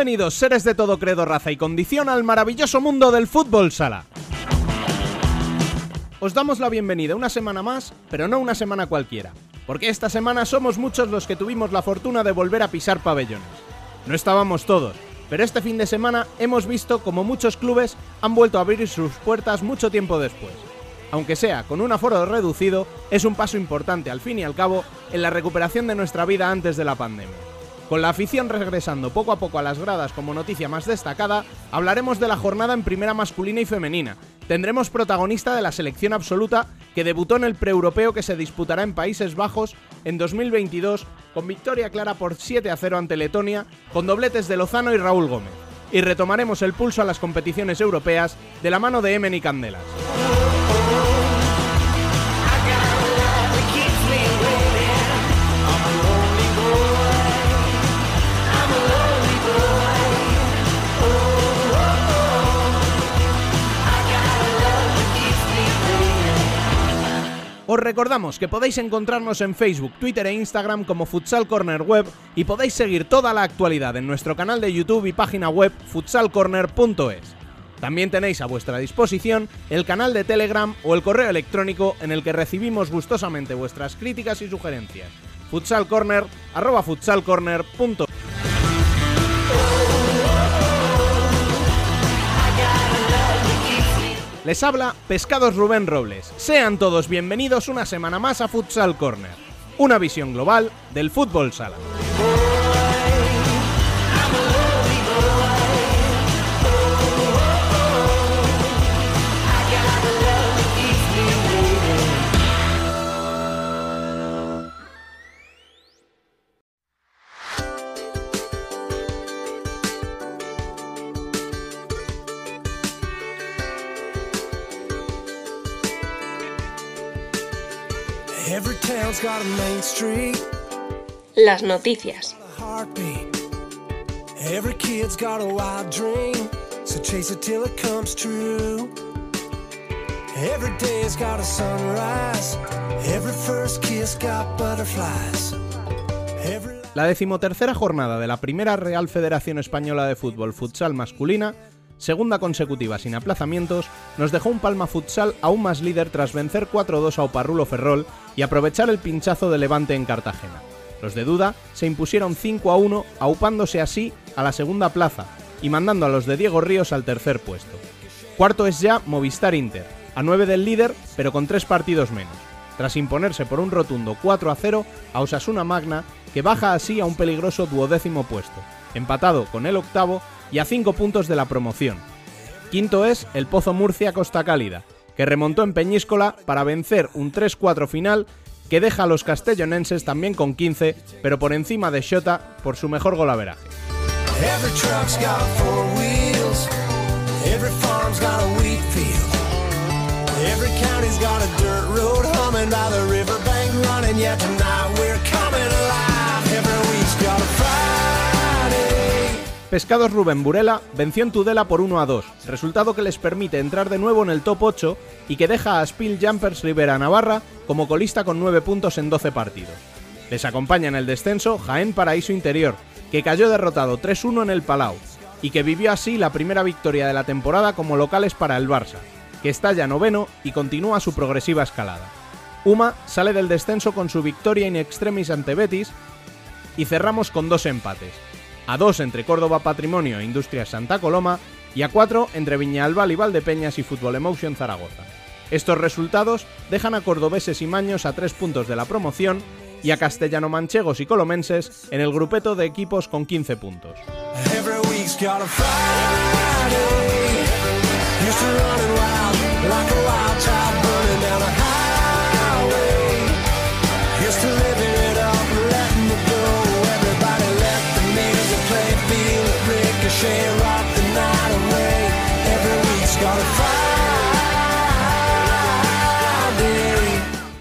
Bienvenidos, seres de todo credo, raza y condición, al maravilloso mundo del fútbol sala. Os damos la bienvenida una semana más, pero no una semana cualquiera, porque esta semana somos muchos los que tuvimos la fortuna de volver a pisar pabellones. No estábamos todos, pero este fin de semana hemos visto como muchos clubes han vuelto a abrir sus puertas mucho tiempo después. Aunque sea con un aforo reducido, es un paso importante al fin y al cabo en la recuperación de nuestra vida antes de la pandemia. Con la afición regresando poco a poco a las gradas como noticia más destacada, hablaremos de la jornada en primera masculina y femenina. Tendremos protagonista de la selección absoluta que debutó en el preeuropeo que se disputará en Países Bajos en 2022 con victoria clara por 7 a 0 ante Letonia, con dobletes de Lozano y Raúl Gómez. Y retomaremos el pulso a las competiciones europeas de la mano de Emen y Candelas. Os recordamos que podéis encontrarnos en Facebook, Twitter e Instagram como Futsal Corner Web y podéis seguir toda la actualidad en nuestro canal de YouTube y página web futsalcorner.es. También tenéis a vuestra disposición el canal de Telegram o el correo electrónico en el que recibimos gustosamente vuestras críticas y sugerencias. futsalcorner Les habla Pescados Rubén Robles. Sean todos bienvenidos una semana más a Futsal Corner, una visión global del fútbol sala. Comes true. Every day's got a sunrise, every first kiss got butterflies. Every La decimotercera jornada de la primera Real Federación Española de Fútbol Futsal masculina, segunda consecutiva sin aplazamientos, nos dejó un Palma Futsal aún más líder tras vencer 4-2 a Oparrulo Ferrol y aprovechar el pinchazo de Levante en Cartagena. Los de Duda se impusieron 5-1, aupándose así a la segunda plaza y mandando a los de Diego Ríos al tercer puesto. Cuarto es ya Movistar Inter, a 9 del líder, pero con 3 partidos menos, tras imponerse por un rotundo 4 a 0 a Osasuna Magna, que baja así a un peligroso duodécimo puesto, empatado con el octavo y a 5 puntos de la promoción. Quinto es el Pozo Murcia Costa Cálida, que remontó en Peñíscola para vencer un 3-4 final que deja a los castellonenses también con 15, pero por encima de Shota por su mejor golaveraje. Pescados Rubén Burela venció en Tudela por 1 a 2, resultado que les permite entrar de nuevo en el top 8 y que deja a Spill Jumpers Rivera Navarra como colista con 9 puntos en 12 partidos. Les acompaña en el descenso Jaén Paraíso Interior, que cayó derrotado 3-1 en el Palau y que vivió así la primera victoria de la temporada como locales para el Barça, que está ya noveno y continúa su progresiva escalada. Uma sale del descenso con su victoria in extremis ante Betis y cerramos con dos empates. A dos entre Córdoba Patrimonio e Industrias Santa Coloma y a cuatro entre Viñalbal y Valdepeñas y Fútbol Emotion Zaragoza. Estos resultados dejan a cordobeses y maños a tres puntos de la promoción y a castellano-manchegos y colomenses en el grupeto de equipos con 15 puntos.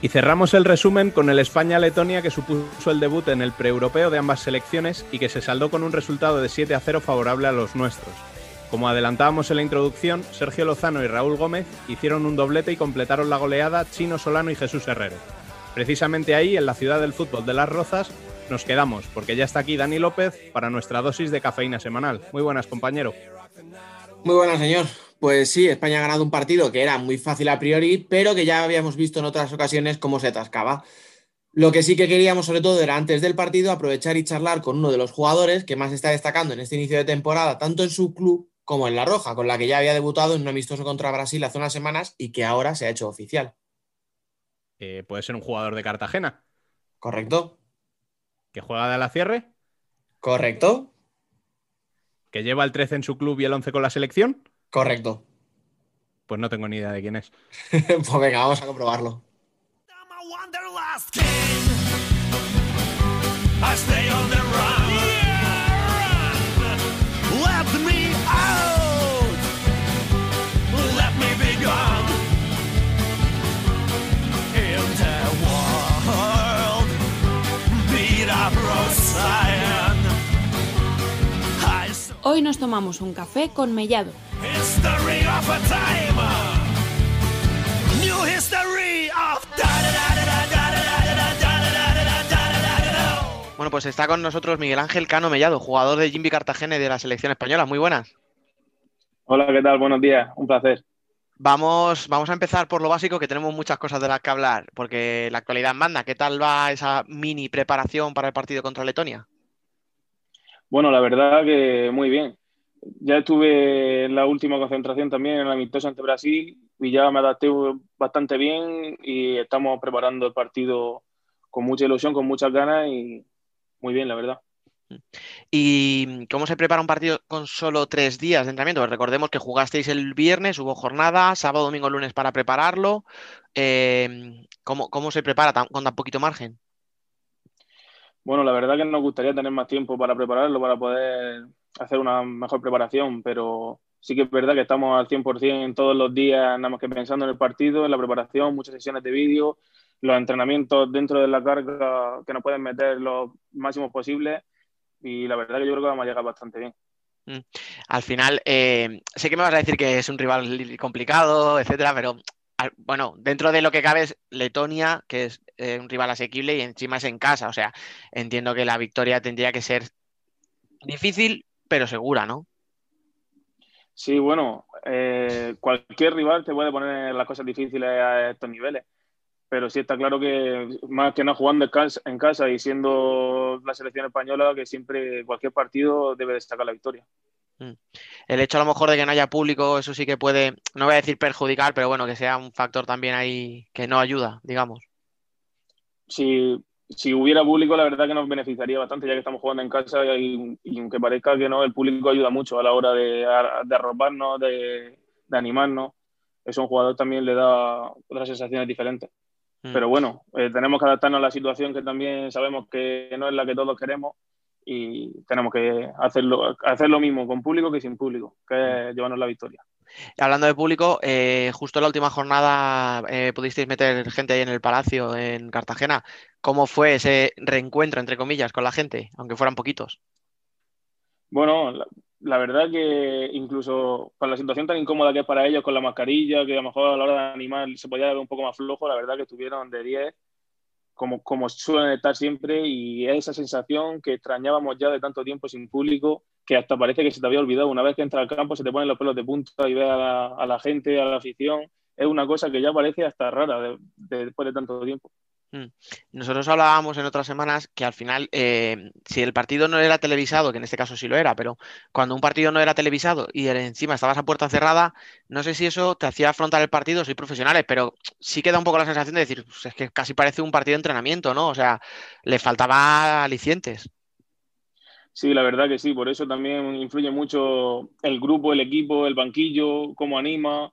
Y cerramos el resumen con el España-Letonia que supuso el debut en el preeuropeo de ambas selecciones y que se saldó con un resultado de 7 a 0 favorable a los nuestros. Como adelantábamos en la introducción, Sergio Lozano y Raúl Gómez hicieron un doblete y completaron la goleada Chino Solano y Jesús Herrero. Precisamente ahí, en la ciudad del fútbol de Las Rozas, nos quedamos, porque ya está aquí Dani López para nuestra dosis de cafeína semanal. Muy buenas, compañero. Muy buenas, señor. Pues sí, España ha ganado un partido que era muy fácil a priori, pero que ya habíamos visto en otras ocasiones cómo se atascaba. Lo que sí que queríamos, sobre todo, era antes del partido aprovechar y charlar con uno de los jugadores que más está destacando en este inicio de temporada, tanto en su club como en La Roja, con la que ya había debutado en un amistoso contra Brasil hace unas semanas y que ahora se ha hecho oficial. Eh, ¿Puede ser un jugador de Cartagena? ¿Correcto? ¿Que juega de la cierre? ¿Correcto? ¿Que lleva el 13 en su club y el 11 con la selección? Correcto. Pues no tengo ni idea de quién es. pues venga, vamos a comprobarlo. I stay Hoy nos tomamos un café con Mellado. Bueno, pues está con nosotros Miguel Ángel Cano Mellado, jugador de Jimmy Cartagena de la selección española. Muy buenas. Hola, ¿qué tal? Buenos días, un placer. Vamos, vamos a empezar por lo básico, que tenemos muchas cosas de las que hablar, porque la actualidad manda. ¿Qué tal va esa mini preparación para el partido contra Letonia? Bueno, la verdad que muy bien. Ya estuve en la última concentración también en el amistoso ante Brasil y ya me adapté bastante bien y estamos preparando el partido con mucha ilusión, con muchas ganas y muy bien, la verdad. ¿Y cómo se prepara un partido con solo tres días de entrenamiento? Pues recordemos que jugasteis el viernes, hubo jornada, sábado, domingo, lunes para prepararlo. Eh, ¿cómo, cómo se prepara con tan poquito margen? Bueno, la verdad que nos gustaría tener más tiempo para prepararlo, para poder hacer una mejor preparación, pero sí que es verdad que estamos al 100% todos los días, nada más que pensando en el partido, en la preparación, muchas sesiones de vídeo, los entrenamientos dentro de la carga que nos pueden meter los máximos posibles y la verdad que yo creo que vamos a llegar bastante bien. Al final, eh, sé que me vas a decir que es un rival complicado, etcétera, pero bueno, dentro de lo que cabe es Letonia, que es eh, un rival asequible y encima es en casa. O sea, entiendo que la victoria tendría que ser difícil, pero segura, ¿no? Sí, bueno, eh, cualquier rival te puede poner las cosas difíciles a estos niveles, pero sí está claro que más que no jugando en casa, en casa y siendo la selección española, que siempre cualquier partido debe destacar la victoria. El hecho a lo mejor de que no haya público, eso sí que puede, no voy a decir perjudicar, pero bueno, que sea un factor también ahí que no ayuda, digamos. Si, si hubiera público, la verdad que nos beneficiaría bastante, ya que estamos jugando en casa y, y aunque parezca que no, el público ayuda mucho a la hora de, de arroparnos, de, de animarnos. Eso a un jugador también le da otras sensaciones diferentes. Mm. Pero bueno, eh, tenemos que adaptarnos a la situación que también sabemos que no es la que todos queremos y tenemos que hacerlo, hacer lo mismo con público que sin público, que es llevarnos la victoria. Hablando de público, eh, justo en la última jornada eh, pudisteis meter gente ahí en el Palacio, en Cartagena. ¿Cómo fue ese reencuentro, entre comillas, con la gente, aunque fueran poquitos? Bueno, la, la verdad que incluso con la situación tan incómoda que es para ellos, con la mascarilla, que a lo mejor a la hora de animar se podía ver un poco más flojo, la verdad que estuvieron de 10, como, como suelen estar siempre, y es esa sensación que extrañábamos ya de tanto tiempo sin público, que hasta parece que se te había olvidado. Una vez que entra al campo se te ponen los pelos de punta y ves a la, a la gente, a la afición. Es una cosa que ya parece hasta rara de, de, después de tanto tiempo. Nosotros hablábamos en otras semanas que al final, eh, si el partido no era televisado, que en este caso sí lo era, pero cuando un partido no era televisado y encima estabas a puerta cerrada, no sé si eso te hacía afrontar el partido, soy profesionales, pero sí queda un poco la sensación de decir, pues es que casi parece un partido de entrenamiento, ¿no? O sea, le faltaba alicientes. Sí, la verdad que sí, por eso también influye mucho el grupo, el equipo, el banquillo, cómo anima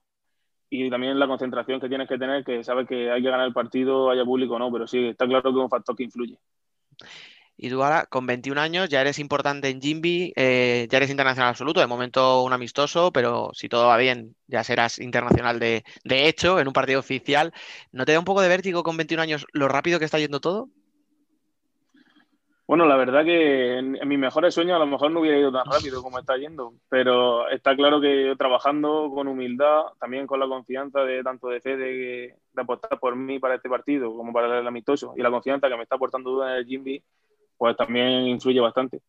y también la concentración que tienes que tener, que sabes que hay que ganar el partido, haya público o no, pero sí, está claro que es un factor que influye. Y tú ahora, con 21 años, ya eres importante en Jimby, eh, ya eres internacional absoluto, de momento un amistoso, pero si todo va bien, ya serás internacional de, de hecho en un partido oficial. ¿No te da un poco de vértigo con 21 años lo rápido que está yendo todo? Bueno, la verdad que en, mis mejores sueños a lo mejor no hubiera ido tan rápido como está yendo, pero está claro que trabajando con humildad, también con la confianza de tanto de Fede de, de apostar por mí para este partido como para el amistoso y la confianza que me está aportando Duda en el Jimby, pues también influye bastante.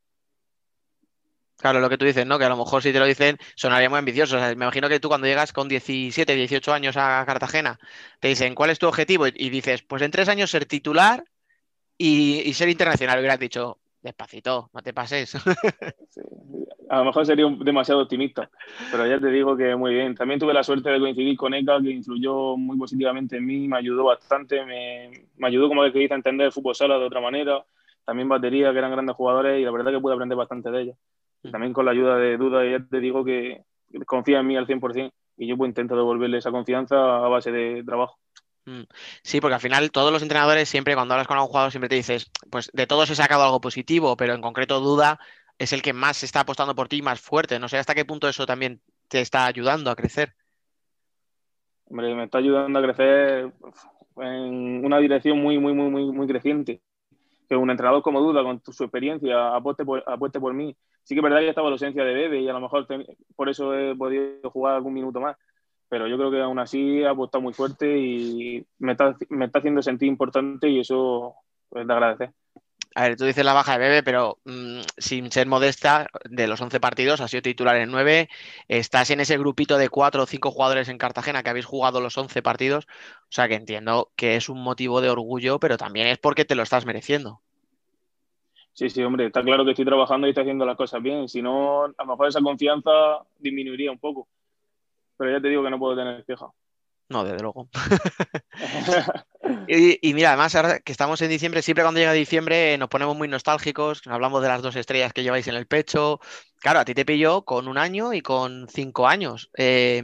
Claro, lo que tú dices, ¿no? Que a lo mejor si te lo dicen sonaría muy ambicioso. O sea, me imagino que tú cuando llegas con 17, 18 años a Cartagena, te dicen, ¿cuál es tu objetivo? Y dices, pues en tres años ser titular y, y ser internacional. Hubieras dicho, despacito, no te pases. Sí. A lo mejor sería un- demasiado optimista, pero ya te digo que muy bien. También tuve la suerte de coincidir con Eka, que influyó muy positivamente en mí, me ayudó bastante, me, me ayudó como que hice a entender el fútbol sala de otra manera. También batería, que eran grandes jugadores y la verdad que pude aprender bastante de ellos. Y también con la ayuda de Duda, ya te digo que confía en mí al 100% y yo pues intento devolverle esa confianza a base de trabajo. Mm. Sí, porque al final todos los entrenadores siempre cuando hablas con algún jugador siempre te dices, pues de todos he sacado algo positivo, pero en concreto Duda es el que más está apostando por ti, más fuerte. No sé hasta qué punto eso también te está ayudando a crecer. Hombre, me está ayudando a crecer en una dirección muy, muy, muy, muy, muy creciente. Que un entrenador como Duda, con su experiencia, apueste por, apueste por mí. Sí que es verdad que estaba la ausencia de Bebe y a lo mejor por eso he podido jugar algún minuto más. Pero yo creo que aún así ha apostado muy fuerte y me está, me está haciendo sentir importante y eso es de agradecer. A ver, tú dices la baja de Bebe, pero mm, sin ser modesta, de los 11 partidos has sido titular en 9. Estás en ese grupito de 4 o 5 jugadores en Cartagena que habéis jugado los 11 partidos. O sea que entiendo que es un motivo de orgullo, pero también es porque te lo estás mereciendo. Sí, sí, hombre, está claro que estoy trabajando y estoy haciendo las cosas bien. Si no, a lo mejor esa confianza disminuiría un poco. Pero ya te digo que no puedo tener queja. No, desde luego. Y, y mira, además, ahora que estamos en diciembre, siempre cuando llega diciembre nos ponemos muy nostálgicos, hablamos de las dos estrellas que lleváis en el pecho. Claro, a ti te pilló con un año y con cinco años. Eh,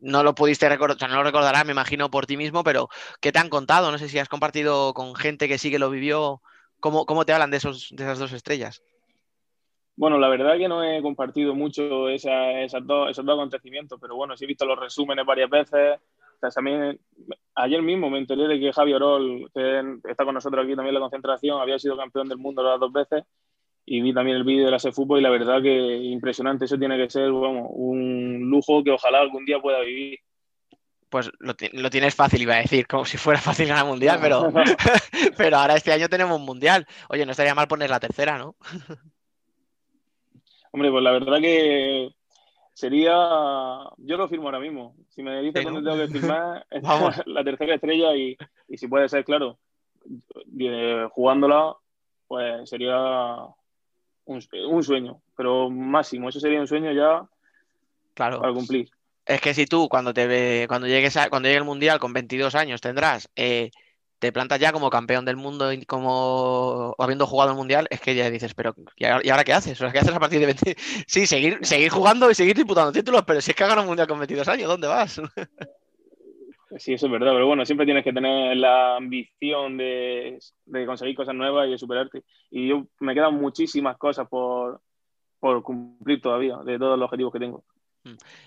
no lo pudiste recordar, o sea, no lo recordarás, me imagino, por ti mismo, pero ¿qué te han contado? No sé si has compartido con gente que sí que lo vivió. ¿Cómo, cómo te hablan de, esos, de esas dos estrellas? Bueno, la verdad que no he compartido mucho esa- esas dos, esos dos acontecimientos, pero bueno, sí he visto los resúmenes varias veces. O sea, también, ayer mismo me enteré de que Javi Orol, que está con nosotros aquí también en la concentración, había sido campeón del mundo las dos veces. Y vi también el vídeo de la Fútbol y la verdad que impresionante. Eso tiene que ser vamos, un lujo que ojalá algún día pueda vivir. Pues lo, lo tienes fácil, iba a decir, como si fuera fácil ganar mundial, pero, pero ahora este año tenemos un mundial. Oye, no estaría mal poner la tercera, ¿no? Hombre, pues la verdad que sería. Yo lo firmo ahora mismo. Si me dices dónde tengo que firmar, Vamos. la tercera estrella y, y si puede ser, claro, jugándola, pues sería un, un sueño, pero máximo. Eso sería un sueño ya Claro. para cumplir. Es que si tú cuando te ve, cuando llegues a- cuando llegue el mundial con 22 años tendrás, eh, te plantas ya como campeón del mundo y como habiendo jugado el mundial, es que ya dices, pero ¿y ahora, qué haces? ¿qué haces a partir de 20? Sí, seguir, seguir jugando y seguir disputando títulos, pero si es que has ganado un mundial con 22 años, ¿dónde vas? Sí, eso es verdad, pero bueno, siempre tienes que tener la ambición de, de conseguir cosas nuevas y de superarte. Y yo me quedan muchísimas cosas por, por cumplir todavía, de todos los objetivos que tengo.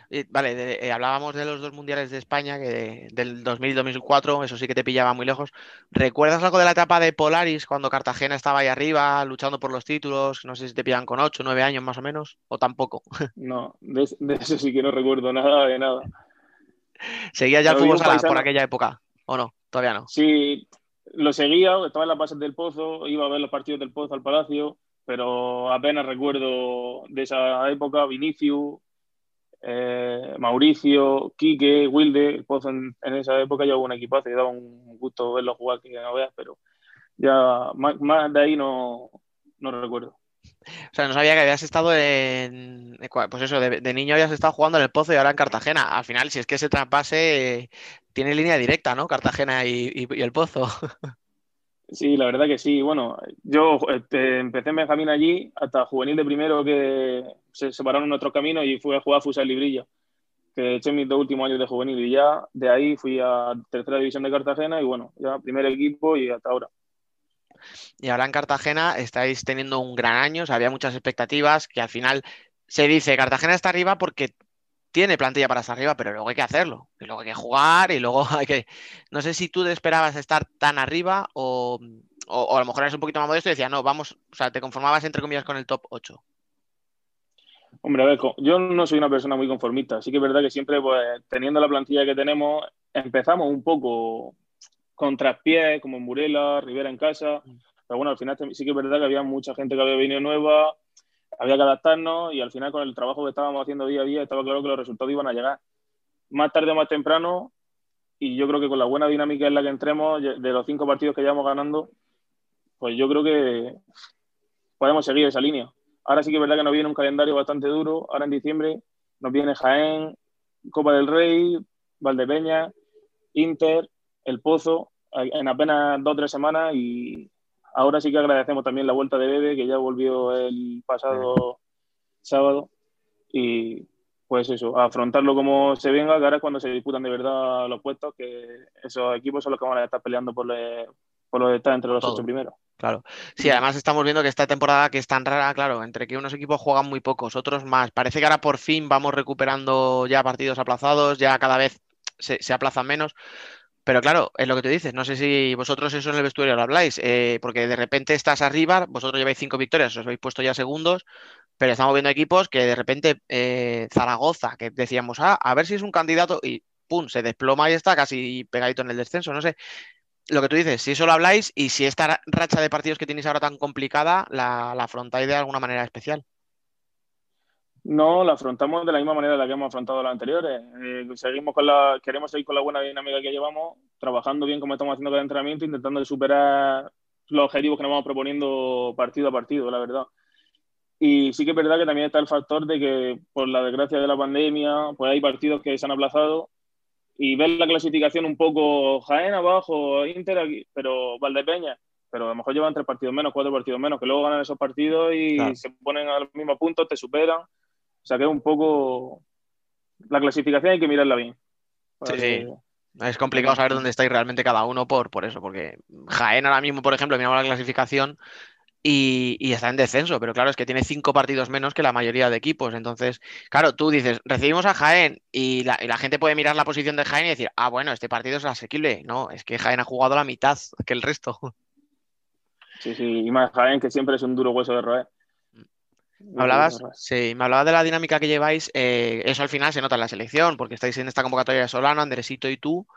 Y, vale, de- eh, hablábamos de los dos mundiales de España, que de- del 2000 y 2004, eso sí que te pillaba muy lejos. ¿Recuerdas algo de la etapa de Polaris cuando Cartagena estaba ahí arriba luchando por los títulos? No sé si te pillaban con 8, 9 años más o menos, o tampoco. No, de, de eso sí que no recuerdo nada de nada. ¿Seguías ya el fútbol sala por aquella época? ¿O no? Todavía no. Sí, lo seguía, estaba en las bases del Pozo, iba a ver los partidos del Pozo al Palacio, pero apenas recuerdo de esa época, Vinicius, eh, Mauricio, Quique, Wilde, Pozo en, en esa época ya hubo un equipazo y daba un gusto verlo jugar que no veas, pero ya más, más de ahí no, no recuerdo. O sea, no sabía que habías estado en. Pues eso, de, de niño habías estado jugando en el Pozo y ahora en Cartagena. Al final, si es que ese traspase eh, tiene línea directa, ¿no? Cartagena y, y- y el Pozo. Sí, la verdad que sí. Bueno, yo este, empecé en Benjamín allí, hasta juvenil de primero que se separaron nuestros caminos y fui a jugar Futsal Librilla, que eché mis dos últimos años de juvenil y ya de ahí fui a tercera división de Cartagena y bueno, ya primer equipo y hasta ahora. Y ahora en Cartagena estáis teniendo un gran año, o sea, había muchas expectativas, que al final se dice Cartagena está arriba porque tiene plantilla para estar arriba, pero luego hay que hacerlo, y luego hay que jugar, y luego hay que... No sé si tú te esperabas estar tan arriba o, o, o a lo mejor eres un poquito más modesto y decías, no, vamos, o sea, te conformabas entre comillas con el top 8. Hombre, a ver, yo no soy una persona muy conformista, así que es verdad que siempre, pues, teniendo la plantilla que tenemos, empezamos un poco con traspiés, como en Burela, Rivera en casa, Pero bueno, al final sí que es verdad que había mucha gente que había venido nueva, había que adaptarnos y al final con el trabajo que estábamos haciendo día a día estaba claro que los resultados iban a llegar más tarde o más temprano y yo creo que con la buena dinámica en la que entremos, de los cinco partidos que llevamos ganando, pues yo creo que podemos seguir esa línea. Ahora sí que es verdad que nos viene un calendario bastante duro, ahora en diciembre nos viene Jaén, Copa del Rey, Valdepeña, Inter, El Pozo, en apenas dos o tres semanas y ahora sí que agradecemos también la vuelta de Bebe, que ya volvió el pasado sábado y pues eso, afrontarlo como se venga, que ahora es cuando se disputan de verdad los puestos, que esos equipos son los que van a estar peleando por, por lo de estar entre los ocho primeros. Claro. Sí, además estamos viendo que esta temporada que es tan rara, claro, entre que unos equipos juegan muy pocos, otros más. Parece que ahora por fin vamos recuperando ya partidos aplazados, ya cada vez se, aplazan menos. Pero claro, es lo que tú dices. No sé si vosotros eso en el vestuario lo habláis, eh, porque de repente estás arriba, vosotros lleváis cinco victorias, os habéis puesto ya segundos, pero estamos viendo equipos que de repente eh, Zaragoza, que decíamos, ah, a ver si es un candidato y pum, se desploma y está casi pegadito en el descenso. No sé, lo que tú dices, si eso lo habláis y si esta racha de partidos que tenéis ahora tan complicada, la, afrontáis de alguna manera especial. No, la afrontamos de la misma manera de la que hemos afrontado las anteriores. Eh, seguimos con la, queremos seguir con la buena dinámica que llevamos, trabajando bien como estamos haciendo cada entrenamiento, intentando superar los objetivos que nos vamos proponiendo partido a partido, la verdad. Y sí que es verdad que también está el factor de que por la desgracia de la pandemia, pues hay partidos que se han aplazado y ver la clasificación un poco Jaén abajo, Inter aquí, pero Valdepeña, pero a lo mejor llevan tres partidos menos, cuatro partidos menos, que luego ganan esos partidos y se ponen al mismo punto, te superan. O sea que es un poco. La clasificación hay que mirarla bien. Sí, sí. Es complicado saber dónde estáis realmente cada uno por, por eso, porque Jaén ahora mismo, por ejemplo, miramos la clasificación y, está en descenso, pero claro, es que tiene cinco partidos menos que la mayoría de equipos. Entonces, claro, tú dices, recibimos a Jaén y la, gente puede mirar la posición de Jaén y decir, ah, bueno, este partido es asequible. No, es que Jaén ha jugado la mitad que el resto. Sí, sí, y más Jaén, que siempre es un duro hueso de roer. Me hablabas, sí, me hablabas de la dinámica que lleváis. Eh, eso al final se nota en la selección, porque estáis en esta convocatoria de Solano, Andresito y tú.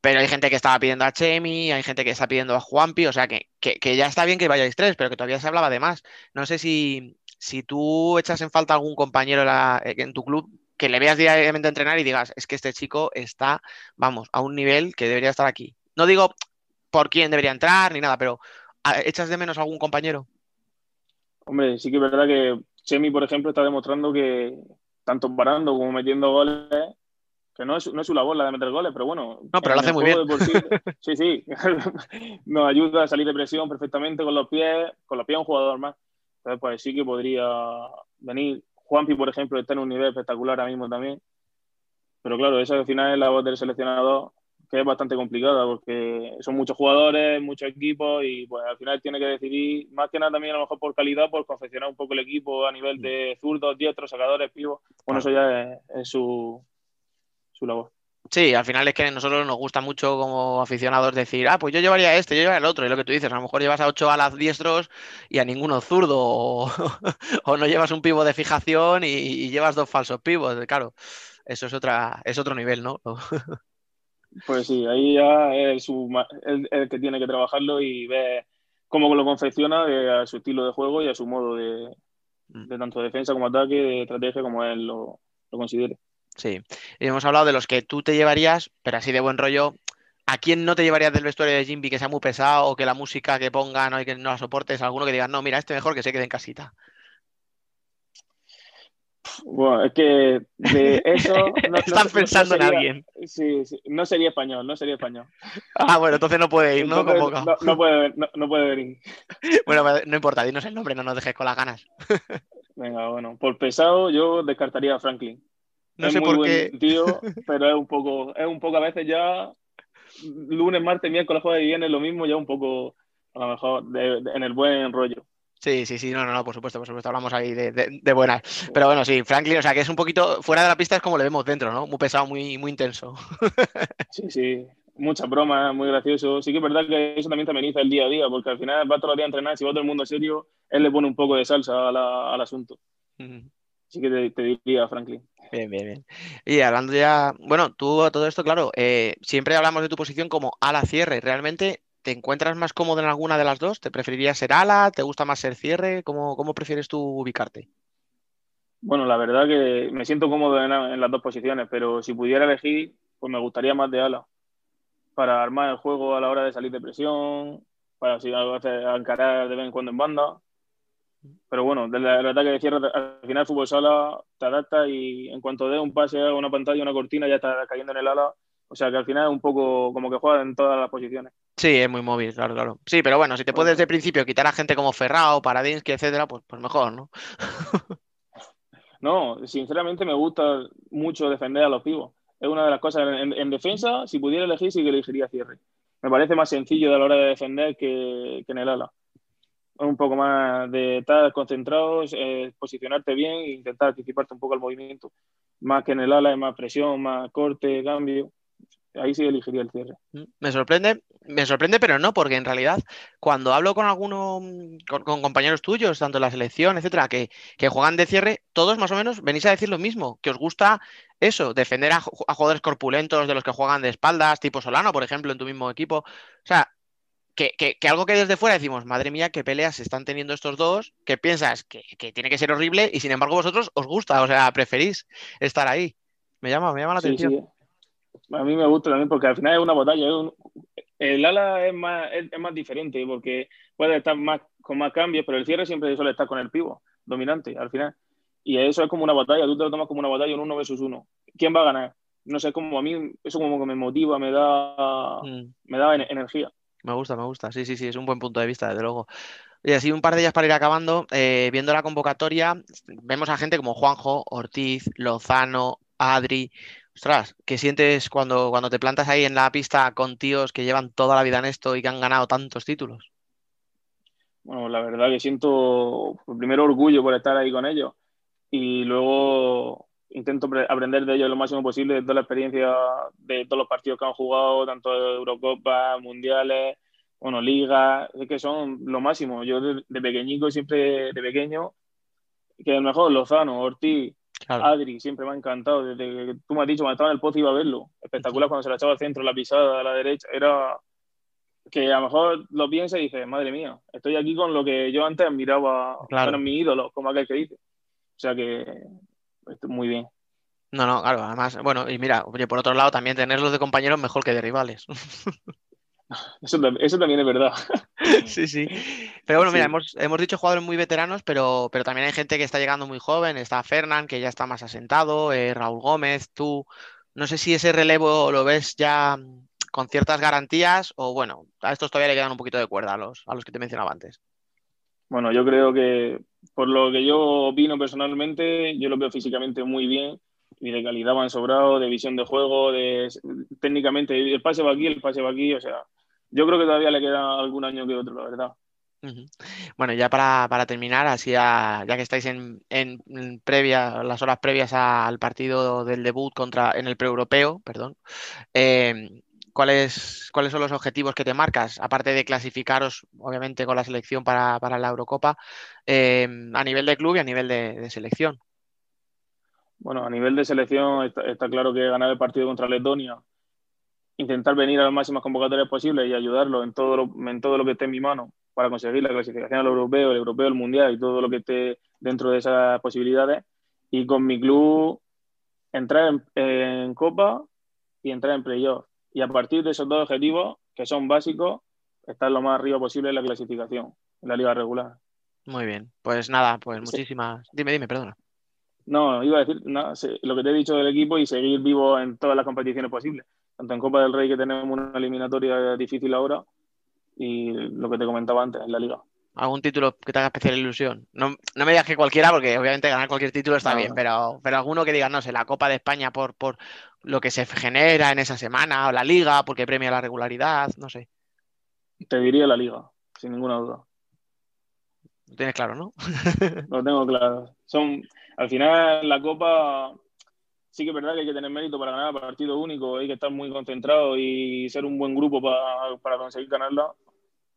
Pero hay gente que estaba pidiendo a Chemi, hay gente que está pidiendo a Juanpi, o sea que, ya está bien que vayáis tres, pero que todavía se hablaba de más. No sé si, si tú echas en falta algún compañero en tu club que le veas diariamente entrenar y digas, es que este chico está, vamos, a un nivel que debería estar aquí. No digo por quién debería entrar ni nada, pero ¿echas de menos algún compañero? Hombre, sí que es verdad que Chemi, por ejemplo, está demostrando que tanto parando como metiendo goles que no es, no es su labor la de meter goles, pero bueno. No, pero lo hace muy bien. sí, sí, nos ayuda a salir de presión perfectamente con los pies, con los pies un jugador más. Entonces, pues sí que podría venir. Juanpi, por ejemplo, está en un nivel espectacular ahora mismo también. Pero claro, esa al final es la voz del seleccionador, que es bastante complicada porque son muchos jugadores, muchos equipos y pues al final tiene que decidir, más que nada también a lo mejor por calidad, por confeccionar un poco el equipo a nivel de zurdos, diestros, sacadores, pivos. Bueno, eso ya es su, labor. Sí, al final es que a nosotros nos gusta mucho como aficionados decir, ah, pues yo llevaría este, yo llevaría el otro, y lo que tú dices, a lo mejor llevas a ocho alas diestros y a ninguno zurdo, o, no llevas un pivo de fijación y, llevas dos falsos pivos, claro, eso es otra, es otro nivel, ¿no? pues sí, ahí ya es el, que tiene que trabajarlo y ver cómo lo confecciona a su estilo de juego y a su modo de, mm. de tanto defensa como ataque, de estrategia como él lo, lo considere. Sí, y hemos hablado de los que tú te llevarías, pero así de buen rollo. ¿A quién no te llevarías del vestuario de Jimby que sea muy pesado o que la música que pongan o que no la soportes? Alguno que diga, no, mira, este mejor que se quede en casita. Bueno, es que de eso. No, Están pensando en alguien. Sí, sí, no sería español, no sería español. Ah, bueno, entonces no puede ir, ¿no? no, puede, no, puede venir. Bueno, no importa, dinos el nombre, no nos dejes con las ganas. Venga, bueno, por pesado yo descartaría a Franklin. No sé por qué. Tío, pero es un poco, es un poco a veces ya lunes, martes, miércoles, jueves y viernes lo mismo, ya un poco a lo mejor en el buen rollo. Sí, sí, sí, no, no, no, por supuesto, por supuesto, hablamos ahí de, de, buenas. Pero bueno, sí, Franklin, o sea, que es un poquito fuera de la pista, es como le vemos dentro, ¿no? Muy pesado, muy, muy intenso. Sí, sí, muchas bromas, muy gracioso. Sí que es verdad que eso también te ameniza el día a día, porque al final va todos los días a entrenar, si va todo el mundo serio, él le pone un poco de salsa al asunto. Sí que te, te diría, Franklin. Bien, bien, bien. Y hablando ya, bueno, tú a todo esto, claro, eh, siempre hablamos de tu posición como ala cierre. Realmente ¿te encuentras más cómodo en alguna de las dos? ¿Te preferirías ser ala? ¿Te gusta más ser cierre? ¿Cómo, cómo prefieres tú ubicarte? Bueno, la verdad que me siento cómodo en, en las dos posiciones, pero si pudiera elegir, pues me gustaría más de ala. Para armar el juego a la hora de salir de presión, para veces encarar de vez en cuando en banda. Pero bueno, del el ataque de cierre, al final fútbol sala te adapta y en cuanto dé un pase a una pantalla, una cortina, ya está cayendo en el ala. O sea que al final es un poco como que juega en todas las posiciones. Sí, es muy móvil, claro, claro. Sí, pero bueno, si te puedes desde el principio quitar a gente como Ferrao, Paradinsky, etcétera, pues, pues mejor, ¿no? No, sinceramente me gusta mucho defender a los pibos. Es una de las cosas. En, en defensa, si pudiera elegir, sí que elegiría cierre. Me parece más sencillo a la hora de defender que, que en el ala. Es un poco más de estar concentrados, eh, posicionarte bien e intentar anticiparte un poco al movimiento. Más que en el ala, es más presión, más corte, cambio. Ahí sí elegiría el cierre. Mm, Me sorprende, me sorprende, pero no, porque en realidad cuando hablo con alguno, mm, con, con compañeros tuyos, tanto en la selección, etcétera, que, que juegan de cierre, todos más o menos venís a decir lo mismo, que os gusta eso, defender a, ju- a jugadores corpulentos de los que juegan de espaldas, tipo Solano, por ejemplo, en tu mismo equipo. O sea, que, que- que algo que desde fuera decimos, madre mía, qué peleas están teniendo estos dos, que piensas que, que tiene que ser horrible y sin embargo vosotros os gusta, o sea, preferís estar ahí. Me llama, me llama la Sí, atención. sí. A mí me gusta también porque al final es una batalla. es un- El ala es más, es, es más diferente porque puede estar más con más cambios, pero el cierre siempre suele estar con el pivo dominante al final. Y eso es como una batalla. Tú te lo tomas como una batalla, un uno versus uno. ¿Quién va a ganar? No sé, como a mí eso como que me motiva, me da, Mm. me da ener- energía. Me gusta, me gusta. Sí, sí, sí, es un buen punto de vista, desde luego. Y así un par de días para ir acabando. eh, viendo la convocatoria, vemos a gente como Juanjo, Ortiz, Lozano, Adri. Ostras, ¿qué sientes cuando, cuando te plantas ahí en la pista con tíos que llevan toda la vida en esto y que han ganado tantos títulos? Bueno, la verdad que siento primero orgullo por estar ahí con ellos y luego intento pre- aprender de ellos lo máximo posible de toda la experiencia de todos los partidos que han jugado, tanto Eurocopa, Mundiales, bueno, Ligas, es que son lo máximo. Yo de, de pequeñico, siempre de pequeño, que el mejor Lozano, Ortiz, Claro. Adri, siempre me ha encantado. Desde que tú me has dicho, cuando estaba en el pozo iba a verlo. Espectacular cuando se la echaba al centro, la pisada a la derecha. Era que a lo mejor lo piensa y dice, madre mía, estoy aquí con lo que yo antes admiraba, Claro. eran mis ídolos, como aquel que dice. O sea que muy bien. No, no, claro, además, bueno, y mira, oye, por otro lado, también tenerlos de compañeros mejor que de rivales. Eso, eso también es verdad. Sí, sí. Pero bueno, mira, hemos, hemos dicho jugadores muy veteranos, pero, pero también hay gente que está llegando muy joven. Está Fernán, que ya está más asentado, eh, Raúl Gómez, tú. No sé si ese relevo lo ves ya mm, con ciertas garantías o bueno, a estos todavía le quedan un poquito de cuerda a los, a los que te mencionaba antes. Bueno, yo creo que por lo que yo opino personalmente, yo los veo físicamente muy bien y de calidad van sobrado, de visión de juego, de técnicamente el pase va aquí, el pase va aquí, o sea, yo creo que todavía le queda algún año que otro, la verdad. Bueno, ya para, para terminar, así a- ya que estáis en, en- en previa, las horas previas a- al partido del debut contra, en el pre-europeo, perdón, eh, ¿cuáles, cuáles son los objetivos que te marcas? Aparte de clasificaros, obviamente, con la selección para, para la Eurocopa, eh, a nivel de club y a nivel de, de selección. Bueno, a nivel de selección está, está claro que ganar el partido contra Letonia, intentar venir a las máximas convocatorias posibles y ayudarlo en todo lo, en todo lo que esté en mi mano para conseguir la clasificación al europeo, el europeo, el mundial y todo lo que esté dentro de esas posibilidades. Y con mi club entrar en, en Copa y entrar en playoff. Y a partir de esos dos objetivos, que son básicos, estar lo más arriba posible en la clasificación, en la liga regular. Muy bien, pues nada, pues Sí. muchísimas. Dime, dime, perdona. No, iba a decir se- lo que te he dicho del equipo y seguir vivo en todas las competiciones posibles. Tanto en Copa del Rey, que tenemos una eliminatoria difícil ahora, y lo que te comentaba antes, en la liga. ¿Algún título que te haga especial ilusión? No, no me digas que cualquiera, porque obviamente ganar cualquier título está No, bien, no. pero, pero alguno que diga, no sé, la Copa de España por, por lo que se genera en esa semana, o la Liga, porque premia la regularidad, no sé. Te diría la liga, sin ninguna duda. Lo tienes claro, ¿no? Lo tengo claro. Son, al final, la Copa sí que es verdad que hay que tener mérito para ganar partido único, hay que estar muy concentrado y ser un buen grupo para, para conseguir ganarla.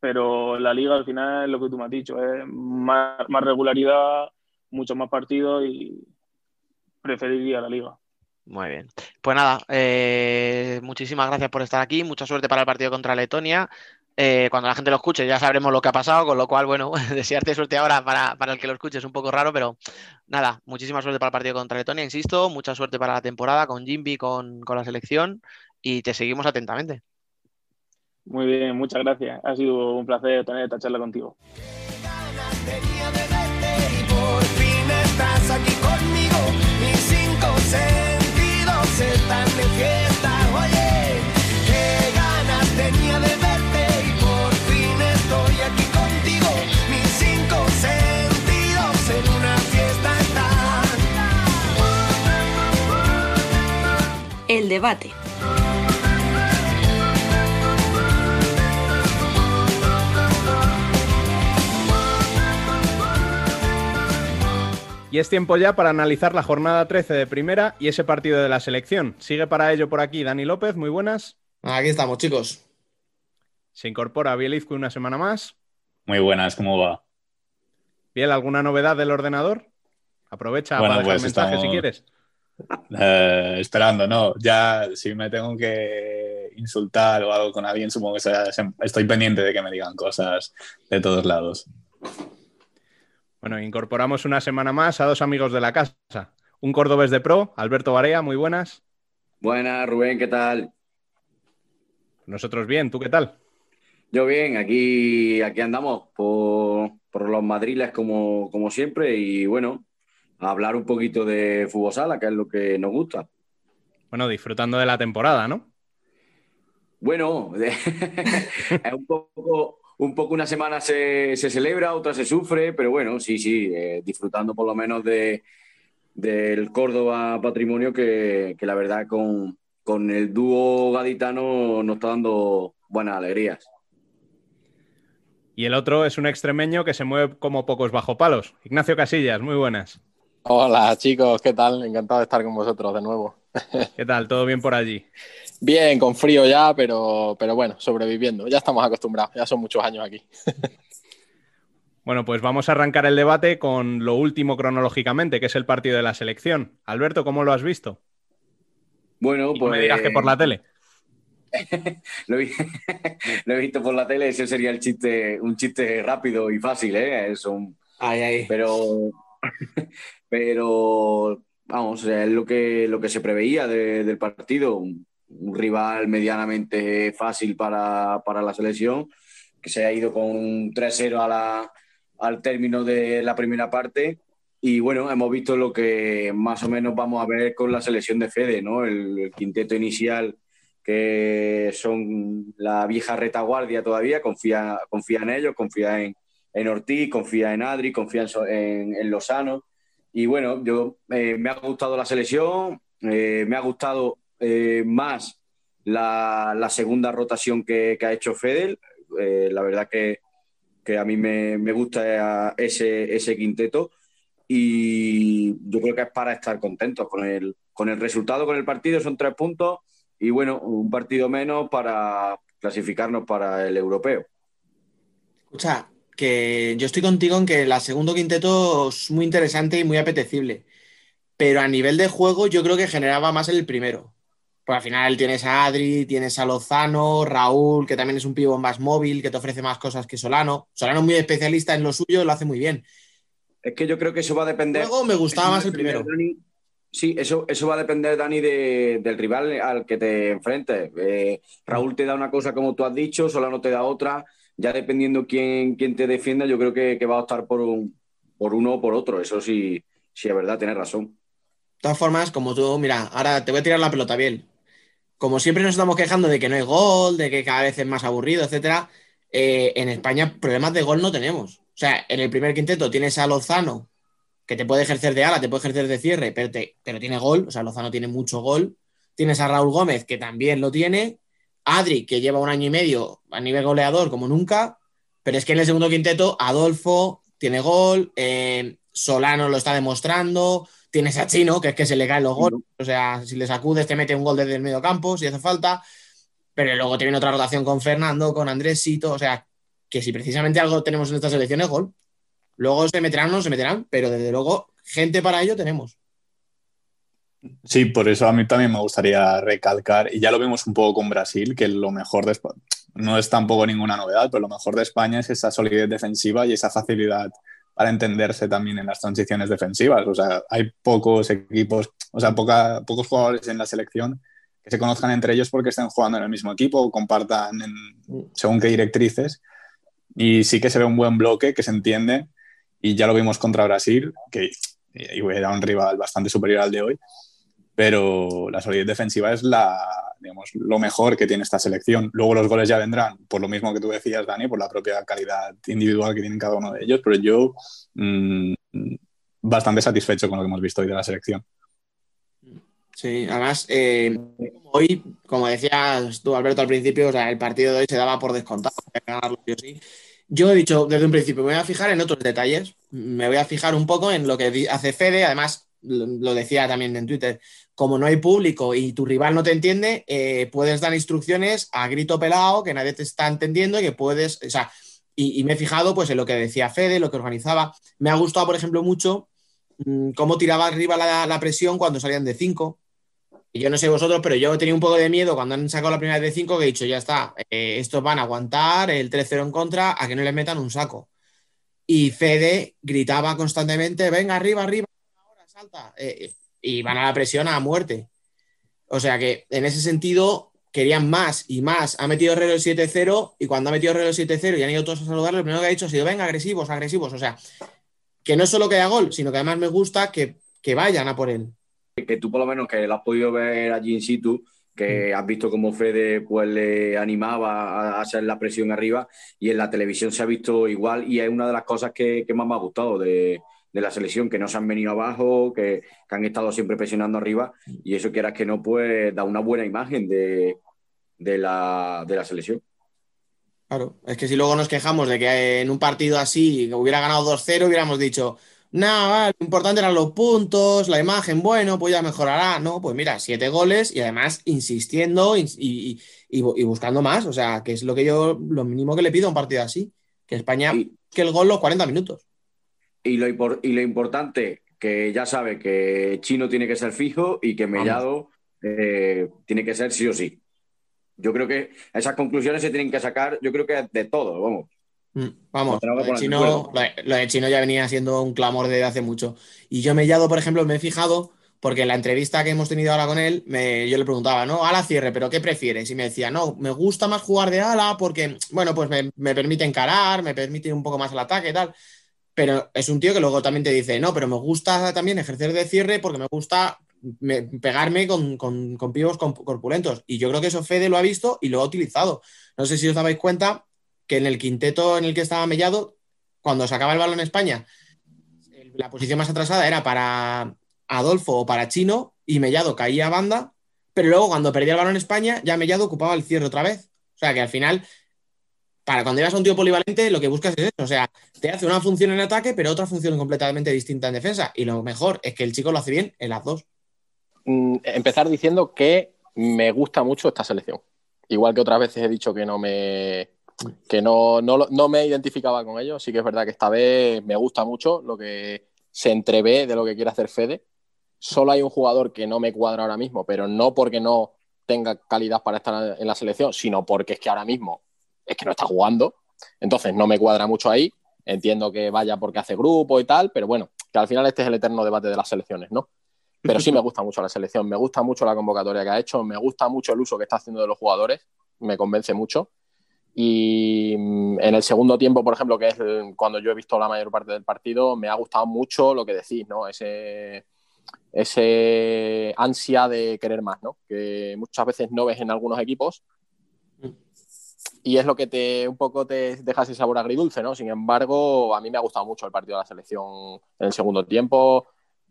Pero la liga al final es lo que tú me has dicho, es más, más regularidad, muchos más partidos y preferiría la liga. Muy bien. Pues nada, eh, muchísimas gracias por estar aquí. Mucha suerte para el partido contra Letonia. Eh, cuando la gente lo escuche ya sabremos lo que ha pasado, con lo cual, bueno, desearte suerte ahora para, para el que lo escuche es un poco raro, pero nada, muchísima suerte para el partido contra Letonia, insisto, mucha suerte para la temporada con Jimby, con, con la selección y te seguimos atentamente. Muy bien, muchas gracias. Ha sido un placer tener esta charla contigo. Tenía de verte y por fin estás aquí conmigo. Mis cinco sentidos están de fiesta. Debate. Y es tiempo ya para analizar la jornada 13 de primera y ese partido de la selección. Sigue para ello por aquí Dani López, muy buenas. Aquí estamos, chicos. Se incorpora Bielizco una semana más. Muy buenas, ¿cómo va? Biel, ¿alguna novedad del ordenador? Aprovecha Bueno, para dejar pues mensaje si quieres. Eh, esperando, no. Ya si me tengo que insultar o algo con alguien, supongo que estoy pendiente de que me digan cosas de todos lados. Bueno, incorporamos una semana más a dos amigos de la casa. Un cordobés de pro, Alberto Barea, muy buenas. Buenas, Rubén, ¿qué tal? Nosotros bien, ¿tú qué tal? Yo bien, aquí, aquí andamos por, por los madriles como, como siempre y bueno, a hablar un poquito de fútbol sala, que es lo que nos gusta. Bueno, disfrutando de la temporada, ¿no? Bueno, es un poco, un poco una semana se, se celebra, otra se sufre, pero bueno, sí, sí, eh, disfrutando por lo menos de, del Córdoba Patrimonio, que, que la verdad con, con el dúo gaditano nos está dando buenas alegrías. Y el otro es un extremeño que se mueve como pocos bajo palos. Ignacio Casillas, muy buenas. Hola chicos, ¿qué tal? Encantado de estar con vosotros de nuevo. ¿Qué tal? ¿Todo bien por allí? Bien, con frío ya, pero, pero bueno, sobreviviendo. Ya estamos acostumbrados, ya son muchos años aquí. Bueno, pues vamos a arrancar el debate con lo último cronológicamente, que es el partido de la selección. Alberto, ¿cómo lo has visto? Bueno, no pues. me digas que por la tele. Lo he, lo he visto por la tele, ese sería el chiste, un chiste rápido y fácil, ¿eh? Es un- Ahí, ahí. pero, pero vamos, es lo que, lo que se preveía de- del partido, un, un rival medianamente fácil para, para la selección, que se ha ido con un 3-0 a la- al término de la primera parte. Y bueno, hemos visto lo que más o menos vamos a ver con la selección de Fede, ¿no? El, el quinteto inicial, que son la vieja retaguardia todavía, confía, confía en ellos, confía en, en Ortiz, confía en Adri, confía en- en Lozano. Y bueno, yo eh, me ha gustado la selección, eh, me ha gustado eh, más la, segunda rotación que, ha hecho Fedel. La verdad que, que a mí me, me gusta ese, ese quinteto y yo creo que es para estar contentos con el, con el resultado, con el partido. Son tres puntos y bueno, un partido menos para clasificarnos para el europeo. Escucha, que yo estoy contigo en que el segundo quinteto es muy interesante y muy apetecible. Pero a nivel de juego, yo creo que generaba más el primero. Pues al final tienes a Adri, tienes a Lozano, Raúl, que también es un pivo más móvil, que te ofrece más cosas que Solano. Solano es muy especialista en lo suyo, lo hace muy bien. Es que yo creo que eso va a depender. Luego me gustaba más el primero. Dani. Sí, eso, eso va a depender, Dani, de- del rival al que te enfrentes. Eh, Raúl te da una cosa como tú has dicho, Solano te da otra. Ya dependiendo quién, quién te defienda, yo creo que, que va a optar por, un, por uno o por otro. Eso sí, sí es verdad, tienes razón. De todas formas, como tú, mira, ahora te voy a tirar la pelota bien. Como siempre nos estamos quejando de que no hay gol, de que cada vez es más aburrido, etcétera, eh, en España problemas de gol no tenemos. O sea, en el primer quinteto tienes a Lozano, que te puede ejercer de ala, te puede ejercer de cierre, pero, pero tiene gol. O sea, Lozano tiene mucho gol. Tienes a Raúl Gómez, que también lo tiene. Adri, que lleva un año y medio a nivel goleador como nunca. Pero es que en el segundo quinteto, Adolfo tiene gol, eh, Solano lo está demostrando, tienes a Chino, que es que se le caen los goles, o sea, si le sacudes te mete un gol desde el medio campo, si hace falta, pero luego te viene otra rotación con Fernando, con Andrésito, o sea, que si precisamente algo tenemos en esta selección es gol. Luego se meterán o no se meterán, pero desde luego gente para ello tenemos. Sí, por eso a mí también me gustaría recalcar, y ya lo vimos un poco con Brasil, que lo mejor después, no es tampoco ninguna novedad, pero lo mejor de España es esa solidez defensiva y esa facilidad para entenderse también en las transiciones defensivas. O sea, hay pocos equipos, o sea, poca, pocos jugadores en la selección que se conozcan entre ellos porque estén jugando en el mismo equipo o compartan según qué directrices. Y sí que se ve un buen bloque que se entiende y ya lo vimos contra Brasil, que era un rival bastante superior al de hoy, pero la solidez defensiva es la, digamos, lo mejor que tiene esta selección. Luego los goles ya vendrán, por lo mismo que tú decías, Dani, por la propia calidad individual que tienen cada uno de ellos, pero yo mmm, bastante satisfecho con lo que hemos visto hoy de la selección. Sí, además, eh, hoy, como decías tú, Alberto, al principio, o sea, el partido de hoy se daba por descontado. Yo, sí. yo he dicho desde un principio, me voy a fijar en otros detalles, me voy a fijar un poco en lo que hace Fede, además, lo decía también en Twitter, como no hay público y tu rival no te entiende, eh, puedes dar instrucciones a grito pelado, que nadie te está entendiendo y que puedes, o sea, y, me he fijado pues en lo que decía Fede, lo que organizaba. Me ha gustado, por ejemplo, mucho mmm, cómo tiraba arriba la, la, presión cuando salían de 5. Y yo no sé vosotros, pero yo tenía un poco de miedo cuando han sacado la primera de 5 que he dicho, ya está, eh, estos van a aguantar el 3-0 en contra a que no les metan un saco. Y Fede gritaba constantemente, venga, arriba, arriba, ahora, salta. Eh, y van a la presión a muerte. O sea que en ese sentido querían más y más. Ha metido Herrero el 7-0 y cuando ha metido Herrero el 7-0 y han ido todos a saludarle, lo primero que ha dicho ha sido, venga, agresivos, agresivos. O sea, que no solo que haya gol, sino que además me gusta que, que vayan a por él. Que tú por lo menos que lo has podido ver allí in situ, que has visto cómo Fede pues le animaba a hacer la presión arriba y en la televisión se ha visto igual y es una de las cosas que, que más me ha gustado de, de la selección, que no se han venido abajo, que, que, han estado siempre presionando arriba, y eso quieras que no, pues da una buena imagen de, de, la, de la selección. Claro, es que si luego nos quejamos de que en un partido así, que hubiera ganado 2-0, hubiéramos dicho, nada, lo importante eran los puntos, la imagen, bueno, pues ya mejorará. No, pues mira, siete goles y además insistiendo y, y, y, y buscando más, o sea, que es lo que yo, lo mínimo que le pido a un partido así, que España, que el gol los 40 minutos. Y lo, y lo, importante, que ya sabe que Chino tiene que ser fijo y que Mellado eh, tiene que ser sí o sí. Yo creo que esas conclusiones se tienen que sacar, yo creo que de todo, vamos. Mm, vamos, lo de, Chino, lo, de, Chino, ya venía siendo un clamor desde hace mucho. Y yo Mellado, por ejemplo, me he fijado, porque en la entrevista que hemos tenido ahora con él, me, yo le preguntaba, ¿no? Ala cierre, ¿pero qué prefieres? Y me decía, no, me gusta más jugar de ala porque, bueno, pues me, me permite encarar, me permite un poco más el ataque y tal pero es un tío que luego también te dice, no, pero me gusta también ejercer de cierre porque me gusta me, pegarme con, con, con pibos corpulentos. Y yo creo que eso Fede lo ha visto y lo ha utilizado. No sé si os dabais cuenta que en el quinteto en el que estaba Mellado, cuando sacaba el balón en España, la posición más atrasada era para Adolfo o para Chino y Mellado caía a banda, pero luego cuando perdía el balón en España, ya Mellado ocupaba el cierre otra vez. O sea que al final para cuando llevas a un tío polivalente, lo que buscas es eso. O sea, te hace una función en ataque, pero otra función completamente distinta en defensa. Y lo mejor es que el chico lo hace bien en las dos. Mm, empezar diciendo que me gusta mucho esta selección. Igual que otras veces he dicho que no me. que no, no, me identificaba con ellos. Sí que es verdad que esta vez me gusta mucho lo que se entrevé de lo que quiere hacer Fede. Solo hay un jugador que no me cuadra ahora mismo, pero no porque no tenga calidad para estar en la selección, sino porque es que ahora mismo es que no está jugando. Entonces no me cuadra mucho ahí. Entiendo que vaya porque hace grupo y tal, pero bueno, que al final este es el eterno debate de las selecciones, ¿no? Pero sí me gusta mucho la selección, me gusta mucho la convocatoria que ha hecho, me gusta mucho el uso que está haciendo de los jugadores, me convence mucho. Y mm, en el segundo tiempo, por ejemplo, que es cuando yo he visto la mayor parte del partido, me ha gustado mucho lo que decís, ¿no? Ese, ese ansia de querer más, ¿no? Que muchas veces no ves en algunos equipos y es lo que te un poco te deja ese sabor agridulce, ¿no? Sin embargo, a mí me ha gustado mucho el partido de la selección en el segundo tiempo,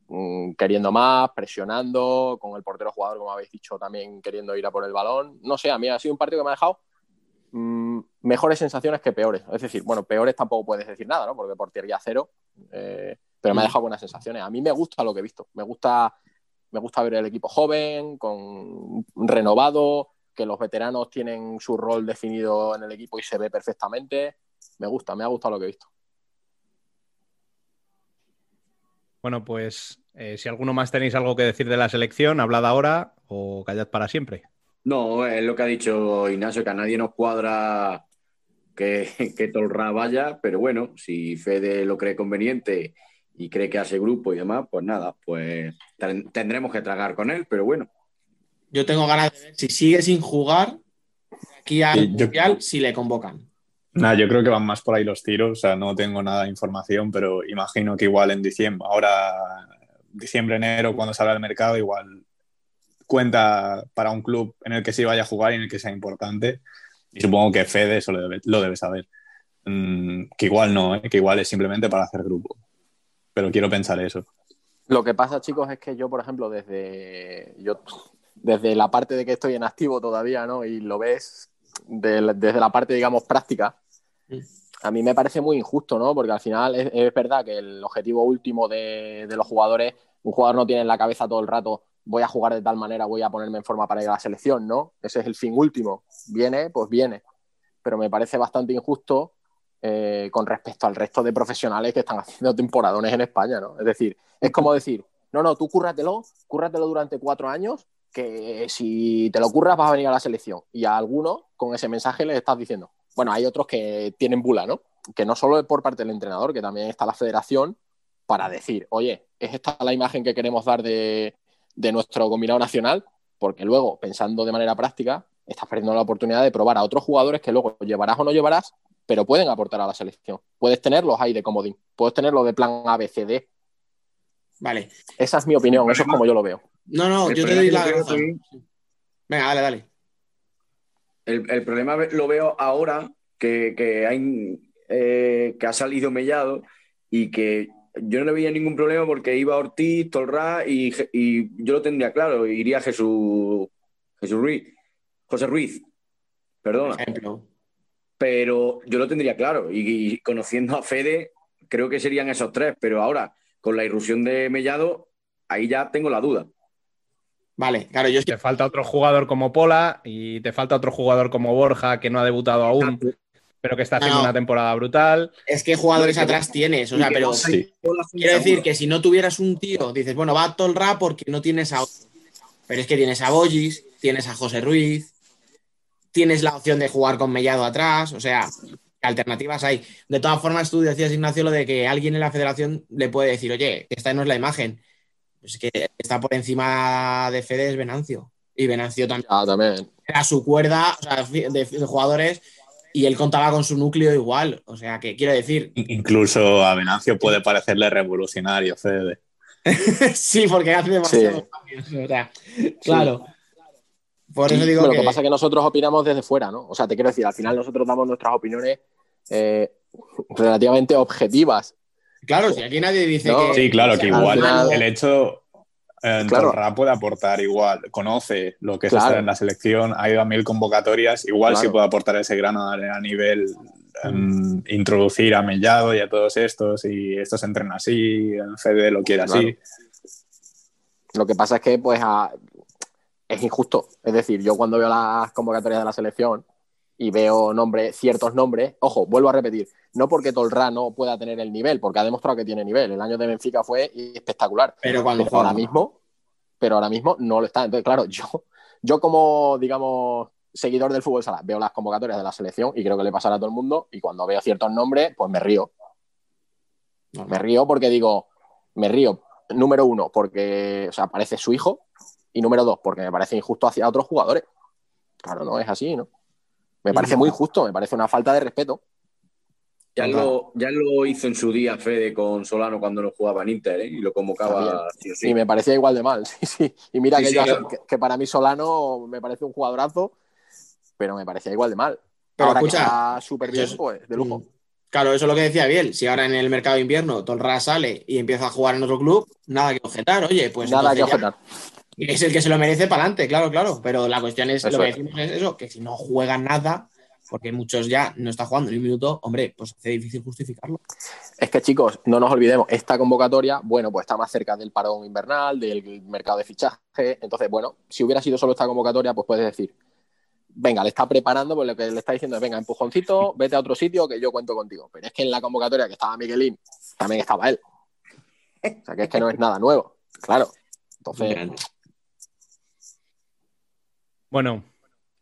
mmm, queriendo más, presionando, con el portero jugador, como habéis dicho, también queriendo ir a por el balón. No sé, a mí ha sido un partido que me ha dejado mmm, mejores sensaciones que peores. Es decir, bueno, peores tampoco puedes decir nada, ¿no? Porque portería cero, eh, pero me ha dejado buenas sensaciones. A mí me gusta lo que he visto, me gusta, me gusta ver el equipo joven, con renovado, que los veteranos tienen su rol definido en el equipo y se ve perfectamente. Me gusta, me ha gustado lo que he visto. Bueno, pues eh, si alguno más tenéis algo que decir de la selección, hablad ahora o callad para siempre. No, es lo que ha dicho Ignacio, que a nadie nos cuadra que, que Tolra vaya, pero bueno, si Fede lo cree conveniente y cree que hace grupo y demás, pues nada, pues ten- tendremos que tragar con él, pero bueno. Yo tengo ganas de ver si sigue sin jugar aquí al Sí, yo- Mundial, si le convocan. Nada, yo creo que van más por ahí los tiros, o sea, no tengo nada de información, pero imagino que igual en diciembre, ahora diciembre, enero, cuando salga al mercado, igual cuenta para un club en el que sí vaya a jugar y en el que sea importante. Y supongo que Fede eso lo debe, lo debe saber. Mm, que igual no, ¿eh? que igual es simplemente para hacer grupo. Pero quiero pensar eso. Lo que pasa, chicos, es que yo, por ejemplo, desde yo desde la parte de que estoy en activo todavía, ¿no? Y lo ves desde la parte, digamos, práctica, a mí me parece muy injusto, ¿no? Porque al final es, es verdad que el objetivo último de, de los jugadores, un jugador no tiene en la cabeza todo el rato, voy a jugar de tal manera, voy a ponerme en forma para ir a la selección, ¿no? Ese es el fin último. Viene, pues viene. Pero me parece bastante injusto eh, con respecto al resto de profesionales que están haciendo temporadones en España, ¿no? Es decir, es como decir, no, no, tú cúrratelo, cúrratelo durante cuatro años, que si te lo curras vas a venir a la selección. Y a algunos con ese mensaje les estás diciendo, bueno, hay otros que tienen bula, ¿no? Que no solo es por parte del entrenador, que también está la federación para decir, oye, ¿es esta la imagen que queremos dar de, de nuestro combinado nacional? Porque luego, pensando de manera práctica, estás perdiendo la oportunidad de probar a otros jugadores que luego llevarás o no llevarás, pero pueden aportar a la selección. Puedes tenerlos ahí de comodín, puedes tenerlos de plan A, B, C, D. Vale. Esa es mi opinión, eso es como yo lo veo. No, no, El yo te doy la razón. Venga, dale, dale. El, el problema lo veo ahora que, que, hay, eh, que ha salido Mellado y que yo no le veía ningún problema porque iba Ortiz, Tolrá y, y yo lo tendría claro, iría Jesús, Jesús Ruiz, José Ruiz, perdona. Ejemplo. Pero yo lo tendría claro y, y conociendo a Fede creo que serían esos tres, pero ahora con la irrupción de Mellado ahí ya tengo la duda. Vale, claro, yo es que Te falta otro jugador como Pola y te falta otro jugador como Borja que no ha debutado aún, pero que está haciendo No. una temporada brutal. Es que jugadores atrás tienes, o sea, pero Sí. quiero decir que si no tuvieras un tío, dices, bueno, va a Tolra porque no tienes a otro. Pero es que tienes a Bollis, tienes a José Ruiz, tienes la opción de jugar con Mellado atrás, o sea, alternativas hay. De todas formas, tú decías, Ignacio, lo de que alguien en la federación le puede decir, oye, esta no es la imagen. Pues es que está por encima de Fede es Venancio. Y Venancio también Ah, también. era su cuerda o sea, de, de jugadores y él contaba con su núcleo igual. O sea, que quiero decir, Incluso a Venancio puede parecerle revolucionario, Fede. sí, porque hace demasiado. cambios, o sea, claro. Por eso digo Bueno, que, lo que pasa es que nosotros opinamos desde fuera, ¿no? O sea, te quiero decir, al final nosotros damos nuestras opiniones eh, relativamente objetivas. Claro, si aquí nadie dice No, que. Sí, claro, que Al igual el hecho. Eh, Claro. Torra puede aportar igual, conoce lo que es Claro. estar en la selección, ha ido a mil convocatorias, igual Claro. sí puede aportar ese grano a, a nivel em, introducir a Mellado y a todos estos, y estos entrenan así, Fede lo quiere así. Claro. Lo que pasa es que, pues, a- es injusto. Es decir, yo cuando veo las convocatorias de la selección y veo nombres, ciertos nombres, ojo, vuelvo a repetir, no porque Tolra no pueda tener el nivel, porque ha demostrado que tiene nivel. El año de Benfica fue espectacular. Pero cuando Pero ahora mismo, pero ahora mismo no lo está. Entonces, claro, yo, yo como, digamos, seguidor del fútbol sala, veo las convocatorias de la selección y creo que le pasará a todo el mundo. Y cuando veo ciertos nombres, pues me río. Me río porque digo, me río, número uno, porque o sea, parece su hijo, y número dos, porque me parece injusto hacia otros jugadores. Claro, no es así, ¿no? Me parece muy injusto, me parece una falta de respeto. Ya lo, ya lo hizo en su día Fede con Solano cuando no jugaba en Inter ¿eh? y lo convocaba sí sí. Y me parecía igual de mal, sí, sí. Y mira Sí, que, sí, yo- claro. que, que para mí Solano me parece un jugadorazo, pero me parecía igual de mal. Pero Ahora escucha, que está súper bien, yo- pues, de lujo. Claro, eso es lo que decía Biel. Si ahora en el mercado de invierno Tolra sale y empieza a jugar en otro club, nada que objetar. Oye, pues Nada que ya- objetar. es el que se lo merece para adelante, claro, claro. Pero la cuestión es, Eso lo que decimos es eso, que si no juegan nada, porque muchos ya no están jugando ni un minuto, hombre, pues hace difícil justificarlo. Es que, chicos, no nos olvidemos, esta convocatoria, bueno, pues está más cerca del parón invernal, del mercado de fichaje. Entonces, bueno, si hubiera sido solo esta convocatoria, pues puedes decir, venga, le está preparando, pues lo que le está diciendo es, venga, empujoncito, vete a otro sitio que yo cuento contigo. Pero es que en la convocatoria que estaba Miguelín, también estaba él. O sea, que es que no es nada nuevo. Claro. Entonces, Bueno,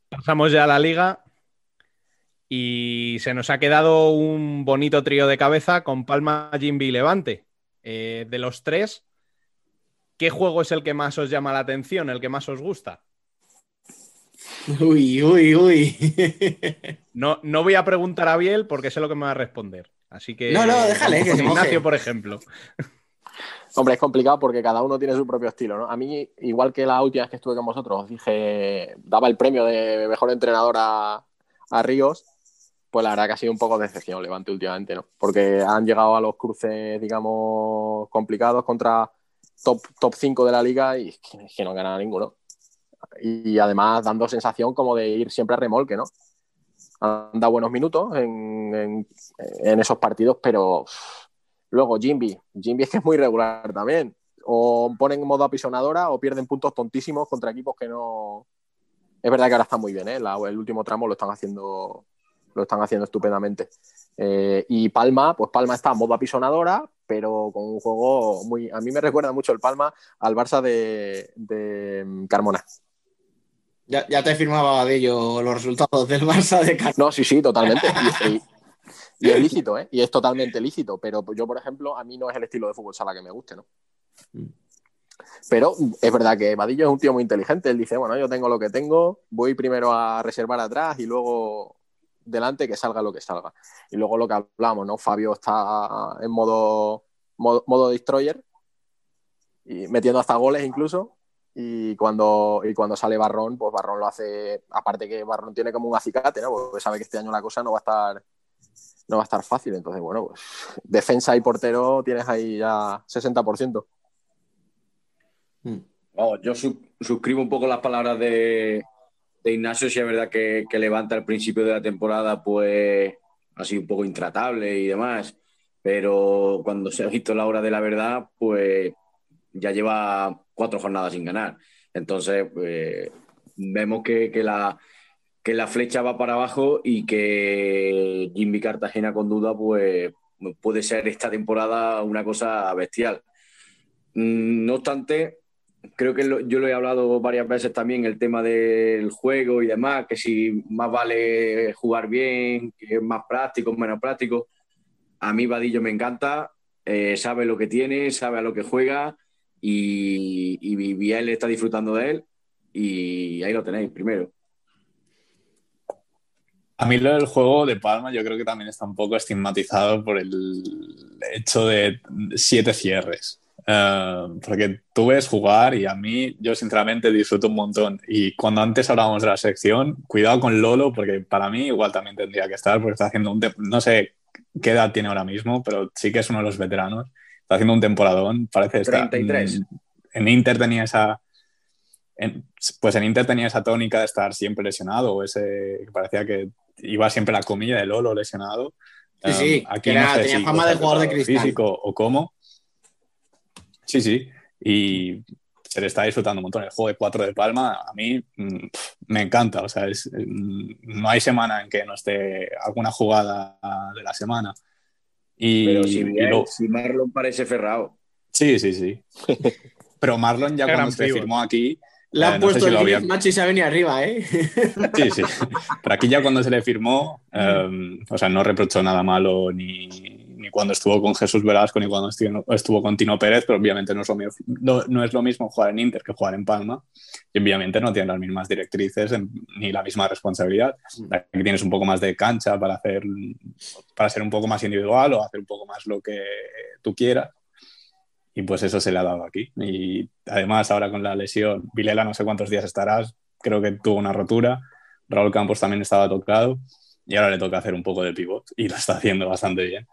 Pasamos ya a la liga y se nos ha quedado un bonito trío de cabeza con Palma, Jimby y Levante. Eh, de los tres, ¿qué juego es el que más os llama la atención, el que más os gusta? Uy, uy, uy. No, no voy a preguntar a Biel porque sé lo que me va a responder. Así que. No, no, déjale, que con se moje. Ignacio, por ejemplo. Hombre, es complicado porque cada uno tiene su propio estilo, ¿no? A mí, igual que la última vez que estuve con vosotros, os dije, daba el premio de mejor entrenador a, Ríos, pues la verdad que ha sido un poco de decepción Levante últimamente, ¿no? Porque han llegado a los cruces, digamos, complicados contra top, top 5 de la liga y que, no han ganado ninguno. Y además dando sensación como de ir siempre a remolque, ¿no? Han dado buenos minutos en, esos partidos, pero luego Jimby. Jimby es que es muy regular también. O ponen en modo apisonadora o pierden puntos tontísimos contra equipos que no. Es verdad que ahora están muy bien, ¿eh? La- el último tramo lo están haciendo, lo están haciendo estupendamente. Eh, y Palma, pues Palma está en modo apisonadora, pero con un juego muy. A mí me recuerda mucho el Palma al Barça de, de mm, Carmona. Ya, ya te firmaba de ello los resultados del Barça de Car- No, sí, sí, totalmente. Y, y- es lícito, ¿eh? Y es totalmente lícito. Pero yo, por ejemplo, a mí no es el estilo de fútbol sala que me guste, ¿no? Pero es verdad que Vadillo es un tío muy inteligente. Él dice, bueno, yo tengo lo que tengo, voy primero a reservar atrás y luego delante que salga lo que salga. Y luego lo que hablamos, ¿no? Fabio está en modo, modo, modo destroyer y metiendo hasta goles incluso. Y cuando, y cuando sale Barrón, pues Barrón lo hace, aparte que Barrón tiene como un acicate, ¿no? Porque sabe que este año la cosa no va a estar no va a estar fácil. Entonces, bueno, pues defensa y portero tienes ahí ya 60%. Vamos, yo sub- suscribo un poco las palabras de, de Ignacio, si es verdad que, que Levanta al principio de la temporada pues ha sido un poco intratable y demás, pero cuando se ha visto la hora de la verdad, pues ya lleva cuatro jornadas sin ganar. Entonces, pues, vemos que, que la, que la flecha va para abajo y que Jimmy Cartagena con duda pues puede ser esta temporada una cosa bestial. Mm, No obstante, creo que yo lo he hablado varias veces también, el tema del juego y demás, que si más vale jugar bien, que es más práctico, menos práctico. A mí Vadillo me encanta, eh, sabe lo que tiene, sabe a lo que juega y, y Biel está disfrutando de él y ahí lo tenéis primero. A mí lo del juego de Palma yo creo que también está un poco estigmatizado por el hecho de siete cierres. Eh, porque tú ves jugar y a mí yo sinceramente disfruto un montón. Y cuando antes hablábamos de la sección, cuidado con Lolo porque para mí igual también tendría que estar porque está haciendo un... No sé qué edad tiene ahora mismo, pero sí que es uno de los veteranos. Está haciendo un temporadón, parece estar... 33. mm, En Inter tenía esa... en- pues en Inter tenía esa tónica de estar siempre lesionado, o ese parecía que iba siempre la comilla de Lolo lesionado. Sí, sí, Um, aquí era- no sé tenía si fama de jugador de cristal. Físico o cómo. Sí, sí. Y se le está disfrutando un montón. El juego de 4 de Palma a mí mm, pf, me encanta. O sea, es, mm, no hay semana en que no esté alguna jugada de la semana. Y, Pero si, y lo- si Marlon parece ferrado. Sí, sí, sí. Pero Marlon ya Qué cuando se firmó aquí... Le eh, han no sé puesto si el había- macho, y se ha venido arriba, ¿eh? Sí, sí. Pero aquí ya cuando se le firmó, eh, o sea, no reprochó nada malo ni, ni cuando estuvo con Jesús Velasco ni cuando estuvo, con Tino Pérez, pero obviamente no es, lo, no, no es lo mismo jugar en Inter que jugar en Palma. Y obviamente no tiene las mismas directrices en- ni la misma responsabilidad. Aquí tienes un poco más de cancha para, hacer, para ser un poco más individual o hacer un poco más lo que tú quieras. Y pues eso se le ha dado aquí. Y además ahora con la lesión, Vilela no sé cuántos días estarás, creo que tuvo una rotura. Raúl Campos también estaba tocado y ahora le toca hacer un poco de pivot y lo está haciendo bastante bien.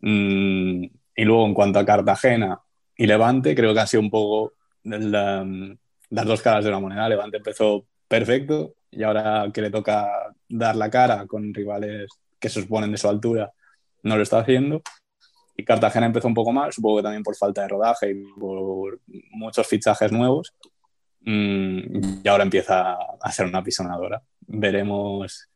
Mm, y luego en cuanto a Cartagena y Levante, creo que han sido un poco la- las dos caras de una moneda. Levante empezó perfecto y ahora que le toca dar la cara con rivales que se suponen de su altura, no lo está haciendo. Y Cartagena empezó un poco mal, supongo que también por falta de rodaje y por muchos fichajes nuevos. Mm, y ahora empieza a ser una pisonadora. Veremos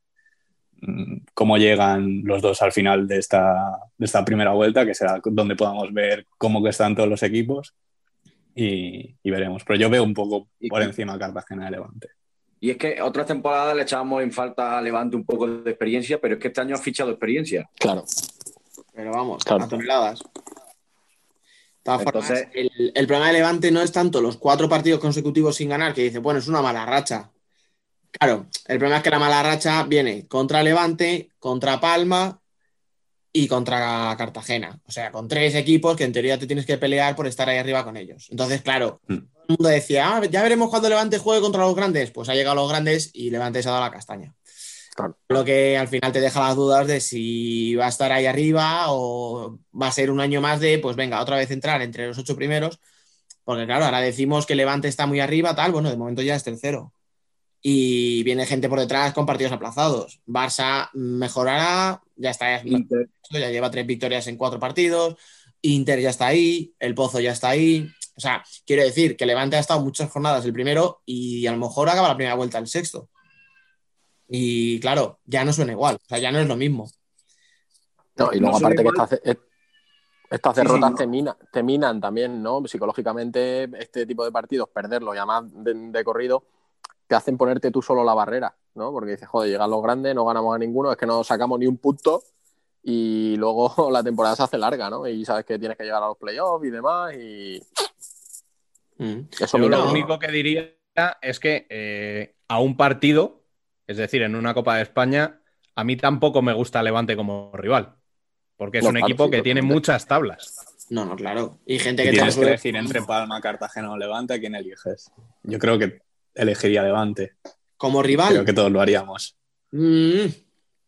mm, cómo llegan los dos al final de esta, de esta primera vuelta, que será donde podamos ver cómo que están todos los equipos y, y veremos. Pero yo veo un poco por encima a Cartagena de Levante. Y es que otras temporadas le echábamos en falta a Levante un poco de experiencia, pero es que este año ha fichado experiencia. Claro. Pero vamos, Claro. a toneladas. De todas formas, Entonces- el, el problema de Levante no es tanto los cuatro partidos consecutivos sin ganar, que dice, bueno, es una mala racha. Claro, el problema es que la mala racha viene contra Levante, contra Palma y contra Cartagena. O sea, con tres equipos que en teoría te tienes que pelear por estar ahí arriba con ellos. Entonces, claro, Mm. todo el mundo decía, "Ah, ya veremos cuando Levante juegue contra los grandes. Pues ha llegado los grandes y Levante se ha dado la castaña. Claro. Lo que al final te deja las dudas de si va a estar ahí arriba o va a ser un año más de, pues venga, otra vez entrar entre los ocho primeros. Porque claro, ahora decimos que Levante está muy arriba, tal, bueno, de momento ya es tercero. Y viene gente por detrás con partidos aplazados. Barça mejorará, ya está, Inter, ya lleva tres victorias en cuatro partidos. Inter ya está ahí, el Pozo ya está ahí. O sea, quiero decir que Levante ha estado muchas jornadas el primero y a lo mejor acaba la primera vuelta el sexto. Y claro, ya no suena igual, o sea, ya no es lo mismo. No, y No luego son aparte que igual. estas, estas Sí, sí, derrotas no. te, mina- te minan también, ¿no? Psicológicamente, este tipo de partidos, perderlo y además de, de corrido, te hacen ponerte tú solo la barrera, ¿no? Porque dices, joder, llegan los grandes, no ganamos a ninguno, es que no sacamos ni un punto y luego la temporada se hace larga, ¿no? Y sabes que tienes que llegar a los playoffs y demás y eso Yo mina, lo ¿no? único que diría es que eh, a un partido, es decir, en una Copa de España, a mí tampoco me gusta Levante como rival. Porque es No, un claro, equipo sí, que tiene muchas tablas. No, no, claro. Y gente que tienes que elegir entre Palma, Cartagena o Levante, ¿a quién eliges? Yo creo que elegiría Levante. como rival. Creo que todos lo haríamos. Mm,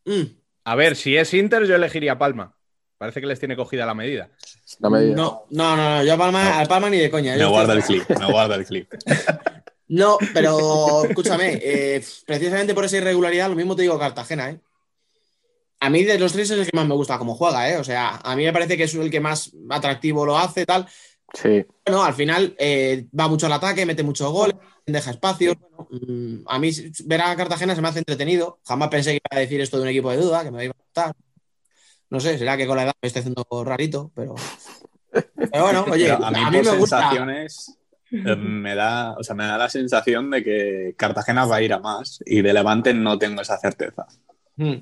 mm. A ver, si es Inter, yo elegiría Palma. Parece que les tiene cogida la medida. La medida. No, no, no, no, yo a Palma, No. al Palma ni de coña. Me guarda estoy- el clip, me guarda el clip. No, pero escúchame, eh, precisamente por esa irregularidad, lo mismo te digo Cartagena, ¿eh? A mí de los tres es el que más me gusta cómo juega, ¿eh? O sea, a mí me parece que es el que más atractivo lo hace, tal. Sí, Bueno, al final eh, va mucho al ataque, mete muchos goles, deja espacios. Bueno, mm, a mí ver a Cartagena se me hace entretenido. Jamás pensé que iba a decir esto de un equipo de duda, que me iba a gustar. No sé, será que con la edad me estoy haciendo rarito, pero. Pero bueno, oye, Pero a mí, a mí por me gusta. sensaciones eh, me da, o sea, me da la sensación de que Cartagena va a ir a más y de Levante no tengo esa certeza. Mm.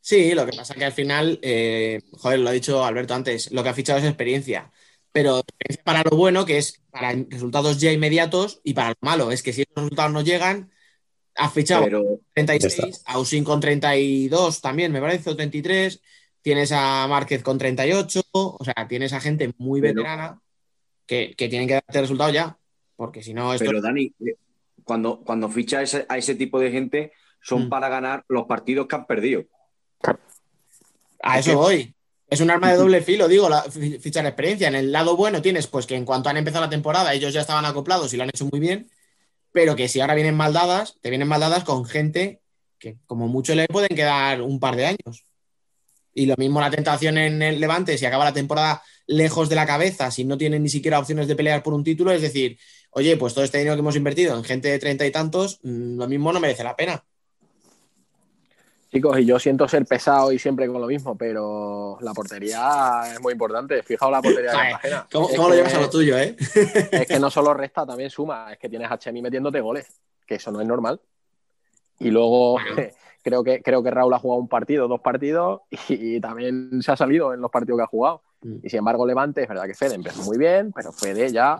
Sí, lo que pasa que al final, eh, joder, lo ha dicho Alberto antes, lo que ha fichado es experiencia. Pero experiencia para lo bueno, que es para resultados ya inmediatos, y para lo malo, es que si esos resultados no llegan, has fichado pero 36, a Usin con 32 también, me parece, o 33, tienes a Márquez con 38, o sea, tienes a gente muy Pero- veterana que, que tienen que darte resultados ya, porque si no, esto... Pero Dani, eh, cuando, cuando ficha ese- a ese tipo de gente, son Mm. para ganar los partidos que han perdido. A Es eso voy. Es un arma de doble filo, digo, la, fi- fichar experiencia. En el lado bueno tienes, pues que en cuanto han empezado la temporada, ellos ya estaban acoplados y lo han hecho muy bien, pero que si ahora vienen mal dadas, te vienen mal dadas con gente que como mucho le pueden quedar un par de años. Y lo mismo la tentación en el Levante, si acaba la temporada lejos de la cabeza, si no tienen ni siquiera opciones de pelear por un título, es decir, oye, pues todo este dinero que hemos invertido en gente de treinta y tantos, mm, lo mismo no merece la pena. chicos, y yo siento ser pesado y siempre con lo mismo, pero la portería es muy importante. Fijaos la portería de Cartagena. ¿Cómo, cómo lo llevas a lo tuyo, eh? Es que no solo resta, también suma. Es que tienes a Chemi metiéndote goles, que eso no es normal. Y luego creo, que, creo que Raúl ha jugado un partido, dos partidos, y, y también se ha salido en los partidos que ha jugado. Mm. Y sin embargo, Levante, es verdad que Fede empezó muy bien, pero Fede ya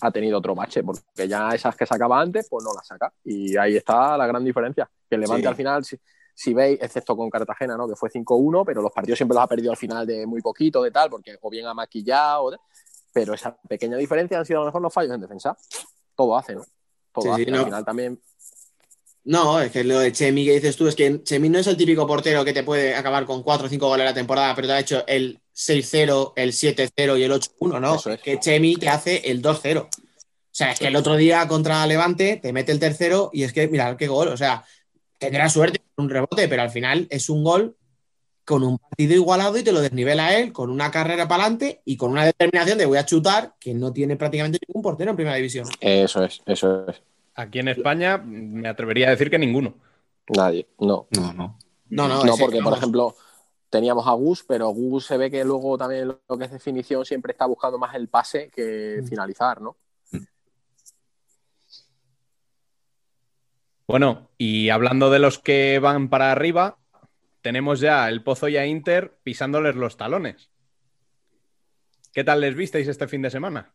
ha tenido otro bache, porque ya esas que sacaba antes, pues no las saca. Y ahí está la gran diferencia. Que Levante Sí. al final, si, si veis, excepto con Cartagena, ¿no? que fue 5-1, pero los partidos siempre los ha perdido al final de muy poquito, de tal, porque o bien ha maquillado, o pero esa pequeña diferencia han sido a lo mejor los fallos en defensa. Todo hace, ¿no? Todo Sí, hace. sí, Al no. final también No, es que lo de Chemi que dices tú es que Chemi no es el típico portero que te puede acabar con 4 o 5 goles a la temporada, pero te ha hecho el 6-0, el 7-0 y el 8-1, ¿no? Es. que Chemi te hace el 2-0. O sea, es que el otro día contra Levante te mete el tercero y es que, mira, qué gol. O sea, tendrá suerte con un rebote, pero al final es un gol con un partido igualado y te lo desnivela él, con una carrera para adelante y con una determinación de voy a chutar que no tiene prácticamente ningún portero en primera división. eso es, eso es. Aquí en España me atrevería a decir que ninguno. Nadie, no. No, no. No, no, No, porque, por ejemplo, teníamos a Gus, pero Gus se ve que luego también lo que es definición siempre está buscando más el pase que Mm. finalizar, ¿no? Bueno, y hablando de los que van para arriba, tenemos ya el Pozo y a Inter pisándoles los talones. ¿Qué tal les visteis este fin de semana?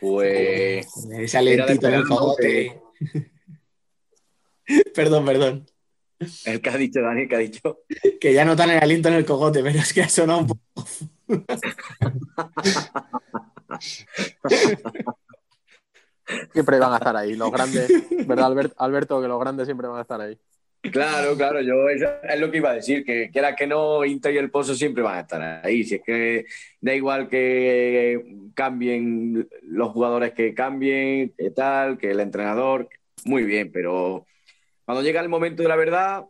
Pues. Ese alentito en el cogote. perdón, perdón. El que ha dicho Dani, que ha dicho. Que ya notan el aliento en el cogote, pero es que ha sonado un poco. Siempre van a estar ahí, los grandes, ¿verdad, Albert- Alberto? Que los grandes siempre van a estar ahí. Claro, claro, yo eso es lo que iba a decir, que quiera que no, Inter y el Pozo siempre van a estar ahí. Si es que da igual que cambien los jugadores que cambien, que tal, que el entrenador, muy bien, pero cuando llega el momento de la verdad,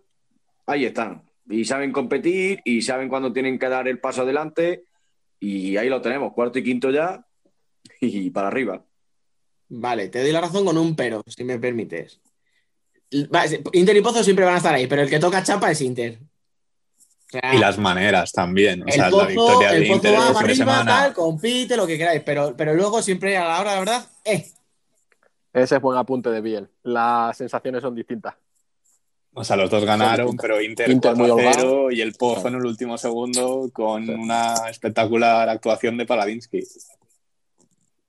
ahí están. Y saben competir y saben cuándo tienen que dar el paso adelante y ahí lo tenemos, cuarto y quinto ya y para arriba. Vale, te doy la razón con un pero, si me permites. Inter y Pozo siempre van a estar ahí, pero el que toca chapa es Inter. O sea, Y las maneras también. O el sea, Pozo, la victoria el de Pozo Inter va el para fin de arriba, semana. tal, compite, lo que queráis, pero, pero luego siempre a la hora de la verdad, eh. Ese es buen apunte de Biel. Las sensaciones son distintas. O sea, los dos ganaron, pero Inter, Inter muy 4 a 0 holgado. y el Pozo en el último segundo con una espectacular actuación de Paladinsky.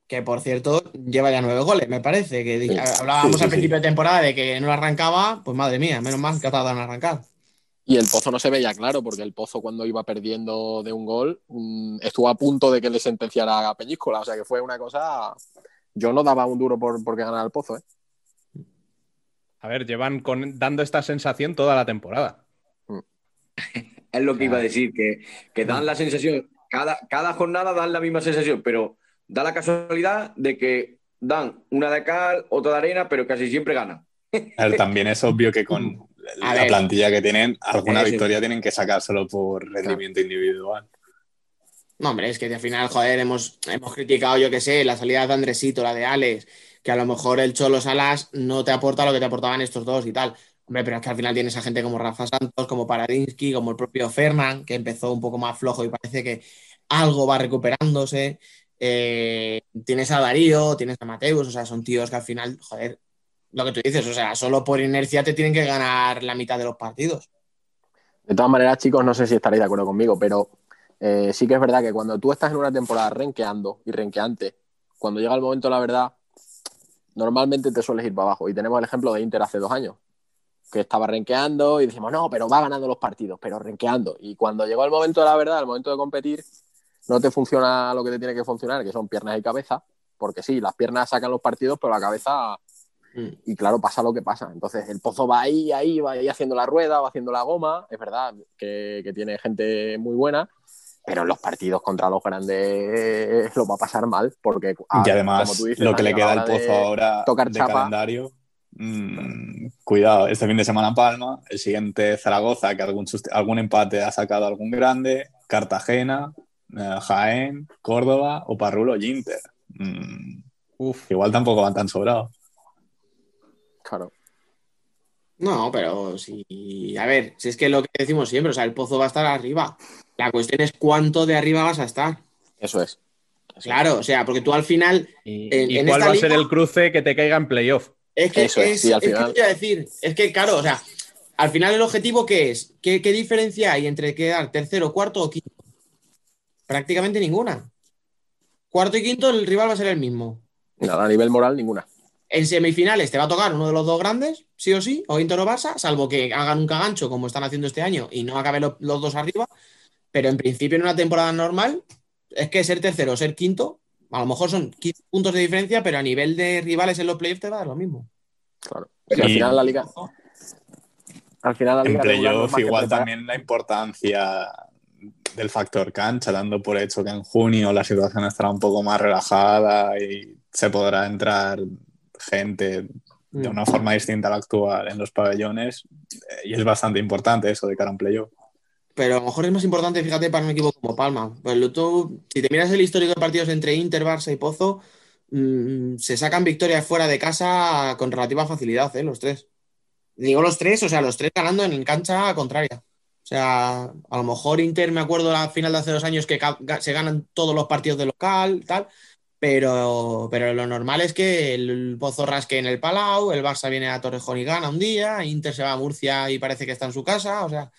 Que por cierto, lleva ya nueve goles, me parece. Que Sí. hablábamos Sí, sí, al sí. principio de temporada de que no arrancaba, pues madre mía, menos mal que ha tardado en arrancar. Y el Pozo no se veía claro, porque el Pozo cuando iba perdiendo de un gol mm, estuvo a punto de que le sentenciara a Peñíscola. O sea que fue una cosa. Yo no daba un duro por, porque ganara el Pozo, ¿eh? A ver, llevan con- dando esta sensación toda la temporada. Es lo que iba a decir, que, que dan la sensación, cada, cada jornada dan la misma sensación, pero da la casualidad de que dan una de cal, otra de arena, pero casi siempre ganan. También es obvio que con A la ver. plantilla que tienen, alguna victoria tienen que sacárselo por rendimiento individual. No, hombre, es que al final, joder, hemos, hemos criticado, yo qué sé, la salida de Andresito, la de Alex, que a lo mejor el Cholo Salas no te aporta lo que te aportaban estos dos y tal. Hombre, pero es que al final tienes a gente como Rafa Santos, como Paradinsky, como el propio Fernán, que empezó un poco más flojo y parece que algo va recuperándose. Eh, tienes a Darío, tienes a Mateus, o sea, son tíos que al final, joder, lo que tú dices, o sea, solo por inercia te tienen que ganar la mitad de los partidos. De todas maneras, chicos, no sé si estaréis de acuerdo conmigo, pero eh, sí que es verdad que cuando tú estás en una temporada renqueando y renqueante, cuando llega el momento de la verdad, normalmente te sueles ir para abajo. Y tenemos el ejemplo de Inter hace dos años, que estaba renqueando y decimos, no, pero va ganando los partidos, pero renqueando. Y cuando llegó el momento de la verdad, el momento de competir, no te funciona lo que te tiene que funcionar, que son piernas y cabeza, porque sí, las piernas sacan los partidos, pero la cabeza y claro, pasa lo que pasa. Entonces, el pozo va ahí, ahí, va ahí haciendo la rueda, va haciendo la goma. Es verdad que, que tiene gente muy buena, pero en los partidos contra los grandes lo va a pasar mal, porque ah, y además, como tú dices, lo que le queda al pozo de ahora tocar de chapa, calendario. mm, cuidado, este fin de semana Palma, el siguiente Zaragoza, que algún, algún empate ha sacado algún grande, Cartagena, eh, Jaén, Córdoba o Parrulo y Inter. Mm, Uf, igual tampoco van tan sobrados. Claro. No, pero sí. A ver, si es que lo que decimos siempre, o sea, el pozo va a estar arriba. La cuestión es cuánto de arriba vas a estar. Eso es. Claro, o sea, porque tú al final. ¿Y, En- y en cuál esta va a ser el cruce que te caiga en playoff? Es que Eso es, es, sí, al es que final- te voy a decir, es que claro, o sea, al final el objetivo ¿qué es? ¿Qué, qué diferencia hay entre quedar tercero, cuarto o quinto? Prácticamente ninguna. Cuarto y quinto, el rival va a ser el mismo. Nada, a nivel moral, ninguna. En semifinales te va a tocar uno de los dos grandes, sí o sí, o Inter o Barça, salvo que hagan un cagancho como están haciendo este año y no acaben lo- los dos arriba. Pero en principio, en una temporada normal, es que ser tercero o ser quinto, a lo mejor son 15 puntos de diferencia, pero a nivel de rivales en los playoffs te va a dar lo mismo. Claro. Y al final la liga. Al final la En liga regular no es playoff más que igual también la importancia del factor cancha, dando por hecho que en junio la situación estará un poco más relajada y se podrá entrar gente de Mm. una forma distinta a la actual en los pabellones eh, y es bastante importante eso de cara a un playoff. Pero a lo mejor es más importante, fíjate, para un equipo como Palma. Lo- tú, si te miras el histórico de partidos entre Inter, Barça y Pozo, mm, se sacan victorias fuera de casa con relativa facilidad, ¿eh? Los tres. Digo los tres, o sea, los tres ganando en cancha contraria. O sea, a lo mejor Inter, me acuerdo la final de hace dos años que se ganan todos los partidos de local, tal, Pero, pero lo normal es que el Pozo rasque en el Palau, el Barça viene a Torrejón y gana un día, Inter se va a Murcia y parece que está en su casa, o sea,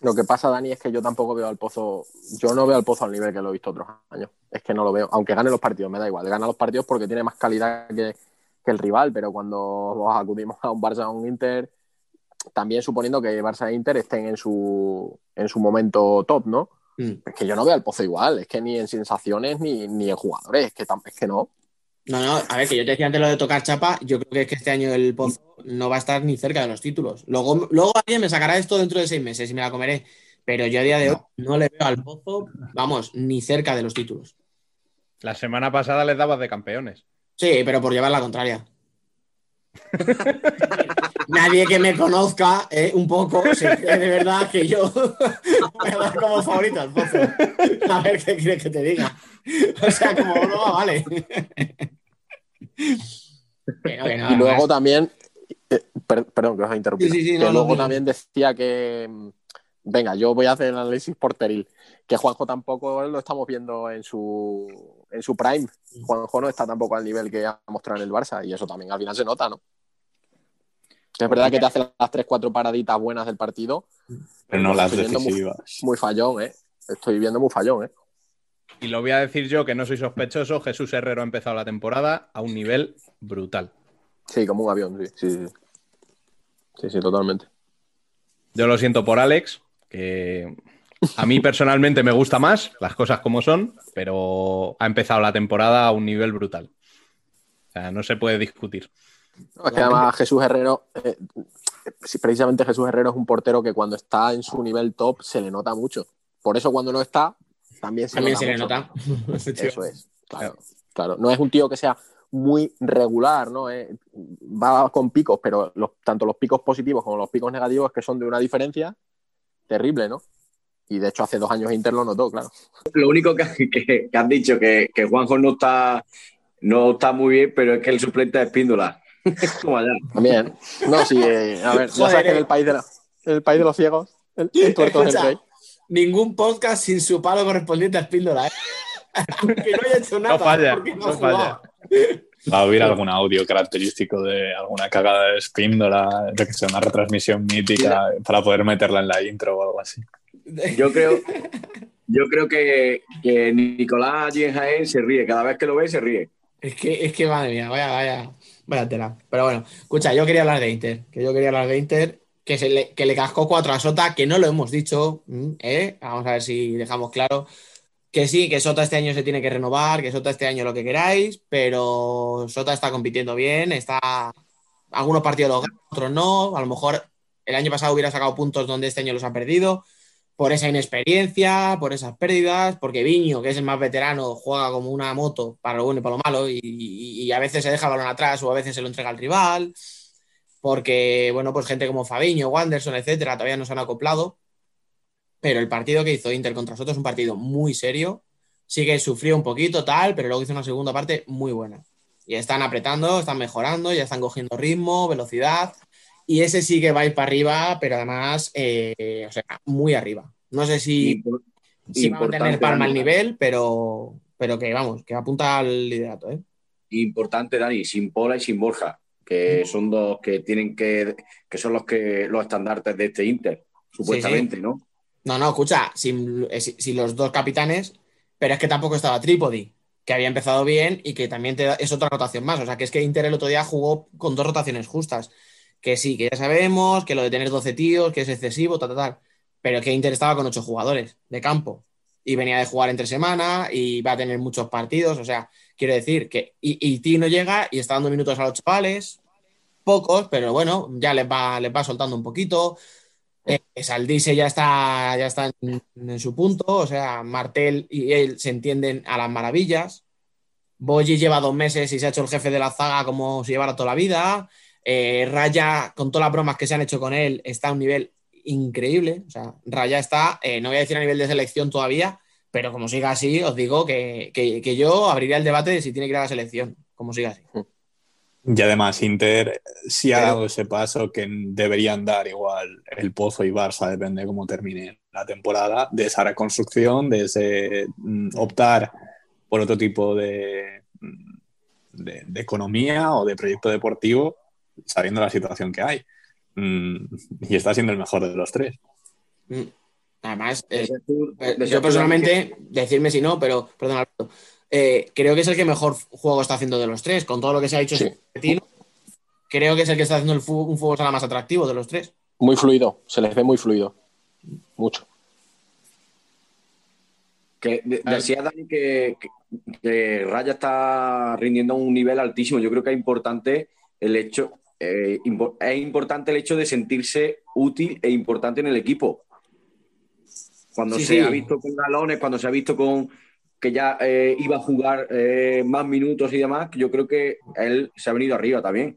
Lo que pasa, Dani, es que yo tampoco veo al Pozo, yo no veo al Pozo al nivel que lo he visto otros años. Es que no lo veo, aunque gane los partidos, me da igual. Gana los partidos porque tiene más calidad que, que el rival, pero cuando acudimos a un Barça o un Inter, también suponiendo que Barça e Inter estén en su, en su momento top, ¿no? mm. Es que yo no veo al Pozo igual, es que ni en sensaciones ni, ni en jugadores, es que, es que no. No, no, a ver, que yo te decía antes lo de tocar chapa, yo creo que es que este año el Pozo no va a estar ni cerca de los títulos. Luego, luego alguien me sacará esto dentro de seis meses y me la comeré, pero yo a día de hoy no le veo al Pozo, vamos, ni cerca de los títulos. La semana pasada les dabas de campeones. Sí, pero por llevar la contraria. Nadie que me conozca eh, un poco cree de verdad que yo voy a dar como favorito al Pozo. A ver qué quieres que te diga. O sea, como broma, vale. Que no, y luego también, eh, per- perdón que os he interrumpido, Sí, sí, sí, que no, luego no. también decía que, mm, venga, yo voy a hacer el análisis porteril, que Juanjo tampoco lo estamos viendo en su, en su prime. Juanjo no está tampoco al nivel que ha mostrado en el Barça y eso también al final se nota, ¿no? Es verdad que te hace las 3-4 paraditas buenas del partido. Pero no las viendo muy- decisivas. Muy, fallón, ¿eh? Estoy viendo muy fallón, ¿eh? Y lo voy a decir yo, que no soy sospechoso, Jesús Herrero ha empezado la temporada a un nivel brutal. Sí, como un avión, sí, sí, sí. Sí, sí, totalmente. Yo lo siento por Alex, que a mí personalmente me gusta más, las cosas como son, pero ha empezado la temporada a un nivel brutal. O sea, no se puede discutir. No, es que además Jesús Herrero, eh, sí, precisamente Jesús Herrero es un portero que cuando está en su nivel top se le nota mucho. Por eso cuando no está, también se, También nota se le nota. Eso es, claro, claro. No es un tío que sea muy regular, ¿no? Eh, va con picos, pero los- tanto los picos positivos como los picos negativos que son de una diferencia terrible, ¿no? Y de hecho hace dos años Inter lo notó, claro. Lo único que, que, que has dicho, que, que Juanjo no está, no está muy bien, pero es que el suplente es. Como allá. También. No, sí, eh, a ver, ya sabes que en el país de, la- en el país de los ciegos, el, el tuerto es el rey. Ningún podcast sin su palo correspondiente a Espíndola, ¿eh? Aunque no haya hecho nada. falla, porque no no ha jugado. Va a haber algún audio característico de alguna cagada de Spíndola, yo que sé, una retransmisión mítica para poder meterla en la intro o algo así. Yo creo, yo creo que, que Nicolás allí en Jaén se ríe. Cada vez que lo ve, se ríe. Es que, es que madre mía, vaya, vaya, vaya tela. Pero bueno, escucha, yo quería hablar de Inter, que yo quería hablar de Inter, que, se le, que cascó cuatro a Sota, que no lo hemos dicho, ¿m? ¿eh? Vamos a ver si dejamos claro que sí, que Sota este año se tiene que renovar, que Sota este año lo que queráis, pero Sota está compitiendo bien, está algunos partidos los gana, otros no, a lo mejor el año pasado hubiera sacado puntos donde este año los ha perdido, por esa inexperiencia, por esas pérdidas, porque Viño, que es el más veterano, juega como una moto para lo bueno y para lo malo, y- y a veces se deja el balón atrás o a veces se lo entrega al rival, porque, bueno, pues gente como Fabiño, Wanderson, etcétera, todavía no se han acoplado, pero el partido que hizo Inter contra nosotros es un partido muy serio, sí que sufrió un poquito, tal, pero luego hizo una segunda parte muy buena. Y están apretando, están mejorando, ya están cogiendo ritmo, velocidad, y ese sí que va a ir para arriba, pero además, eh, o sea, muy arriba. No sé si, va a mantener importante, Palma al nivel, pero, pero que vamos, que apunta al liderato. ¿eh? Importante, Dani, sin Pola y sin Borja, que son dos que tienen que, que son los que los estandartes de este Inter, supuestamente, ¿no? No, no, escucha, sin, eh, los dos capitanes, pero es que tampoco estaba Trípodi, que había empezado bien y que también te da- es otra rotación más. O sea, que es que Inter el otro día jugó con dos rotaciones justas. Que sí, que ya sabemos, que lo de tener 12 tíos, que es excesivo, tal, tal, tal. Pero que Inter estaba con ocho jugadores de campo y venía de jugar entre semana y va a tener muchos partidos. O sea, quiero decir que. Y, Tino llega y está dando minutos a los chavales, pocos, pero bueno, ya les va, les va soltando un poquito. Eh, Saldise ya está, ya está en, en su punto, o sea, Martel y él se entienden a las maravillas. Boyi lleva dos meses y se ha hecho el jefe de la zaga como si llevara toda la vida. Eh, Raya, con todas las bromas que se han hecho con él, está a un nivel increíble. O sea, Raya está, eh, no voy a decir a nivel de selección todavía, pero como siga así, os digo que, que- que yo abriría el debate de si tiene que ir a la selección, como siga así. Y además Inter sí ha Pero- dado ese paso que deberían dar igual el Pozo y Barça, depende de cómo termine la temporada, de esa reconstrucción, de ese mm, optar por otro tipo de, de- de economía o de proyecto deportivo, sabiendo la situación que hay. Mm, y está siendo el mejor de los tres. Mm. Además, eh, eh, yo personalmente, decirme si no, pero, perdón, Alberto, eh, creo que es el que mejor juego está haciendo de los tres, con todo lo que se ha dicho Sí. creo que es el que está haciendo el fu- un fútbol sala más atractivo de los tres. Muy fluido, se les ve muy fluido. Mucho. Que de- decía Dani que, que- que Raya está rindiendo a un nivel altísimo. Yo creo que es importante el hecho, eh, impo- es importante el hecho de sentirse útil e importante en el equipo. Cuando Sí, se sí. ha visto con galones, cuando se ha visto con que ya eh, iba a jugar eh, más minutos y demás, yo creo que él se ha venido arriba también.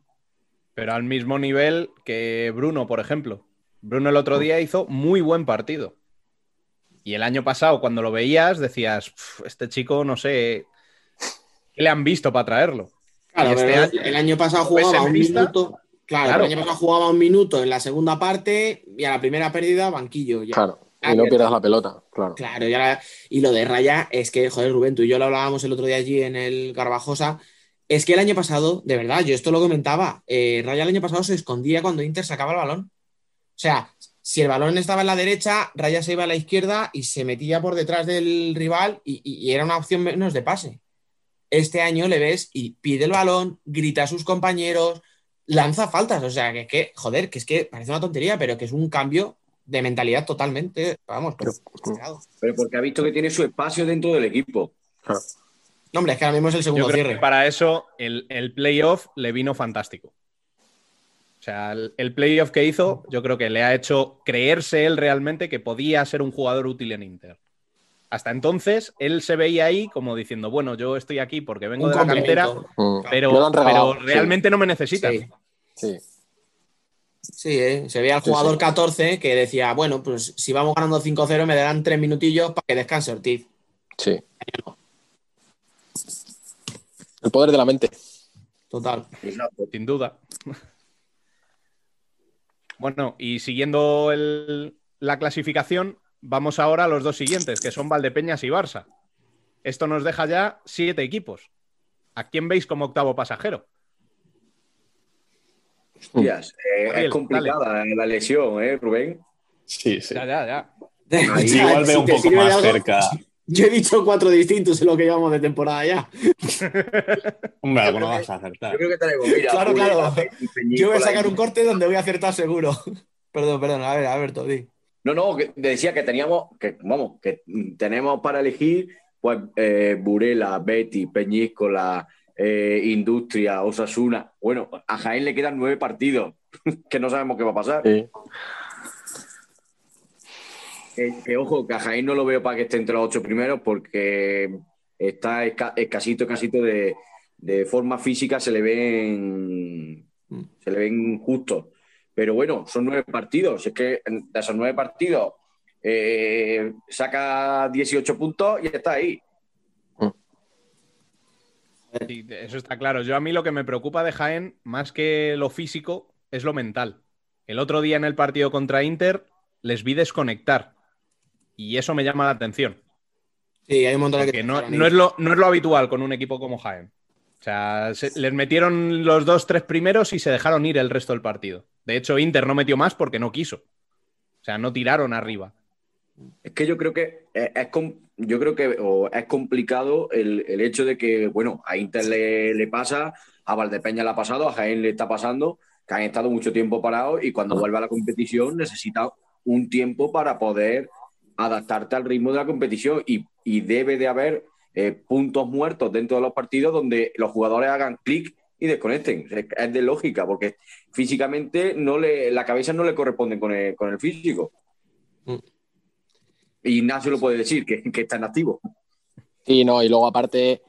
Pero al mismo nivel que Bruno, por ejemplo. Bruno el otro día hizo muy buen partido. Y el año pasado, cuando lo veías, decías, "Pf, este chico, no sé, ¿qué le han visto para traerlo? Claro, este pero año- el año pasado ¿Ves jugaba un vista? minuto. Claro, Claro. el año pasado jugaba un minuto en la segunda parte y a la primera pérdida, banquillo. Ya. Claro. Ah, Y no pierdas la pelota, claro. Claro, y, ahora- y lo de Raya es que, joder, Rubén, tú y yo lo hablábamos el otro día allí en el Garbajosa. Es que el año pasado, de verdad, yo esto lo comentaba, eh, Raya el año pasado se escondía cuando Inter sacaba el balón. O sea, si el balón estaba en la derecha, Raya se iba a la izquierda y se metía por detrás del rival y, y- y era una opción menos de pase. Este año le ves y pide el balón, grita a sus compañeros, lanza faltas. O sea, que, que joder, que es que parece una tontería, pero que es un cambio de mentalidad totalmente, vamos, pero, Pero porque ha visto que tiene su espacio dentro del equipo. No, hombre, es que ahora mismo es el Yo segundo creo cierre. que para eso el, el playoff le vino fantástico. O sea, el, el playoff que hizo, yo creo que le ha hecho creerse él realmente que podía ser un jugador útil en Inter. Hasta entonces, él se veía ahí como diciendo, bueno, yo estoy aquí porque vengo Un de la cantera, pero, regalado, pero realmente no me necesitan. Sí. Sí. Sí, ¿eh? se veía al jugador sí. 14 que decía, bueno, pues si vamos ganando 5-0 me darán tres minutillos para que descanse Ortiz. Sí. El poder de la mente. Total. Sin duda. Bueno, y siguiendo el- la clasificación, vamos ahora a los dos siguientes, que son Valdepeñas y Barça. Esto nos deja ya siete equipos. ¿A quién veis como octavo pasajero? Hostias, eh, Gabriel, es complicada la lesión, ¿eh, Rubén? Sí, sí. Ya, ya, ya. Ahí igual veo un poco más algo, cerca. Yo he dicho cuatro distintos en lo que llevamos de temporada ya. Hombre, alguno creo vas a acertar. Yo creo que tenemos, mira, Claro, claro. Yo voy a sacar un corte donde voy a acertar seguro. Perdón, perdón, a ver, Alberto, di. No, no, que decía que teníamos, que vamos, que tenemos para elegir, pues, eh, Burela, Betty, Peñíscola, eh, Industria, Osasuna. Bueno, a Jaén le quedan nueve partidos, que no sabemos qué va a pasar. Sí. Que, que, ojo, que a Jaén no lo veo para que esté entre los ocho primeros porque está esca- escasito, escasito de, de forma física, se le ven se le ven justos. Pero bueno, son nueve partidos. Es que de esos nueve partidos eh, saca 18 puntos y está ahí. Sí, eso está claro. Yo a mí lo que me preocupa de Jaén, más que lo físico, es lo mental. El otro día en el partido contra Inter les vi desconectar. Y eso me llama la atención. Sí, hay un montón de que no, es lo, no es lo habitual con un equipo como Jaén. O sea, se- les metieron los dos, tres primeros y se dejaron ir el resto del partido. De hecho, Inter no metió más porque no quiso. O sea, no tiraron arriba. Es que yo creo que es, es com- yo creo que o es complicado el, el hecho de que, bueno, a Inter le, le pasa, a Valdepeña le ha pasado, a Jaén le está pasando, que han estado mucho tiempo parados y cuando vuelve a la competición necesita un tiempo para poder adaptarte al ritmo de la competición y, y debe de haber eh, puntos muertos dentro de los partidos donde los jugadores hagan clic y desconecten. Es, de lógica, porque físicamente no le, la cabeza no le corresponde con el, con el físico. Ignacio lo puede decir, que, está en activo. Y no, y luego aparte,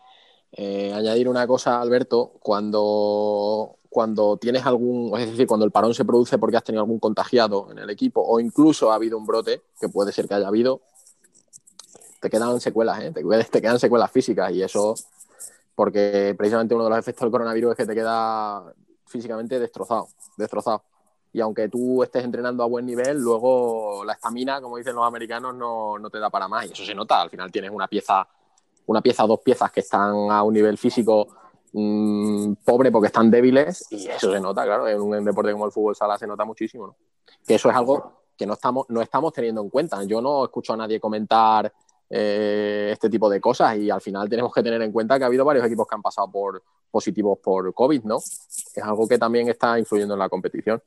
eh, añadir una cosa, Alberto, cuando, cuando tienes algún, es decir, cuando el parón se produce porque has tenido algún contagiado en el equipo o incluso ha habido un brote, que puede ser que haya habido, te quedan secuelas, ¿eh? te, te quedan secuelas físicas y eso, porque precisamente uno de los efectos del coronavirus es que te queda físicamente destrozado, destrozado. Y aunque tú estés entrenando a buen nivel, luego la estamina, como dicen los americanos, no, no te da para más. Y eso se nota. Al final tienes una pieza, una pieza o dos piezas que están a un nivel físico mm, pobre porque están débiles y eso se nota, claro, en un deporte como el fútbol sala se nota muchísimo, ¿no? Que eso es algo que no estamos, no estamos teniendo en cuenta. Yo no escucho a nadie comentar eh, este tipo de cosas y al final tenemos que tener en cuenta que ha habido varios equipos que han pasado por positivos por COVID, ¿no? Es algo que también está influyendo en la competición.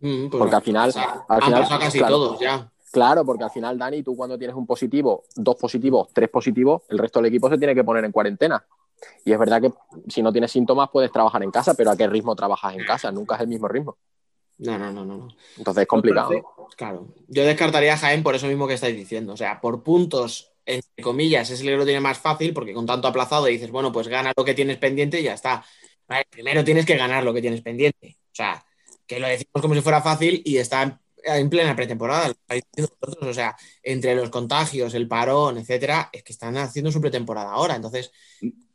Mm, pues Porque al final, sea, al han final, pasado casi claro. todos ya. Claro, porque al final, Dani, tú cuando tienes un positivo, dos positivos, tres positivos, el resto del equipo se tiene que poner en cuarentena. Y es verdad que si no tienes síntomas puedes trabajar en casa, pero ¿a qué ritmo trabajas en casa? Nunca es el mismo ritmo. No, no, no, no. Entonces es complicado. Claro. Yo descartaría a Jaén por eso mismo que estáis diciendo. O sea, por puntos, entre comillas, es el que lo tiene más fácil porque con tanto aplazado dices, bueno, pues gana lo que tienes pendiente y ya está. Vale, primero tienes que ganar lo que tienes pendiente. O sea, que lo decimos como si fuera fácil y está en, en plena pretemporada. O sea, entre los contagios, el parón, etcétera, es que están haciendo su pretemporada ahora. Entonces,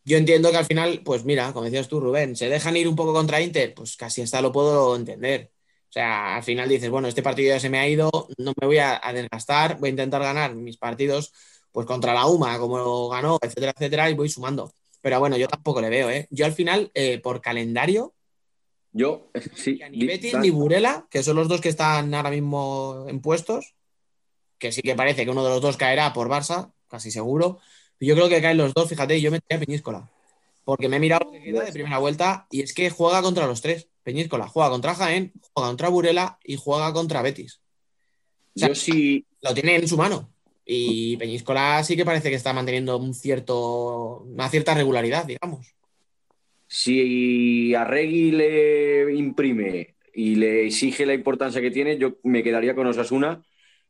yo entiendo que al final, pues mira, como decías tú, Rubén, se dejan ir un poco contra Inter, pues casi hasta lo puedo entender. O sea, al final dices, bueno, este partido ya se me ha ido, no me voy a, desgastar, voy a intentar ganar mis partidos pues contra la UMA, como ganó, etcétera, etcétera, y voy sumando. Pero bueno, yo tampoco le veo, ¿eh? Yo al final, eh, por calendario, Yo, sí. ni Betis ni Burela, que son los dos que están ahora mismo en puestos, que sí que parece que uno de los dos caerá por Barça, casi seguro. Yo creo que caen los dos, fíjate, yo metería a Peñíscola. Porque me he mirado que queda de primera vuelta y es que juega contra los tres. Peñíscola juega contra Jaén, juega contra Burela y juega contra Betis. O sea, Yo sí, lo tiene en su mano. Y Peñíscola sí que parece que está manteniendo un cierto, una cierta regularidad, digamos. Si Arregui le imprime y le exige la importancia que tiene, yo me quedaría con Osasuna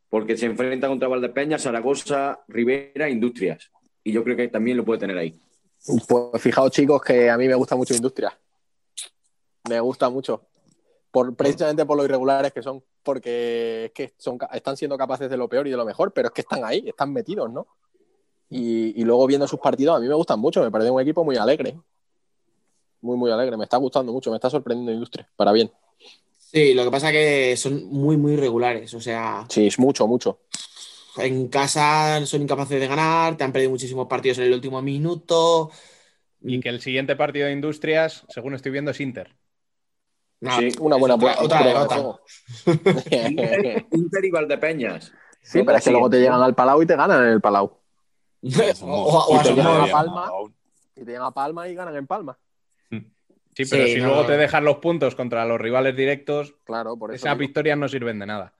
porque se enfrenta contra Valdepeña, Zaragoza, Rivera, Industrias. Y yo creo que también lo puede tener ahí. Pues fijaos, chicos, que a mí me gusta mucho Industria. Me gusta mucho. Por, precisamente por lo irregulares que son. Porque es que son, están siendo capaces de lo peor y de lo mejor, pero es que están ahí, están metidos, ¿no? Y, y luego viendo sus partidos, a mí me gustan mucho. Me parece un equipo muy alegre. Muy, muy alegre. Me está gustando mucho. Me está sorprendiendo Industria. Para bien. Sí, lo que pasa que son muy, muy regulares. O sea, Sí, es mucho, mucho. en casa son incapaces de ganar, te han perdido muchísimos partidos en el último minuto. Y que el siguiente partido de Industrias, según estoy viendo, es Inter. Sí, Una buena otra- otra derrota. Inter, Inter y Valdepeñas. Sí, pero es que luego te llegan al Palau y te ganan en el Palau. o, o- o Y a te su llegan modo. a Palma y te llegan a Palma y ganan en Palma. Sí, pero Sí, si no. luego te dejan los puntos contra los rivales directos, Claro, por eso. esas digo. victorias no sirven de nada.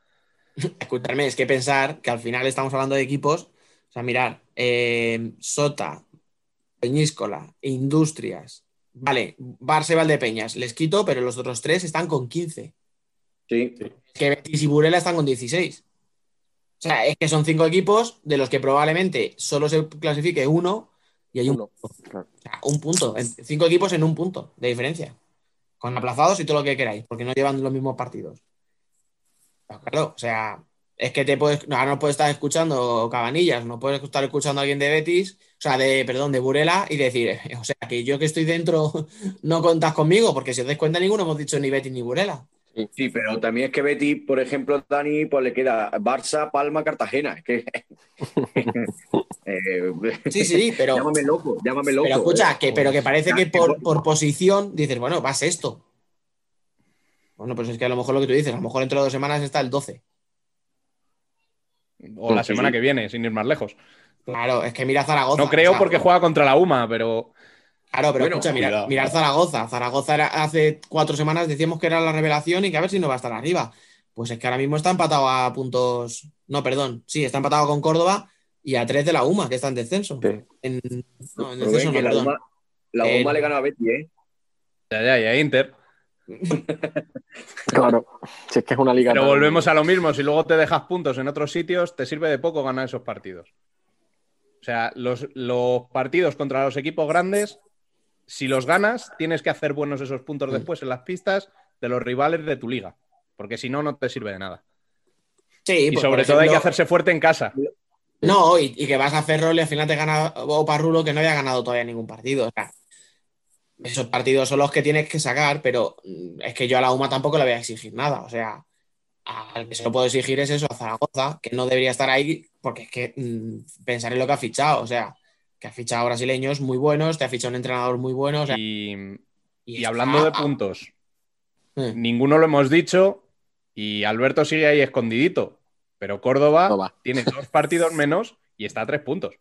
Escucharme, es que pensar que al final estamos hablando de equipos. O sea, mirar, eh, Sota, Peñíscola, Industrias. Vale, Barça y Valdepeñas, les quito, pero los otros tres están con 15. Sí. que Betis y Burela están con 16. O sea, es que son cinco equipos de los que probablemente solo se clasifique uno y hay un, Uno. Claro. o sea, un punto. Cinco equipos en un punto de diferencia. Con aplazados y todo lo que queráis, porque no llevan los mismos partidos. Pero claro, o sea, es que te puedes, ahora no puedes estar escuchando Cabanillas, no puedes estar escuchando a alguien de Betis, o sea, de, perdón, de Burela y decir, o sea, que yo que estoy dentro no contas conmigo, porque si os dais cuenta ninguno hemos dicho ni Betis ni Burela. Sí, pero también es que Betty, por ejemplo, Dani, pues le queda Barça, Palma, Cartagena. Es que. Eh, Sí, sí, pero... llámame loco, llámame loco. Pero escucha, eh. que, pero que parece que por, por posición dices, bueno, vas esto. Bueno, pues es que a lo mejor lo que tú dices, a lo mejor dentro de dos semanas está el 12. O la Sí, semana sí. que viene, sin ir más lejos. Claro, es que mira Zaragoza. No creo o sea, porque juega contra la UMA, pero Claro, pero Bueno, escucha, mirar Zaragoza. Zaragoza era- hace cuatro semanas decíamos que era la revelación y que a ver si no va a estar arriba. Pues es que ahora mismo está empatado a puntos. No, perdón. Sí, está empatado con Córdoba y a tres de la UMA, que está en descenso. Sí. En, no, en Rubén, descenso no, la perdón. UMA, la Eh, le ganó a Betty, ¿eh? ya, ya, ya, Inter. Claro. Si es que es una liga. Pero tan- volvemos a lo mismo. Si luego te dejas puntos en otros sitios, te sirve de poco ganar esos partidos. O sea, los, los partidos contra los equipos grandes, si los ganas, tienes que hacer buenos esos puntos después en las pistas de los rivales de tu liga. Porque si no, no te sirve de nada. Sí, Y pues, sobre todo hay que hacerse fuerte en casa. No, y, y que vas a Ferrol y al final te gana Oparrulo que no había ganado todavía ningún partido. O sea, esos partidos son los que tienes que sacar, pero mm, es que yo a la UMA tampoco le voy a exigir nada. O sea, al que se lo puedo exigir es eso, a Zaragoza, que no debería estar ahí, porque es que mm, pensar en lo que ha fichado. O sea, que ha fichado brasileños muy buenos, te ha fichado un entrenador muy bueno. o sea, Y, y y está- hablando de puntos, Eh, ninguno lo hemos dicho y Alberto sigue ahí escondidito, pero Córdoba No tiene dos partidos menos y está a tres puntos.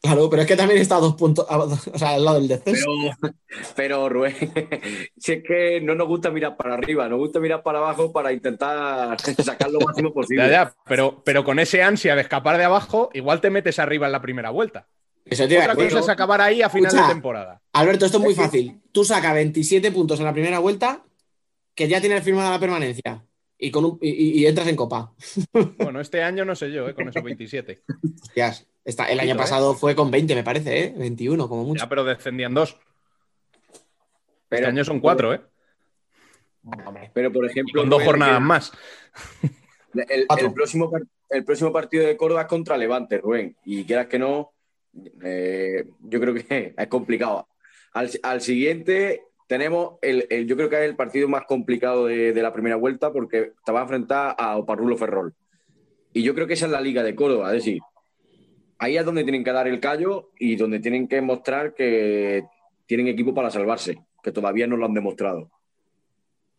Claro, pero es que también está a dos puntos, a- o sea, al lado del descenso. Pero, pero Rubén, si es que no nos gusta mirar para arriba, nos gusta mirar para abajo para intentar sacar lo máximo posible. Ya, ya, pero, pero con ese ansia de escapar de abajo, igual te metes arriba en la primera vuelta. Eso te Otra cosa es acabar ahí a final Escucha. de temporada. Alberto, esto es muy fácil. Tú sacas 27 puntos en la primera vuelta, que ya tienes firmada la permanencia, y, con un- y- y- y entras en Copa. Bueno, este año no sé yo, ¿eh? con esos 27. Hostias, está- el año ¿eh? pasado fue con 20, me parece, ¿eh? 21, como mucho. Ya, pero descendían dos. Pero- Este año son cuatro, ¿eh? Pero, por Y ejemplo, con dos jornadas más. el, próximo, el próximo partido de Córdoba es contra Levante, Rubén. Y quieras que no, eh, yo creo que es complicado. Al, al siguiente tenemos, el, el- yo creo que es el partido más complicado de, de la primera vuelta porque te va a enfrentar a Oparrulo Ferrol. Y yo creo que esa es la liga de Córdoba, es decir, ahí es donde tienen que dar el callo y donde tienen que mostrar que tienen equipo para salvarse, que todavía no lo han demostrado.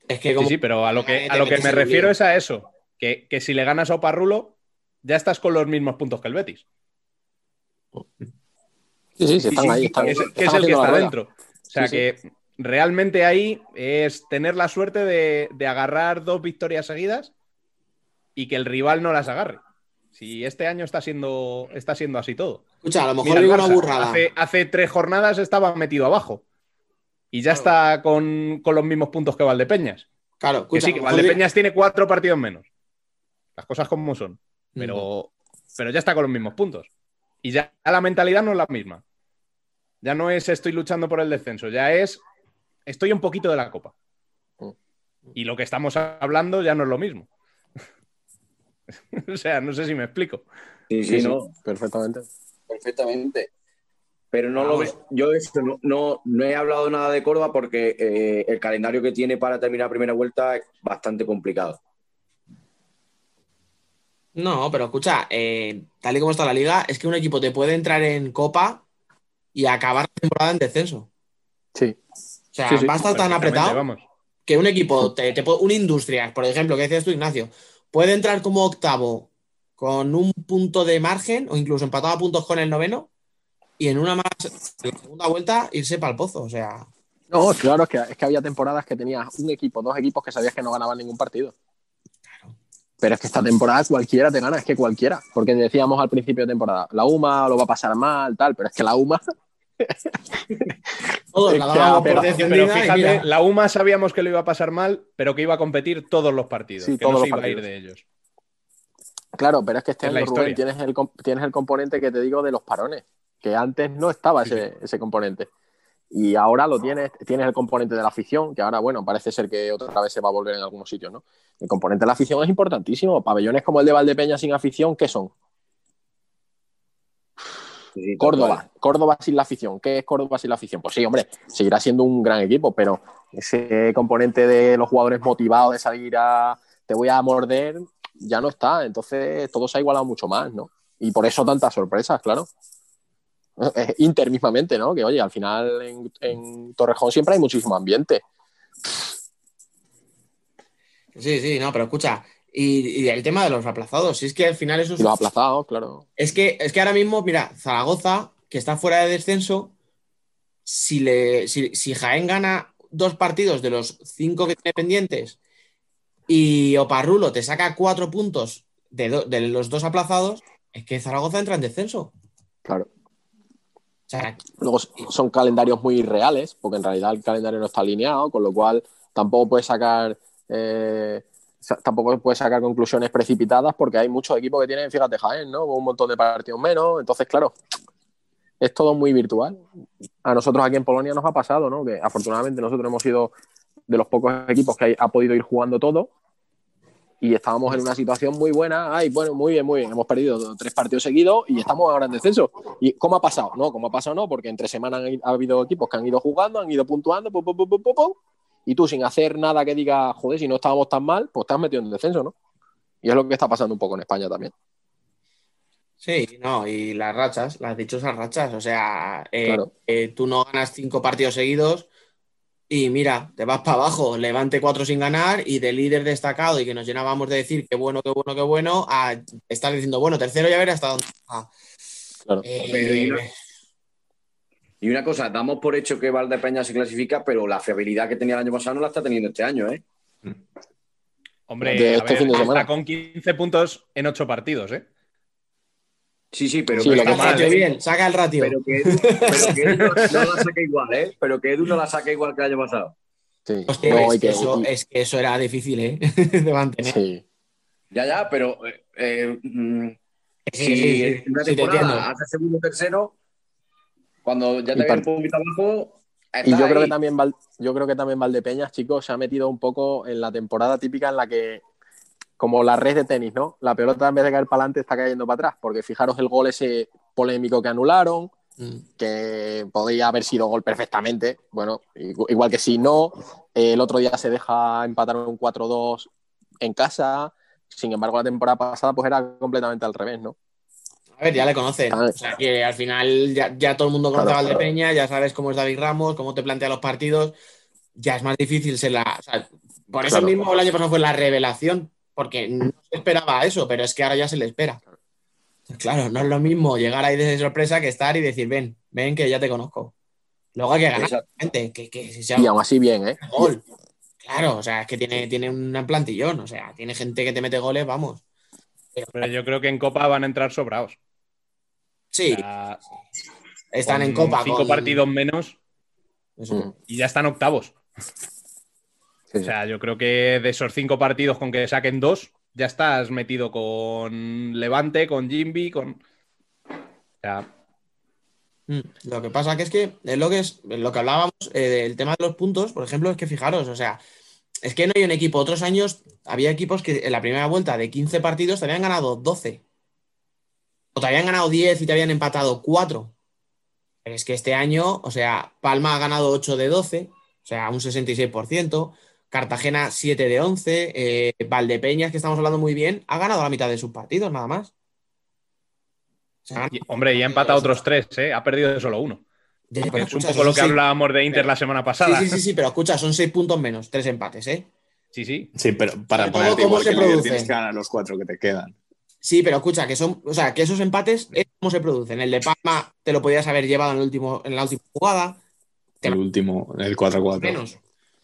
Es que Sí, como... sí, pero a lo que, a lo que me refiero es a eso. Que, que si le ganas a Oparrulo, ya estás con los mismos puntos que el Betis. Sí, sí, sí, están sí, ahí. sí, Están, que es, que es el que está dentro. O sea Sí, sí. que realmente ahí es tener la suerte de, de agarrar dos victorias seguidas y que el rival no las agarre. Si este año está siendo, está siendo así todo. Escucha, a lo mejor digo una burrada. Hace, hace tres jornadas estaba metido abajo. Y ya está con, con los mismos puntos que Valdepeñas. Claro, Que escucha, sí, que mejor digo- Valdepeñas tiene cuatro partidos menos. Las cosas como son. Mm. Pero, pero ya está con los mismos puntos. Y ya la mentalidad no es la misma. Ya no es estoy luchando por el descenso, ya es estoy un poquito de la copa. Mm. Y lo que estamos hablando ya no es lo mismo. o sea, no sé si me explico. Sí, Sí, sí, sí, no, perfectamente. perfectamente. Pero no lo Vamos. ve- yo esto no, no, no he hablado nada de Córdoba porque eh, el calendario que tiene para terminar la primera vuelta es bastante complicado. No, pero escucha, eh, tal y como está la liga, es que un equipo te puede entrar en Copa y acabar la temporada en descenso. Sí. O sea, Sí, sí, va a estar tan apretado Vamos. que un equipo, te, te puede- una industria, por ejemplo, que decías tú, Ignacio, puede entrar como octavo con un punto de margen o incluso empatado a puntos con el noveno y en una más, en la segunda vuelta, irse para el pozo. O sea, No, claro, es que, es que había temporadas que tenías un equipo, dos equipos que sabías que no ganaban ningún partido. Pero es que esta temporada cualquiera te gana, es que cualquiera. Porque decíamos al principio de temporada, la UMA lo va a pasar mal, tal, pero es que la UMA. todos la dábamos pero- por fíjate, la UMA sabíamos que lo iba a pasar mal, pero que iba a competir todos los partidos. Sí, que todos no se iba a ir de ellos. Claro, pero es que este Es año, Rubén, tienes el, tienes el componente que te digo de los parones, que antes no estaba ese, ese componente. Y ahora lo tienes, tienes el componente de la afición, que ahora, bueno, parece ser que otra vez se va a volver en algunos sitios, ¿no? El componente de la afición es importantísimo. Pabellones como el de Valdepeña sin afición, ¿qué son? Sí, Córdoba. Córdoba sin la afición. ¿Qué es Córdoba sin la afición? Pues sí, hombre, seguirá siendo un gran equipo, pero ese componente de los jugadores motivados de salir a te voy a morder ya no está. Entonces todo se ha igualado mucho más, ¿no? Y por eso tantas sorpresas, claro. Inter mismamente, ¿no? Que oye, al final en, en Torrejón siempre hay muchísimo ambiente. Sí, sí, no, pero escucha, y, y el tema de los aplazados, si es que al final eso es, los aplazados, claro. es que, es que ahora mismo, mira, Zaragoza, que está fuera de descenso, si, le, si, si Jaén gana dos partidos de los cinco que tiene pendientes y Oparrulo te saca cuatro puntos de, do- de los dos aplazados, es que Zaragoza entra en descenso. Claro. Luego son calendarios muy irreales, porque en realidad el calendario no está alineado, con lo cual tampoco puedes sacar eh, tampoco puedes sacar conclusiones precipitadas, porque hay muchos equipos que tienen, fíjate, Jaén, ¿no? Un montón de partidos menos. Entonces, claro, es todo muy virtual. A nosotros aquí en Polonia nos ha pasado, ¿no? Que afortunadamente nosotros hemos sido de los pocos equipos que ha podido ir jugando todo. Y estábamos en una situación muy buena. Ay, bueno, muy bien, muy bien. Hemos perdido tres partidos seguidos y estamos ahora en descenso. ¿Y cómo ha pasado? No, ¿cómo ha pasado? No, porque entre semanas han- ha habido equipos que han ido jugando, han ido puntuando, pum, pum, pum, y tú sin hacer nada que diga, joder, si no estábamos tan mal, pues te has metido en descenso, ¿no? Y es lo que está pasando un poco en España también. Sí, no, y las rachas, las dichosas rachas. O sea, eh, Claro. eh, tú no ganas cinco partidos seguidos y mira, te vas para abajo, levante cuatro sin ganar y de líder destacado y que nos llenábamos de decir qué bueno, qué bueno, qué bueno, a estar diciendo, bueno, tercero ya ver hasta dónde. Claro. Eh, Y una cosa, damos por hecho que Valdepeña se clasifica, pero la fiabilidad que tenía el año pasado no la está teniendo este año, ¿eh? Hombre, De a este ver, fin de está semana. con 15 puntos en 8 partidos, ¿eh? Sí, sí, pero Sí, que, saca el ratio bien, saca el ratio. pero que Edu, pero que Edu no, no la saca igual, ¿eh? Pero que Edu no la saca igual que el año pasado. Sí. Hostia, No, es, que eso, y- es que eso era difícil, ¿eh? de mantener. sí. Ya, ya, pero eh, eh, mm, Sí, si sí, sí, en una sí, te temporada entiendo. hace segundo o tercero, cuando ya te par- un poquito abajo, Y yo creo que también Val- yo creo que también Valdepeñas, chicos, se ha metido un poco en la temporada típica en la que, como la red de tenis, ¿no? La pelota en vez de caer para adelante está cayendo para atrás. Porque fijaros el gol ese polémico que anularon, Mm. que podría haber sido gol perfectamente. Bueno, igu- igual que si no, el otro día se deja empatar un 4-2 en casa. Sin embargo, la temporada pasada pues era completamente al revés, ¿no? A ver, ya le ver. O sea, que al final ya, ya todo el mundo conoce Claro, a Valdepeña, ya sabes cómo es David Ramos, cómo te plantea los partidos. Ya es más difícil ser la. o sea, por eso Claro. mismo el año pasado fue la revelación, porque no se esperaba eso, pero es que ahora ya se le espera. Claro, no es lo mismo llegar ahí de sorpresa que estar y decir, ven, ven que ya te conozco. Luego hay que ganar, gente, que, que si sea Y aún así bien, ¿eh? gol. Claro, o sea, es que tiene, tiene un plantillón, o sea, tiene gente que te mete goles, vamos. Pero yo creo que en Copa van a entrar sobrados. Sí, O sea, están con en Copa. Cinco con- partidos menos Eso. Y ya están octavos. Sí, O sea, yo creo que de esos cinco partidos con que saquen dos, ya estás metido con Levante, con Jimby, con. O sea, Mm, Lo que pasa que es que es lo que es lo que hablábamos eh, del tema de los puntos, por ejemplo, es que fijaros, o sea, es que no hay un equipo. Otros años había equipos que en la primera vuelta de 15 partidos te habían ganado 12. O te habían ganado 10 y te habían empatado 4. Pero es que este año, o sea, Palma ha ganado 8 de 12, o sea, un 66%. Cartagena 7 de 11. eh, Valdepeñas, que estamos hablando muy bien, ha ganado la mitad de sus partidos, nada más. Y- hombre, y ha empatado otros tres, ¿eh? Ha perdido solo uno. Ya, Que pero es un poco lo que seis- hablábamos de Inter la semana pasada. Sí, sí, sí, sí, pero escucha, son seis puntos menos, tres empates, ¿eh? Sí, sí. Sí, pero para ponerte ¿cómo igual se que tienes que ganar los cuatro que te quedan. Sí, pero escucha, que son, o sea, que esos empates es cómo se producen. El de Palma te lo podías haber llevado en el último, en la última jugada, Te El último, el 4-4. menos.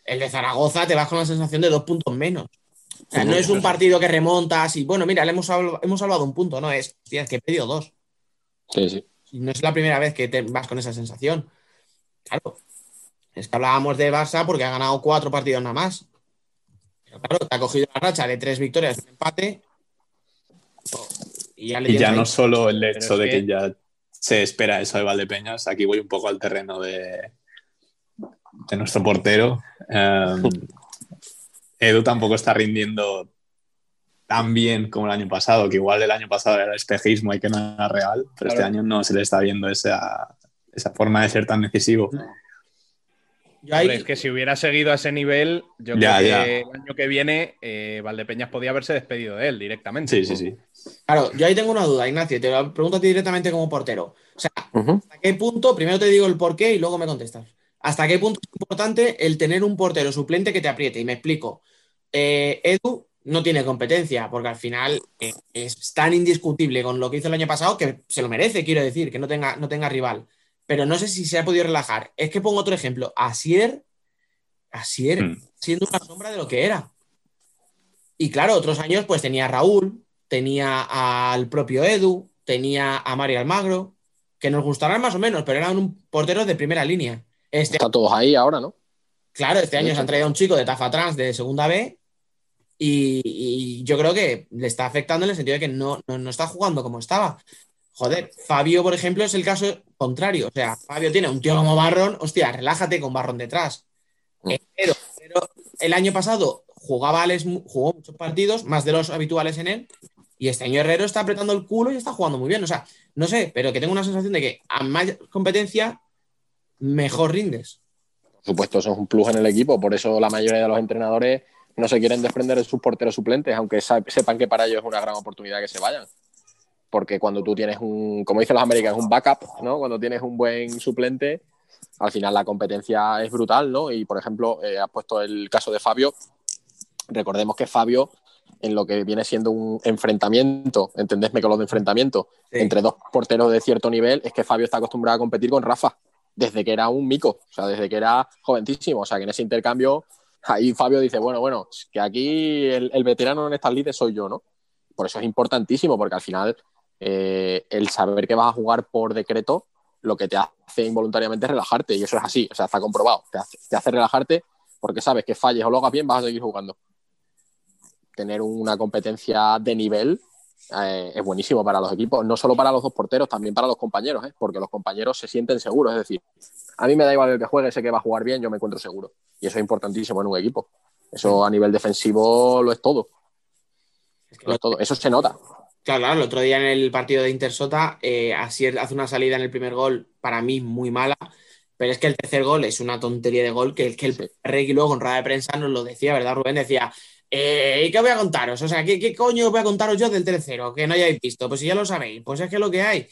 El de Zaragoza te vas con la sensación de dos puntos menos. O sea, no es un partido que remontas y bueno, mira, le hemos, salv- hemos salvado un punto, no es, hostia, es que he pedido dos. Sí, sí. Y no es la primera vez que te vas con esa sensación. Claro. Es que hablábamos de Barça porque ha ganado cuatro partidos nada más. Pero claro, te ha cogido la racha de tres victorias y un empate. Y ya, le Y ya tienes no ahí. solo el hecho de que... que- ya se espera eso de Valdepeñas, aquí voy un poco al terreno de, de nuestro portero. Um, Edu tampoco está rindiendo tan bien como el año pasado, que igual el año pasado era espejismo y que no era real, pero este año no se le está viendo esa, esa forma de ser tan decisivo. Yo ahí- Hombre, es que si hubiera seguido a ese nivel, yo Ya, creo ya. que el año que viene eh, Valdepeñas podía haberse despedido de él directamente. Sí, sí, sí. Claro, yo ahí tengo una duda, Ignacio, te lo pregunto a ti directamente como portero. O sea. ¿hasta qué punto? Primero te digo el por qué y luego me contestas. ¿Hasta qué punto es importante el tener un portero suplente que te apriete? Y me explico. Eh, Edu no tiene competencia, porque al final eh, es tan indiscutible con lo que hizo el año pasado que se lo merece, quiero decir, que no tenga, no tenga rival. Pero no sé si se ha podido relajar. Es que pongo otro ejemplo. Asier, Asier Hmm. siendo una sombra de lo que era. Y claro, otros años pues tenía a Raúl, tenía al propio Edu, tenía a Mario Almagro, que nos gustarán más o menos, pero eran un portero de primera línea. Este, Están todos ahí ahora, ¿no? claro, este año se han traído a un chico de Tafa Trans de segunda B y, y yo creo que le está afectando en el sentido de que no, no, no está jugando como estaba. Joder, Fabio, por ejemplo, es el caso contrario. O sea, Fabio tiene un tío como Barrón, hostia, relájate con Barrón detrás. Mm. Eh, Pero, pero el año pasado jugaba Alex, jugó muchos partidos, más de los habituales en él, y este año Herrero está apretando el culo y está jugando muy bien. O sea, no sé, pero que tengo una sensación de que a más competencia, mejor rindes. Por supuesto, eso es un plus en el equipo. Por eso la mayoría de los entrenadores no se quieren desprender de sus porteros suplentes, aunque sepan que para ellos es una gran oportunidad que se vayan. porque cuando tú tienes un, como dicen los americanos, un backup, ¿no? Cuando tienes un buen suplente, al final la competencia es brutal, ¿no? Y por ejemplo, eh, has puesto el caso de Fabio. Recordemos que Fabio, en lo que viene siendo un enfrentamiento, entendedme con lo de enfrentamiento, Sí. entre dos porteros de cierto nivel, es que Fabio está acostumbrado a competir con Rafa, desde que era un mico, o sea, desde que era joventísimo. O sea, que en ese intercambio, ahí Fabio dice, bueno, bueno, que aquí el, el veterano en estas lides soy yo, ¿no? Por eso es importantísimo, porque al final eh, el saber que vas a jugar por decreto lo que te hace involuntariamente es relajarte, y eso es así, o sea, está comprobado. Te hace, te hace relajarte porque sabes que falles o lo hagas bien, vas a seguir jugando. Tener una competencia de nivel eh, es buenísimo para los equipos, no solo para los dos porteros, también para los compañeros, ¿eh? porque los compañeros se sienten seguros. Es decir, a mí me da igual el que juegue, sé que va a jugar bien, yo me encuentro seguro. Y eso es importantísimo en un equipo. Eso a nivel defensivo lo es todo. Lo es todo. Eso se nota. Claro, claro, el otro día en el partido de Intersota, eh, Asier hace una salida en el primer gol, para mí muy mala, pero es que el tercer gol es una tontería de gol que, que el Sí. Regui luego en rueda de prensa nos lo decía, ¿verdad, Rubén? Decía, eh, ¿y qué voy a contaros? O sea, ¿qué, ¿qué coño voy a contaros yo del tercero que no hayáis visto? Pues si ya lo sabéis, pues es que lo que hay.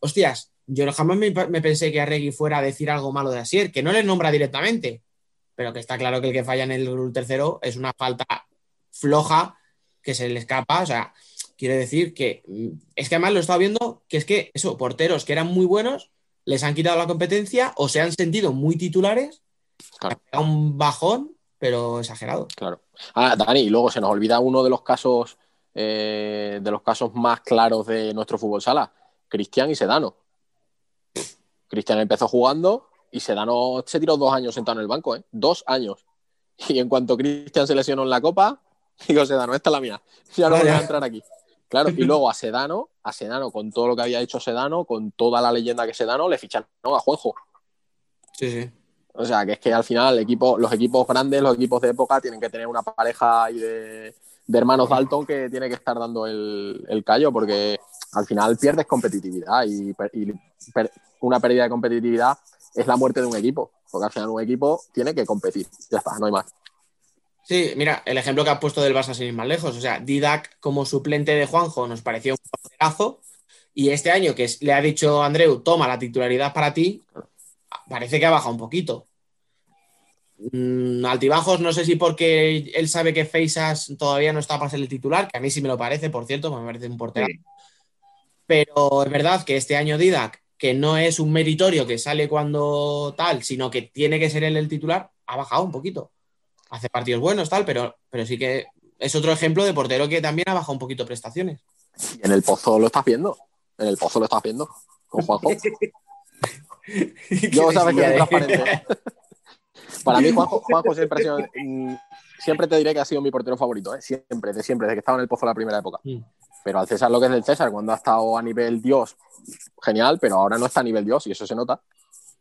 Hostias, yo jamás me, me pensé que Arregui fuera a decir algo malo de Asier, que no le nombra directamente, pero que está claro que el que falla en el tercero es una falta floja que se le escapa, o sea, quiere decir que mm, es que además lo he estado viendo que es que eso, porteros que eran muy buenos les han quitado la competencia o se han sentido muy titulares, Claro. pegado un bajón, pero exagerado. Claro. Ah, Dani, y luego se nos olvida uno de los casos eh, de los casos más claros de nuestro fútbol sala, Cristian y Sedano. Cristian empezó jugando y Sedano se tiró dos años sentado en el banco, ¿eh? Dos años. Y en cuanto Cristian se lesionó en la copa, digo, Sedano, esta es la mía. Ya no voy a entrar aquí. Claro, y luego a Sedano, a Sedano, con todo lo que había hecho Sedano, con toda la leyenda que Sedano, le fichan ¿no? a Juanjo. Sí, sí. O sea, que es que al final los equipos grandes, los equipos de época, tienen que tener una pareja de, hermanos Dalton que tiene que estar dando el, callo, porque al final pierdes competitividad y, una pérdida de competitividad es la muerte de un equipo, porque al final un equipo tiene que competir. Ya está, no hay más. Sí, mira, el ejemplo que has puesto del Barça sin ir más lejos. O sea, Didac como suplente de Juanjo nos pareció un porterazo. Y este año que le ha dicho Andreu, toma la titularidad para ti, parece que ha bajado un poquito. Mm, altibajos, no sé si porque él sabe que Feisas todavía no está para ser el titular, que a mí sí me lo parece, por cierto, me parece un porterazo. Sí. Pero es verdad que este año Didac, que no es un meritorio que sale cuando tal, sino que tiene que ser él el titular, ha bajado un poquito hace partidos buenos, tal, pero, pero sí que es otro ejemplo de portero que también ha bajado un poquito prestaciones. Y en el pozo lo estás viendo. En el pozo lo estás viendo. Con Juanjo. Yo sabes que soy transparente. Para mí, Juanjo, Juanjo siempre ha sido. mm, Siempre te diré que ha sido mi portero favorito, ¿eh? Siempre, de siempre, desde que estaba en el pozo la primera época. Mm. Pero al César lo que es del César, cuando ha estado a nivel Dios, genial, pero ahora no está a nivel Dios y eso se nota.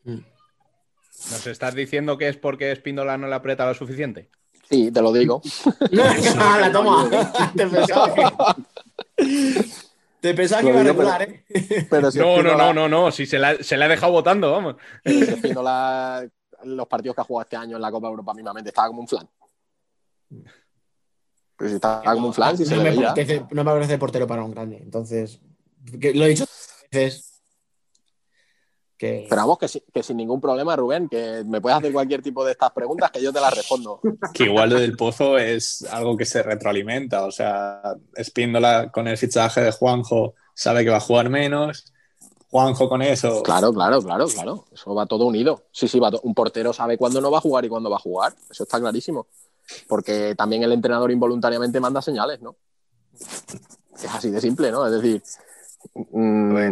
¿Nos estás diciendo que es porque Espíndola no le aprieta lo suficiente? Sí, te lo digo. la toma. Te pensaba que, te pensaba que iba a regular, ¿eh? Pero si No, no, no, no, no, si se la, se la ha dejado votando, vamos. los partidos que ha jugado este año en la Copa Europa mismamente estaba como un flan. Pero si estaba como un flan, si se no, me parece, no me parece portero para un grande. Entonces, que lo he dicho veces. Que... Vamos, que, si- que sin ningún problema, Rubén, que me puedes hacer cualquier tipo de estas preguntas que yo te las respondo. Que igual lo del pozo es algo que se retroalimenta. O sea, Espíndola con el fichaje de Juanjo sabe que va a jugar menos. Juanjo con eso. Claro, claro, claro, claro. Eso va todo unido. Sí, sí, va to- un portero sabe cuándo no va a jugar y cuándo va a jugar. Eso está clarísimo. Porque también el entrenador involuntariamente manda señales, ¿no? Es así de simple, ¿no? Es decir, mm,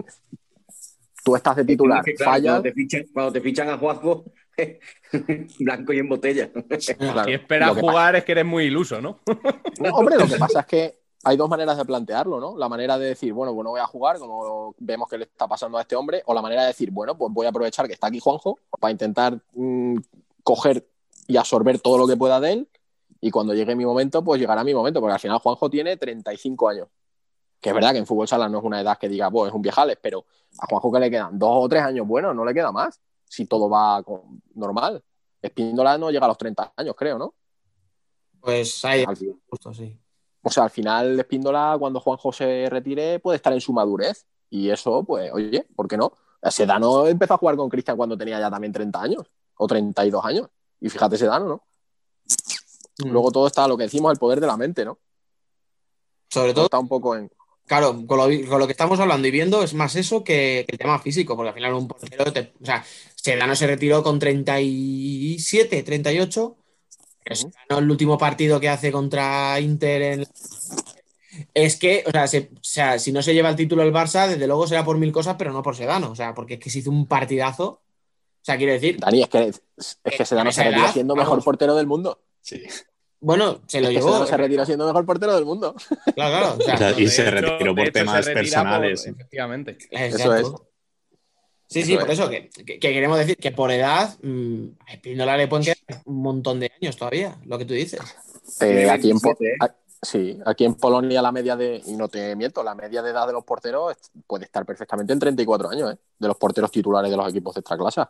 tú estás de titular, Es que, claro, fallas. Cuando te fichan, cuando te fichan a Juanjo, blanco y en botella. claro, si esperas jugar es que eres muy iluso, ¿no? No, hombre, lo que pasa es que hay dos maneras de plantearlo, ¿no? La manera de decir, bueno, pues no voy a jugar, como vemos que le está pasando a este hombre, o la manera de decir, bueno, pues voy a aprovechar que está aquí Juanjo para intentar mm, coger y absorber todo lo que pueda de él, y cuando llegue mi momento, pues llegará mi momento, porque al final Juanjo tiene 35 años. Que es verdad que en fútbol sala no es una edad que diga, pues es un viejales, pero a Juanjo que le quedan dos o tres años buenos, no le queda más, si todo va con- normal. Espíndola no llega a los 30 años, creo, ¿no? Pues ahí, justo, sí. O sea, al final Espíndola, cuando Juanjo se retire, puede estar en su madurez. Y eso, pues, oye, ¿por qué no? Sedano empezó a jugar con Cristian cuando tenía ya también 30 años o 32 años. Y fíjate Sedano, ¿no? Mm. Luego todo está, lo que decimos, el poder de la mente, ¿no? Sobre todo, Está un poco en... claro, con lo, con lo que estamos hablando y viendo es más eso que, que el tema físico, porque al final un portero, te- o sea, Sedano se retiró con 37, 38. Es ganó el último partido que hace contra Inter en... Es que, o sea, se- o sea, si no se lleva el título el Barça, desde luego será por mil cosas, pero no por Sedano. O sea, porque es que se hizo un partidazo. O sea, quiero decir, Dani, es que, es que Sedano se retiró siendo mejor portero del mundo. Sí. Bueno, se lo Es que llevó. Sedano se retiró siendo mejor portero del mundo. Claro, claro. o sea, O sea, y se retiró por temas se por- personales. efectivamente. Exacto. Eso es. Sí, Eso sí, es. por eso que, que- que queremos decir que por edad mm, a Espíndola le pueden quedar un montón de años todavía, lo que tú dices. Eh, aquí, en, Po- 27, a- sí, aquí en Polonia la media de, y no te miento, la media de edad de los porteros puede estar perfectamente en 34 años, ¿eh? de los porteros titulares de los equipos de esta clase.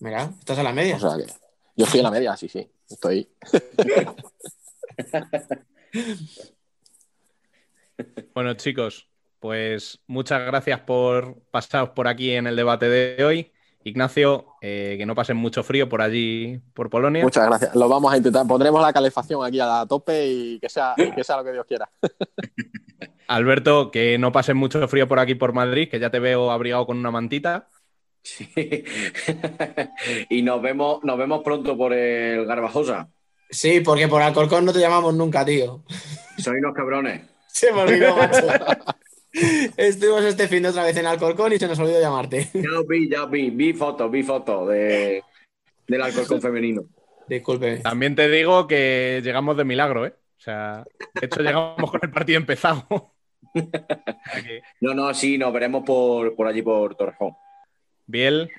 Mira, estás a la media. O sea que yo estoy en la media, sí, sí. Estoy. Bueno, chicos, pues muchas gracias por pasaros por aquí en el debate de hoy. Ignacio, eh, que no pasen mucho frío por allí, por Polonia. Muchas gracias. Lo vamos a intentar. Pondremos la calefacción aquí a la tope y que sea, y que sea lo que Dios quiera. Alberto, que no pasen mucho frío por aquí, por Madrid, que ya te veo abrigado con una mantita. Sí. y nos vemos, nos vemos pronto por el Garbajosa. Sí, porque por Alcorcón no te llamamos nunca, tío. Soy unos cabrones. Se me olvidó, macho. Estuvimos este fin de otra vez en Alcorcón y se nos olvidó llamarte. Ya os vi, ya os vi. Vi fotos, vi fotos de, del Alcorcón femenino. Disculpe. También te digo que llegamos de milagro, ¿eh? O sea, de hecho llegamos con el partido empezado. No, no, sí, nos veremos por, por allí, por Torrejón. Biel,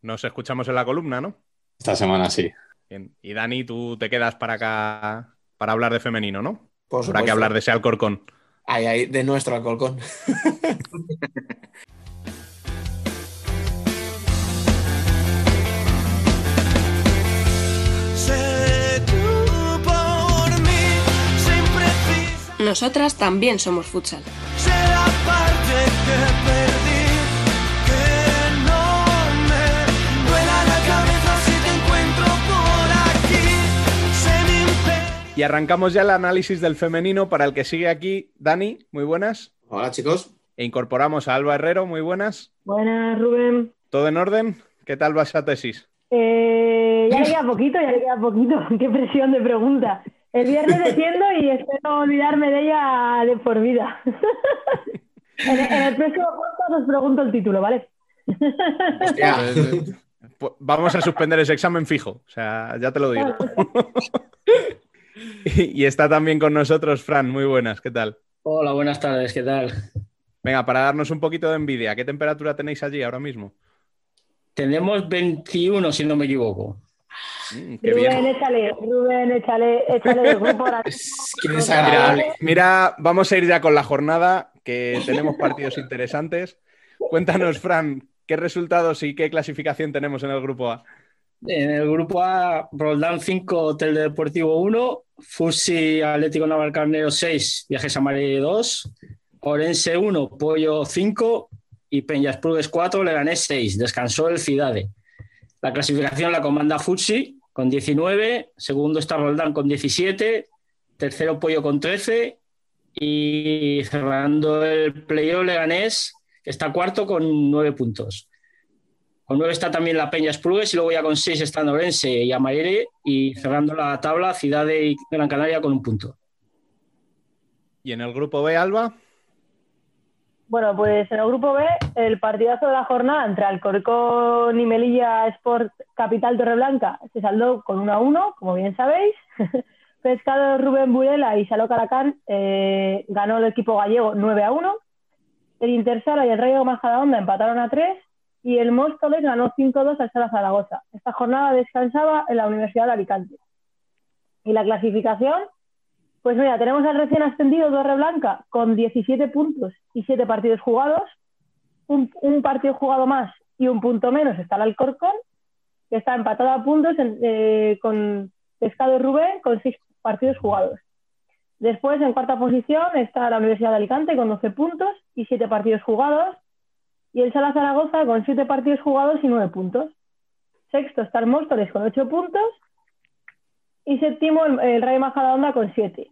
nos escuchamos en la columna, ¿no? Esta semana sí. Bien. Y Dani, tú te quedas para acá para hablar de femenino, ¿no? Por Habrá que hablar de ese Alcorcón. Ay, ay, de nuestro Alcorcón. Nosotras también somos futsal. parte que Y arrancamos ya el análisis del femenino para el que sigue aquí. Dani, muy buenas. Hola, chicos. E incorporamos a Alba Herrero, muy buenas. Buenas, Rubén. ¿Todo en orden? ¿Qué tal va esa tesis? Eh, ya le queda poquito, ya le queda poquito. Qué presión de pregunta. El viernes defiendo y espero olvidarme de ella de por vida. en, el- en el próximo podcast os pregunto el título, ¿vale? Hostia. Pues, vamos a suspender ese examen fijo, o sea, ya te lo digo. y, está también con nosotros Fran, muy buenas, ¿qué tal? Hola, buenas tardes, ¿qué tal? Venga, para darnos un poquito de envidia, ¿qué temperatura tenéis allí ahora mismo? Tenemos 21, si no me equivoco. Mm, qué Rubén, bien. échale, Rubén, échale, échale del grupo ahora. Mira, mira, vamos a ir ya con la jornada, que tenemos partidos interesantes. Cuéntanos, Fran, ¿qué resultados y qué clasificación tenemos en el grupo A? En el grupo A, Roldán 5, Hotel Deportivo 1, Fusi Atlético Navalcarnero 6, Viajes a Madrid 2, Orense 1, Pollo 5 y Peñasprugues 4, Leganés 6. Descansó el Cidade. La clasificación la comanda Futsi con 19, segundo está Roldán con 17, tercero Pollo con 13 y cerrando el playoff Leganés, está cuarto con 9 puntos. Con 9 está también la Peña Esplugues y luego ya con 6 están Orense y Amarere y cerrando la tabla Ciudad de Gran Canaria con un punto. ¿Y en el grupo B, Alba? Bueno, pues en el grupo B, el partidazo de la jornada entre Alcorcón y Melilla Sport Capital Torreblanca se saldó con 1 a 1, como bien sabéis. Pescado Rubén Burela y Saló Caracán eh, ganó el equipo gallego 9 a 1. El Intersala y el Rayo Majadahonda empataron a 3 y el Móstoles ganó 5-2 al Sala Zaragoza. Esta jornada descansaba en la Universidad de Alicante. Y la clasificación, pues mira, tenemos al recién ascendido Torreblanca con 17 puntos y 7 partidos jugados. Un, partido jugado más y un punto menos está el Alcorcón, que está empatado a puntos eh, con Pescado Rubén con 6 partidos jugados. Después, en cuarta posición, está la Universidad de Alicante con 12 puntos y 7 partidos jugados. Y el Sala Zaragoza con 7 partidos jugados y 9 puntos. Sexto está el Móstoles con 8 puntos. Y séptimo, el, el Rayo Majadahonda con 7.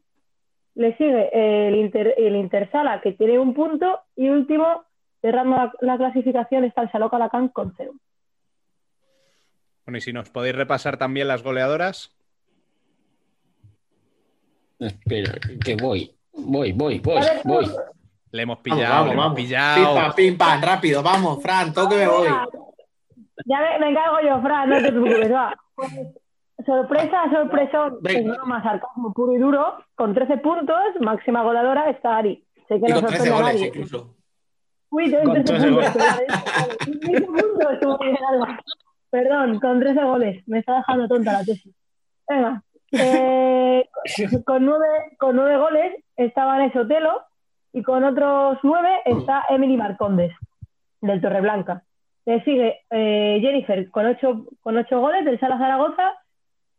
Le sigue el, Inter, el Intersala, que tiene un punto. Y último, cerrando la, la clasificación, está el Saló Calacán con 0. Bueno, y si nos podéis repasar también las goleadoras. Espera, que voy. Voy, voy, voy, ver, voy. Le hemos Vamos, pillado, vamos, le hemos vamos. Pim, pillado. pam, pim, pam, rápido, vamos, Fran, toque me voy. Ya me, me encargo yo, Fran, no te preocupes, va. Pues, sorpresa, sorpresa, es broma, sarcasmo puro y duro. Con 13 puntos, máxima goleadora está Ari. Sé que Y no con 13 sorprende a goles nadie. incluso. Uy, tengo Con 13 13 puntos. 13 puntos. Perdón, con 13 goles. Me está dejando tonta la tesis. Venga. eh, con, nueve, con nueve goles está Vanessa Otelo y con otros nueve está Emily Marcondes, del Torreblanca. Le sigue eh, Jennifer con ocho, con ocho goles del Sala Zaragoza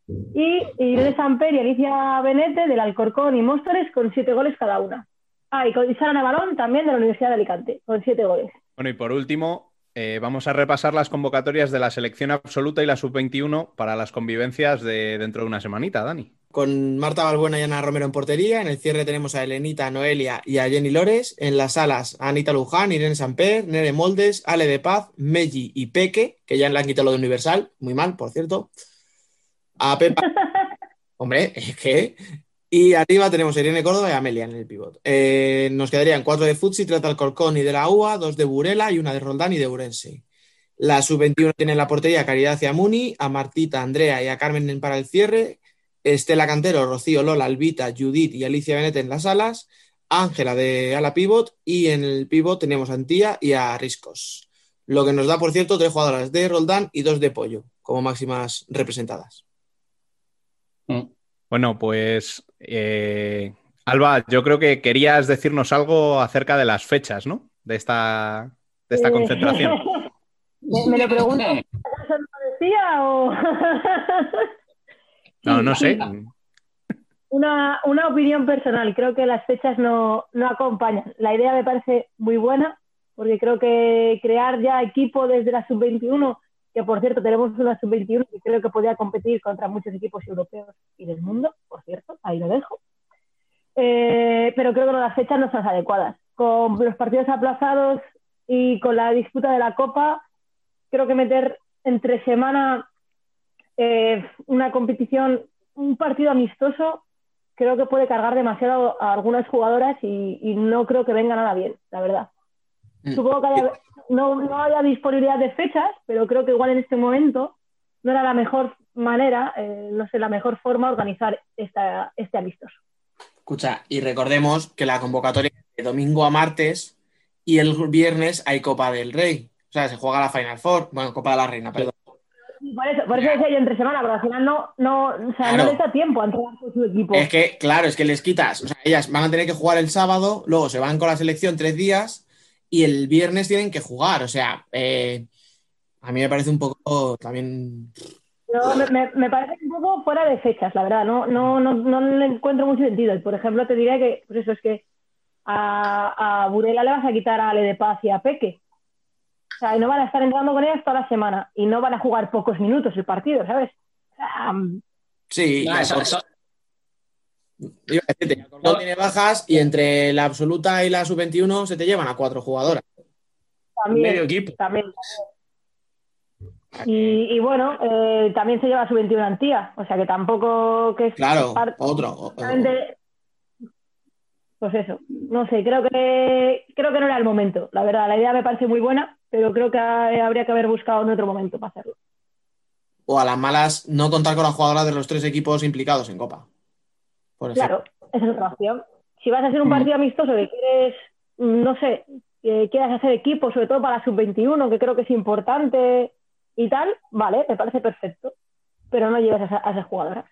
y Irene Samper y Alicia Benete del Alcorcón y Móstoles con siete goles cada una. Ah, y con Sara Navarón también de la Universidad de Alicante, con siete goles. Bueno, y por último, eh, vamos a repasar las convocatorias de la selección absoluta y la sub-21 para las convivencias de dentro de una semanita, Dani. Con Marta Balbuena y Ana Romero en portería. En el cierre tenemos a Elenita, Noelia y a Jenny Lores. En las salas, a Anita Luján, Irene Samper, Nere Moldes, Ale de Paz, Meji y Peque, que ya le han quitado lo de Universal. Muy mal, por cierto. A Pepa. Hombre, es que. Y arriba tenemos a Irene Córdoba y a Amelia en el pivot. Eh, nos quedarían cuatro de Futsi, tres de Alcorcón y de la UA, dos de Burela y una de Roldán y de Urense. La sub-21 tiene en la portería a Caridad y a Muni, a Martita, a Andrea y a Carmen para el cierre, Estela Cantero, Rocío, Lola, Albita, Judith y Alicia Benete en las alas, Ángela de ala pivot y en el pivot tenemos a Antía y a Riscos. Lo que nos da, por cierto, tres jugadoras de Roldán y dos de Pollo como máximas representadas. Bueno, pues eh, Alba, yo creo que querías decirnos algo acerca de las fechas, ¿no? De esta, de esta Eh, concentración. ¿Me, me lo pregunto? ¿Eso no lo decía o...? No, no sé. Una, una opinión personal, creo que las fechas no, no acompañan. La idea me parece muy buena, porque creo que crear ya equipo desde la sub-21, que por cierto tenemos una sub-21 que creo que podría competir contra muchos equipos europeos y del mundo, por cierto, ahí lo dejo. Eh, pero creo que las fechas no son las adecuadas. Con los partidos aplazados y con la disputa de la Copa, creo que meter entre semana eh, una competición, un partido amistoso, creo que puede cargar demasiado a algunas jugadoras y, y no creo que venga nada bien, la verdad. Mm. Supongo que haya- no, no haya disponibilidad de fechas, pero creo que igual en este momento no era la mejor manera, eh, no sé, la mejor forma de organizar esta, este amistoso. Escucha, y recordemos que la convocatoria es de domingo a martes y el viernes hay Copa del Rey. O sea, se juega la Final Four, bueno, Copa de la Reina, perdón. Por eso, por eso decía yo entre semana, pero al final no, no, o sea, Claro. no les da tiempo a entrenar con su equipo. Es que, claro, es que les quitas. O sea, ellas van a tener que jugar el sábado, luego se van con la selección tres días y el viernes tienen que jugar. O sea, eh, a mí me parece un poco también. Me, parece un poco fuera de fechas, la verdad. No, no, no, no le encuentro mucho sentido. Por ejemplo, te diré que, pues eso es que a, a Burela le vas a quitar a Ale de Paz y a Peque. O sea, y no van a estar entrando con ellas toda la semana y no van a jugar pocos minutos el partido, ¿sabes? Mm, Sí, y eso- Alcorcón tiene bajas y entre la absoluta y la sub-21 se te llevan a cuatro jugadoras. también, Medio equipo. también. Y, y bueno, eh, también se lleva su 21 Antía, o sea que tampoco que es Claro, otro. o- Exactamente. Pues eso, no sé, creo que creo que no era el momento. La verdad, la idea me parece muy buena, pero creo que ha- habría que haber buscado en otro momento para hacerlo. O a las malas, no contar con las jugadoras de los tres equipos implicados en Copa. Por. Claro, esa es otra opción. Si vas a hacer un Mm. partido amistoso que quieres, mm, no sé, que quieras hacer equipo, sobre todo para la sub-21, que creo que es importante y tal, vale, me parece perfecto. Pero no lleves a, esa- a esas jugadoras.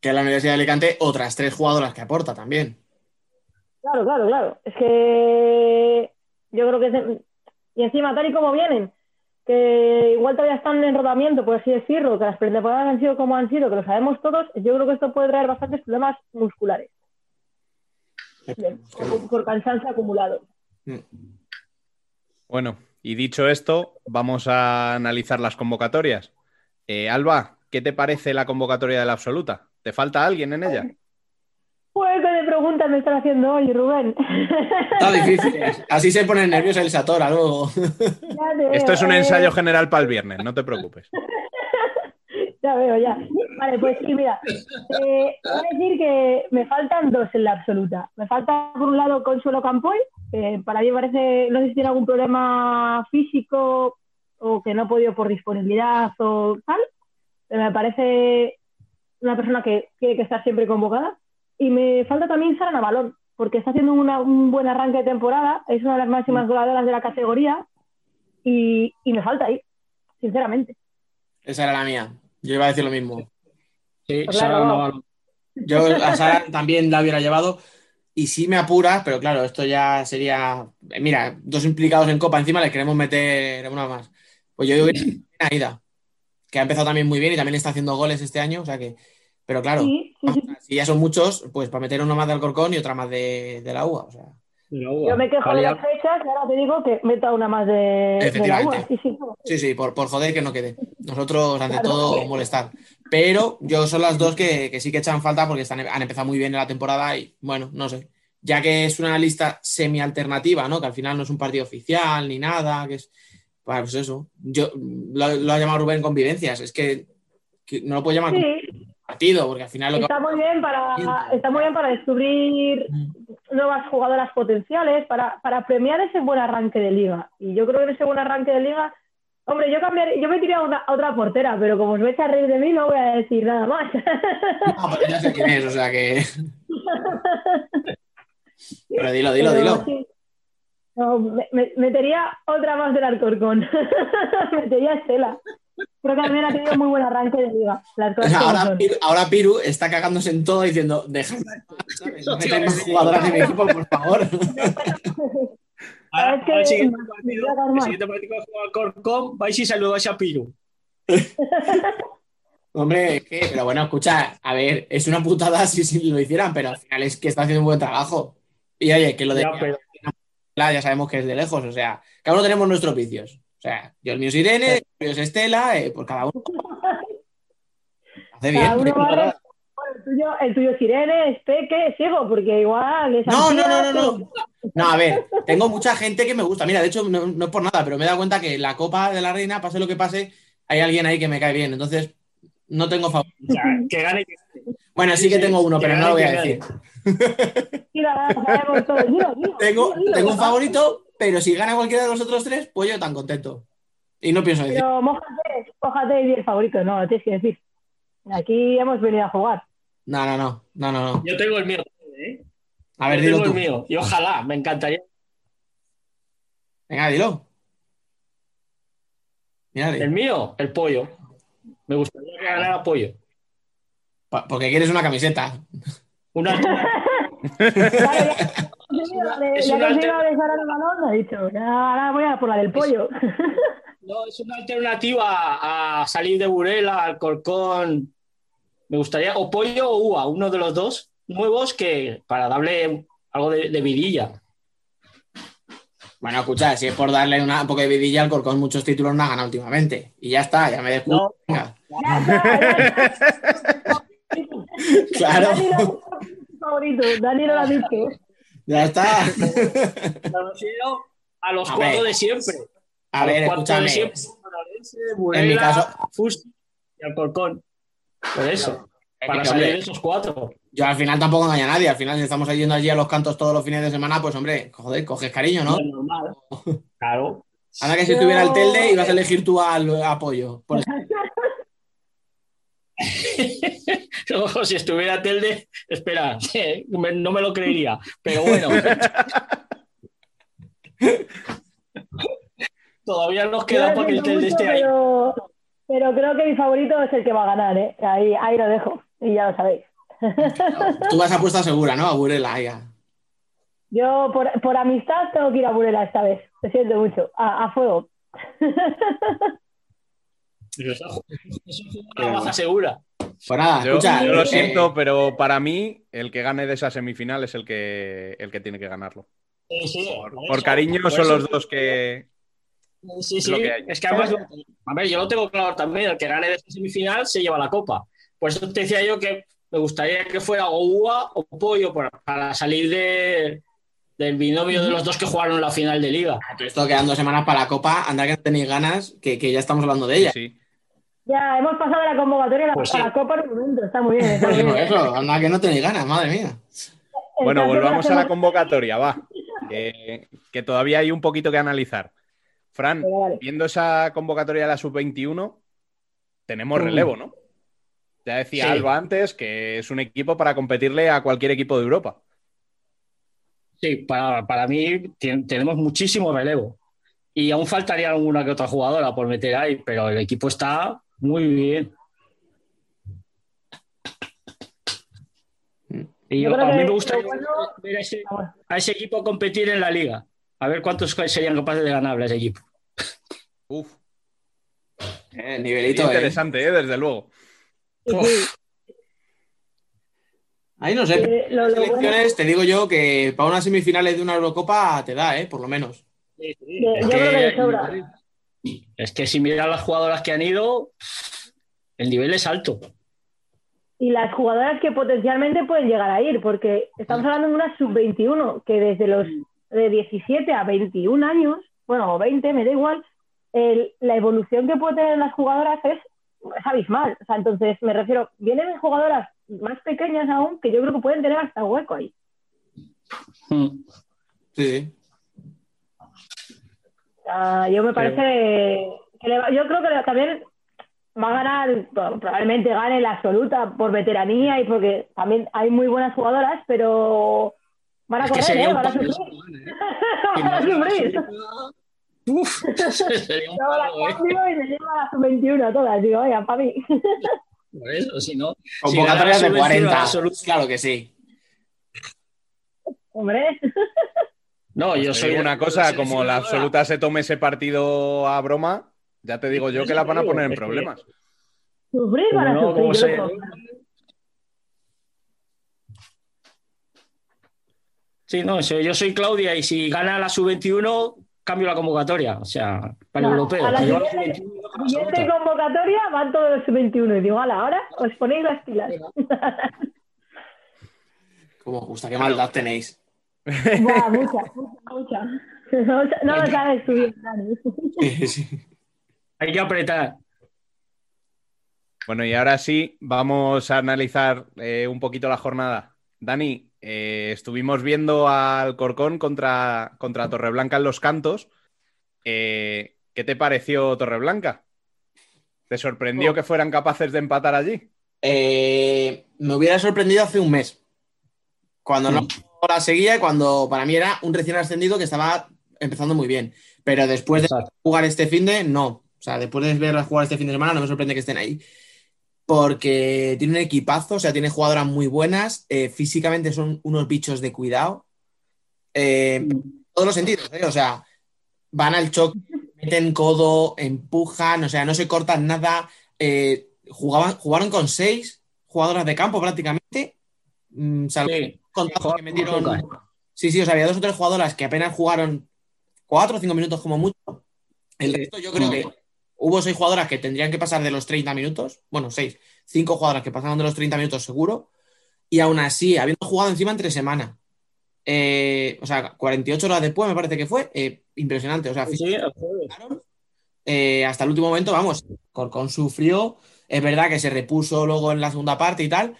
Que la Universidad de Alicante, otras tres jugadoras que aporta también. Claro, claro, claro. Es que yo creo que... Y encima, tal y como vienen, que igual todavía están en rodamiento, por así decirlo, que las pretemporadas han sido como han sido, que lo sabemos todos, yo creo que esto puede traer bastantes problemas musculares. Por, por cansancio acumulado. Bueno, y dicho esto, vamos a analizar las convocatorias. Eh, Alba, ¿qué te parece la convocatoria de la absoluta? ¿Te falta alguien en ella? Preguntas me estás haciendo hoy, Rubén. Está difícil. Así se pone nerviosa el Satora luego. Te Esto veo, es un eh, ensayo general para el viernes, no te preocupes. Ya veo, ya. Vale, pues sí, mira. eh, voy a decir que me faltan dos en la absoluta. Me falta, por un lado, Consuelo Campoy, que para mí parece, no sé si tiene algún problema físico o que no ha podido por disponibilidad o tal. Pero me parece una persona que tiene que estar siempre convocada. Y me falta también Sara Navalón, porque está haciendo una- un buen arranque de temporada, es una de las máximas goladoras de la categoría y, y me falta ahí, sinceramente. Esa era la mía. Yo iba a decir lo mismo. Sí, Pues Sara claro. Navarro. Yo a Sara también la hubiera llevado. Y sí me apura, pero claro, esto ya sería. eh, Mira, dos implicados en Copa, encima le queremos meter una más. Pues yo digo que a Aida, que ha empezado también muy bien y también está haciendo goles este año. O sea que. Pero claro, Sí, sí, sí. si ya son muchos, pues para meter uno más de Alcorcón y otra más de, de la UA. O sea, Yo me quejo de las fechas y ahora te digo que meta una más de, de la Efectivamente. UA. Sí, sí. por, por joder que no quede. Nosotros, ante Claro. todo, molestar. Pero yo son las dos que, que sí que echan falta porque están, han empezado muy bien en la temporada y bueno, no sé. Ya que es una lista semi-alternativa, ¿no? Que al final no es un partido oficial ni nada, que es. Bueno, pues eso. Yo lo, lo ha llamado Rubén convivencias. Es que, que no lo puedo llamar Sí, partido, porque al final lo que está muy bien para, está muy bien para descubrir nuevas jugadoras potenciales, para, para premiar ese buen arranque de liga. Y yo creo que en ese buen arranque de liga, hombre, yo cambiaré, yo me tiré a, una- a otra portera, pero como os vais a reír de mí, no voy a decir nada más. No, pero ya sé quién es, o sea que. Pero dilo, dilo, Pero dilo. sí. No, me- me- metería otra más del Alcorcón. metería Estela. Creo que también ha tenido muy buen arranque de liga. Las cosas Ahora. Piru, ahora Piru está cagándose en todo diciendo, déjame, ¿sabes? No metáis más jugadoras en mi equipo, por favor. Ahora, al siguiente partido, a el siguiente partido que juega Corcón, vais y saludáis a Piru. Hombre, es que, pero bueno, escucha, a ver, es una putada si, si lo hicieran, pero al final es que está haciendo un buen trabajo. Y oye, que lo de Ya, pero- ya sabemos que es de lejos, o sea, cada uno tenemos nuestros vicios. O sea, yo el mío es Irene, el mío es Estela, eh, pues cada uno. Hace bien. Uno el, tuyo, el tuyo es Irene, es Peque, sigo, porque igual es No, no, no, no, no. No, a ver, tengo mucha gente que me gusta. Mira, de hecho, no, no es por nada, pero me he dado cuenta que en la Copa de la Reina, pase lo que pase, hay alguien ahí que me cae bien. Entonces, no tengo favorito. O sea, que gane. que gane. Bueno, sí que tengo uno, que pero no lo voy a decir. Mira, Tengo, tengo un favorito, pero si gana cualquiera de los otros tres, pues yo tan contento. Y no pienso decir. Pero mójate, mójate y el favorito, no, tienes que decir. Aquí hemos venido a jugar. No, no, no, no, no, no. Yo tengo el mío. ¿eh? A ver, Yo dilo tengo tú. el mío. Y ojalá, me encantaría. Venga, dilo. Mira, El mío, el pollo. Me gustaría que ganara pollo. pa- porque quieres una camiseta. Una Es una consigo alter- besar al balón, ha dicho, ahora voy a por la del pollo. No, es una alternativa a salir de Burela, al Corcón. Me gustaría, o pollo o uva, uno de los dos nuevos que para darle algo de, de vidilla. Bueno, escucha, si es por darle una, un poco de vidilla al Corcón, muchos títulos no ha ganado últimamente. Y ya está, ya me descubro. No. Claro, Dani no favorito, Dani no lo ha dicho. Ya está. A los A cuatro ver. de siempre. A ver, cuatro de escúchame. siempre. Burela, En mi caso- Fusti y Alcorcón. Por eso, Es para salir de esos cuatro. Yo al final tampoco engaño a nadie. Al final, si estamos yendo allí a los cantos todos los fines de semana, pues hombre, joder, coges cariño, ¿no? Normal. Claro. Ahora que si estuviera el Telde, ibas a elegir tú al apoyo. Por. Ojo, si estuviera Telde, espera, me- no me lo creería. Pero bueno. Todavía nos queda para que el Telde mucho, esté ahí. pero, pero creo que mi favorito es el que va a ganar, ¿eh? Ahí, ahí lo dejo, y ya lo sabéis. Tú vas a apuesta segura, ¿no? A Burela, ya. Yo, por, por amistad, tengo que ir a Burela esta vez. Lo siento mucho. A, a fuego. Eso es una baza segura. Pues nada, Yo, escucha. yo lo eh, siento, pero para mí el que gane de esa semifinal es el que, el que tiene que ganarlo. Sí, sí, Por, por por eso, cariño por son eso. los dos que... Sí, Es sí, que es que además, a ver, yo lo tengo claro también, el que gane de esta semifinal se lleva la copa. Por eso te decía yo que me gustaría que fuera o Ua o Pollo para, para salir de, del binomio de los dos que jugaron la final de liga. Esto quedan dos semanas para la Copa, anda que tenéis ganas, que, que ya estamos hablando de ella. Sí. Ya, hemos pasado de la convocatoria a la, Pues sí. a la Copa en un momento. Está muy bien. Está muy Por bien. eso, anda que no tenéis ganas, madre mía. Bueno, volvamos a la convocatoria, va. Que, que todavía hay un poquito que analizar. Fran, vale. viendo esa convocatoria de la sub-21, tenemos relevo, ¿no? Ya decía Sí. Alba antes que es un equipo para competirle a cualquier equipo de Europa. Sí, para, para mí ten- tenemos muchísimo relevo. Y aún faltaría alguna que otra jugadora por meter ahí, pero el equipo está muy bien. Y Yo yo- creo a mí me bueno- ver a ese, a ese equipo competir en la liga. A ver cuántos serían capaces de ganarle a ese equipo. Uf, Eh, nivelito, sería eh. interesante, ¿eh? desde luego. Ahí no sé, Eh, lo- te digo yo que para unas semifinales de una Eurocopa te da, ¿eh? Por lo menos. Yo creo que de sobra. Es que si miras las jugadoras que han ido, el nivel es alto. Y las jugadoras que potencialmente pueden llegar a ir, porque estamos hablando de una sub-21 que desde los de 17 a 21 años, bueno, o 20, me da igual, el- la evolución que pueden tener las jugadoras es, es abismal. O sea, entonces me refiero, vienen jugadoras más pequeñas aún que yo creo que pueden tener hasta hueco ahí. Mm. Sí, sea, yo me parece que le va- yo creo que también va a ganar, probablemente gane la absoluta por veteranía y porque también hay muy buenas jugadoras, pero van a Es que correr, sería ¿eh? un van a sufrir. Si van a sufrir. Uf, sería un la ¿eh? cambio y me llevo a las 21 todas. Digo, oigan, para mí. Por eso, si no. si Convocatorias gana de la 40. absoluta- Claro que sí. Hombre. No, yo Te soy una cosa, como la absoluta se tome ese partido a broma, ya te digo yo que la van a poner en problemas. Sufrir van a No, sufrir. como yo se-. Sí, no, eso, yo soy Claudia y si gana la sub-21, cambio la convocatoria. O sea, para el europeo. a la siguiente- sub-21 con la Siguiente absoluta. convocatoria van todos los 21 y digo, ala, ahora os ponéis las pilas. Como gusta, qué maldad tenéis. Buah, mucha, mucha, mucha. No, lo sabes tú bien, Dani. Sí, sí. Hay que apretar. Bueno, y ahora sí, vamos a analizar eh, un poquito la jornada. Dani, eh, estuvimos viendo al Corcón contra, contra Torreblanca en los cantos. Eh, ¿Qué te pareció Torreblanca? ¿Te sorprendió Oh. que fueran capaces de empatar allí? Eh, me hubiera sorprendido hace un mes. Cuando no la seguía cuando para mí era un recién ascendido que estaba empezando muy bien. Pero después de jugar este fin de, no. O sea, después de verlas jugar este fin de semana, no me sorprende que estén ahí. Porque tiene un equipazo, o sea, tiene jugadoras muy buenas. eh, físicamente son unos bichos de cuidado. Eh, en todos los sentidos, ¿eh? O sea, van al choque, meten codo, empujan, o sea, no se cortan nada. eh, jugaban, jugaron con seis jugadoras de campo prácticamente. mm, salvo Sí, que metieron. pocas. Sí, sí, o sea, había dos o tres jugadoras que apenas jugaron cuatro o cinco minutos como mucho. El resto yo creo que hubo seis jugadoras que tendrían que pasar de los 30 minutos. Bueno, seis. Cinco jugadoras que pasaron de los 30 minutos seguro. Y aún así, habiendo jugado encima entre semana. eh, o sea, 48 horas después me parece que fue. eh, impresionante. O sea, Sí, eh, hasta el último momento, vamos, Corcón sufrió. Es verdad que se repuso luego en la segunda parte y tal.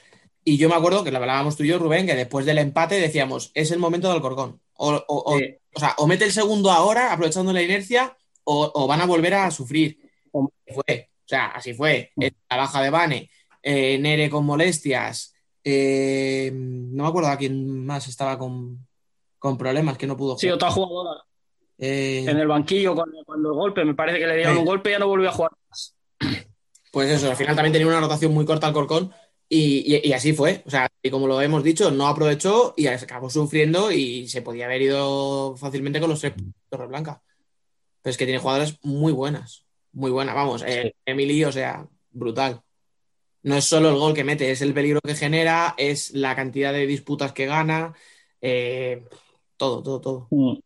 Y yo me acuerdo que lo hablábamos tú y yo, Rubén, que después del empate decíamos, es el momento del Corcón. O, o- o- Sí. o sea, o mete el segundo ahora, aprovechando la inercia, o, van a volver a sufrir. Fue, o sea, así fue. Eh, La baja de Bane, eh, Nere con molestias. eh, no me acuerdo a quién más estaba con, con problemas, que no pudo Sí, jugar. otra jugadora. Eh, En el banquillo cuando, cuando el golpe, me parece que le dieron Sí. un golpe y ya no volvió a jugar. Pues eso, al final también tenía una rotación muy corta el Corcón y, y- y así fue. O sea, y como lo hemos dicho, no aprovechó y acabó sufriendo y se podía haber ido fácilmente con los tres Torres Blanca. Pero es que tiene jugadoras muy buenas, muy buenas. Vamos, eh, Emily, o sea, brutal. No es solo el gol que mete, es el peligro que genera, es la cantidad de disputas que gana, eh, todo, todo, todo. Mm.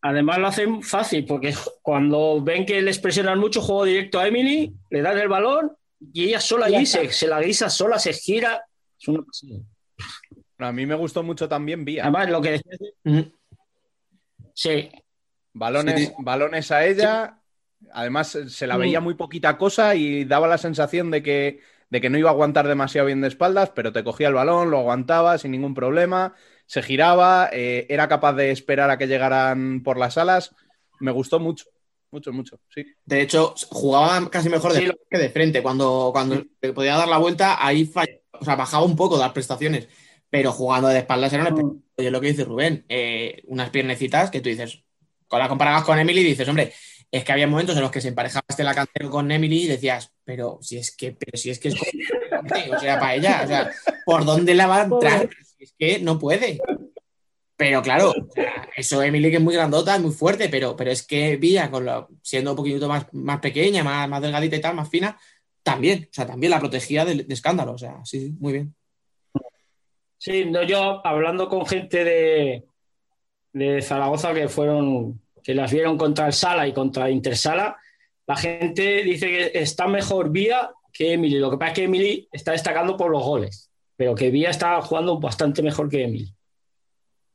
Además lo hacen fácil porque cuando ven que les presionan mucho, juego directo a Emily, le dan el balón y ella sola allí está. se, se la guisa sola, se gira. Es una pasada. A mí me gustó mucho también Vía. Además, lo que decías, Mm. sí, Balones, Sí. balones a ella. Además, se la Mm. veía muy poquita cosa y daba la sensación de que, de que no iba a aguantar demasiado bien de espaldas, pero te cogía el balón, lo aguantaba sin ningún problema, se giraba, eh, era capaz de esperar a que llegaran por las alas. Me gustó mucho, mucho, mucho, sí. De hecho, jugaba casi mejor de Sí, lo- que de frente. Cuando, cuando le podía dar la vuelta, ahí fall- o sea, bajaba un poco las prestaciones. Pero jugando de espaldas era un espectáculo. Y es lo que dice Rubén. eh, unas piernecitas que tú dices, con la comparabas con Emily, dices, hombre, es que había momentos en los que se emparejaba este Lacantero con Emily y decías, pero si es que, pero si es que es como- o sea, para ella, o sea, ¿por dónde la va a entrar? Si es que no puede. Pero claro, eso Emily que es muy grandota, es muy fuerte, pero, pero es que Villa, con la- siendo un poquito más, más pequeña, más, más delgadita y tal, más fina, también, o sea, también la protegía de, escándalo, o sea, sí, muy bien. sí, no, yo hablando con gente de, de Zaragoza que fueron, que las vieron contra el Sala y contra Intersala, la gente dice que está mejor Vía que Emily. Lo que pasa es que Emily está destacando por los goles, pero que Vía está jugando bastante mejor que Emily.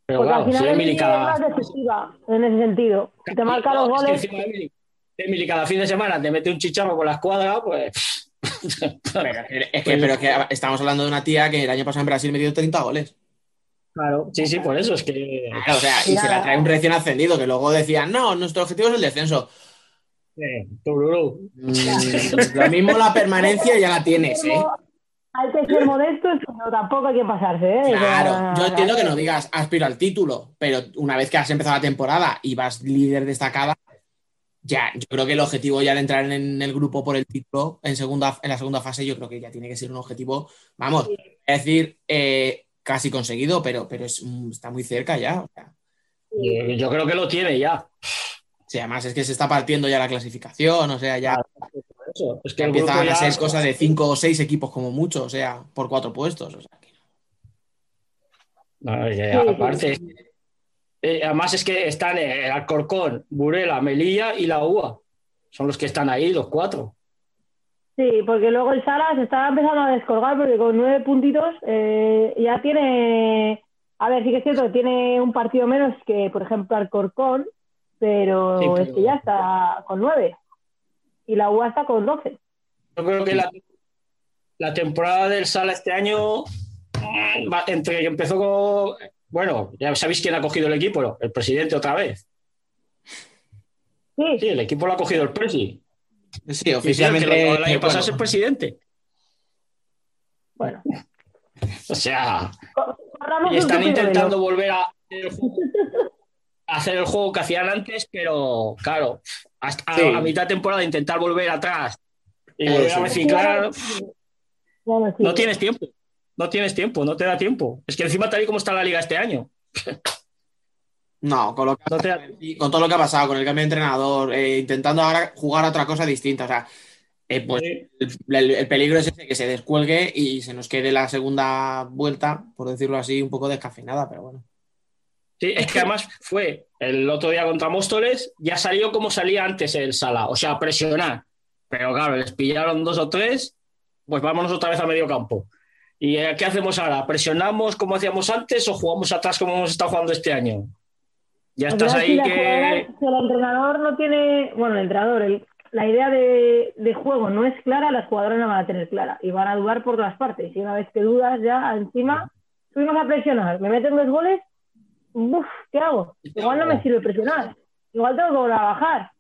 Pero Porque al claro, si final Emily Emily cada, es más decisiva en ese sentido. Si te marca No, los es que goles, Emily, Emily cada fin de semana te mete un chicharro con la escuadra, pues. Es que, pero es que estamos hablando de una tía que el año pasado en Brasil metió 30 goles. Claro, sí, sí, por eso es que. Claro, o sea, y se la trae un recién ascendido que luego decían, no, nuestro objetivo es el descenso. Eh. Mm, lo mismo la permanencia ya la tienes, ¿eh? Hay que ser modestos, pero tampoco hay que pasarse. ¿eh? Claro, yo entiendo que no digas aspiro al título, pero una vez que has empezado la temporada y vas líder destacada, ya, yo creo que el objetivo ya de entrar en el grupo por el título en, segunda, en la segunda fase, yo creo que ya tiene que ser un objetivo, vamos, es decir, eh, casi conseguido, pero, pero es, está muy cerca ya. O sea, Yo, yo creo que lo tiene ya. sí, además es que se está partiendo ya la clasificación, o sea, ya, Eso, Es que empiezan a ser cosa de cinco o seis equipos como mucho, o sea, por cuatro puestos. O sea, que- No, ya, Sí, sí. aparte, eh, además es que están eh, el Alcorcón, Burela, Melilla y la UA. Son los que están ahí, los cuatro. Sí, porque luego el Sala se está empezando a descolgar porque con nueve puntitos eh, ya tiene. A ver, sí que es cierto que tiene un partido menos que, por ejemplo, Alcorcón, pero, Sí, pero- es que ya está con nueve. Y la UA está con doce. Yo creo que la, la temporada del Sala este año, va- entre que empezó con. Bueno, ya sabéis quién ha cogido el equipo, ¿no? el presidente otra vez. Sí, Sí, el equipo lo ha cogido el presi. Sí, oficialmente. el, que lo- el año pasado bueno, es el presidente. bueno. O sea, y están intentando volver a hacer el juego, a hacer el juego que hacían antes, pero claro, hasta a- Sí. a, mitad de temporada intentar volver atrás y volver a reciclar, no tienes tiempo. No tienes tiempo, no te da tiempo. Es que encima tal y como está la liga este año, No, con, lo que- no da- con todo lo que ha pasado, con el cambio de entrenador, eh, intentando ahora jugar a otra cosa distinta. O sea, eh, pues el, el- el peligro es ese, que se descuelgue y se nos quede la segunda vuelta, por decirlo así, un poco descafeinada, pero bueno. Sí, es que además fue el otro día contra Móstoles, ya salió como salía antes el Sala, o sea, presionar. Pero claro, les pillaron dos o tres, pues vámonos otra vez a medio campo. ¿Y eh, qué hacemos ahora? ¿Presionamos como hacíamos antes o jugamos atrás como hemos estado jugando este año? Ya estás si ahí la que... jugadora- si el entrenador no tiene, bueno, el entrenador, el- la idea de, de juego no es clara, las jugadoras no van a tener clara y van a dudar por todas partes. Y una vez que dudas, ya encima subimos a presionar, me meten dos goles, ¿qué hago? Igual no me sirve presionar, igual tengo que volver a bajar.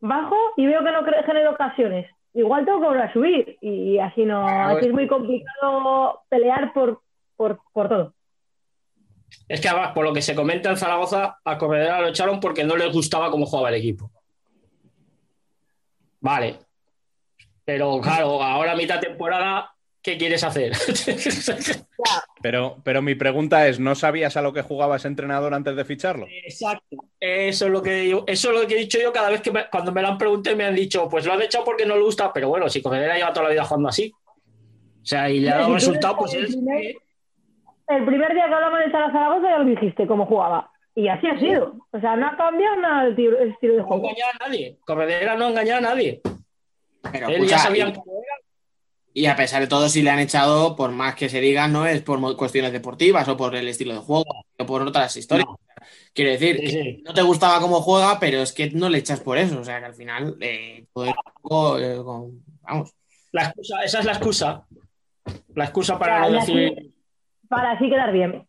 Bajo y veo que no genero ocasiones. Igual tengo que volver a subir y así no, así es muy complicado pelear por, por, por todo. Es que además, por lo que se comenta en Zaragoza, a Corredera lo echaron porque no les gustaba cómo jugaba el equipo. Vale. Pero claro, ahora a mitad temporada ¿qué quieres hacer? Pero, pero mi pregunta es, ¿no sabías a lo que jugaba ese entrenador antes de ficharlo? Exacto. Eso es lo que yo- eso es lo que he dicho yo cada vez que me- cuando me lo han preguntado me han dicho, pues lo han echado porque no le gusta, pero bueno, si Cogedera lleva toda la vida jugando así. O sea, y le ha dado resultado, pues el es. primer- El primer día que hablamos de Sara Zaragoza ya lo dijiste cómo jugaba. Y así ha sido. O sea, no ha cambiado nada el, tiro- el estilo de No juego. engañaba a nadie. Corredera no engañaba a nadie. Pero, Él escucha, ya sabía y- cómo era. Y a pesar de todo, si le han echado, por más que se diga, no es por cuestiones deportivas o por el estilo de juego o por otras historias. Quiero decir, Sí, que sí. no te gustaba cómo juega, pero es que no le echas por eso. O sea, que al final, eh, todo poco, eh, con- vamos. La excusa, esa es la excusa. La excusa para no decir. Para así quedar bien.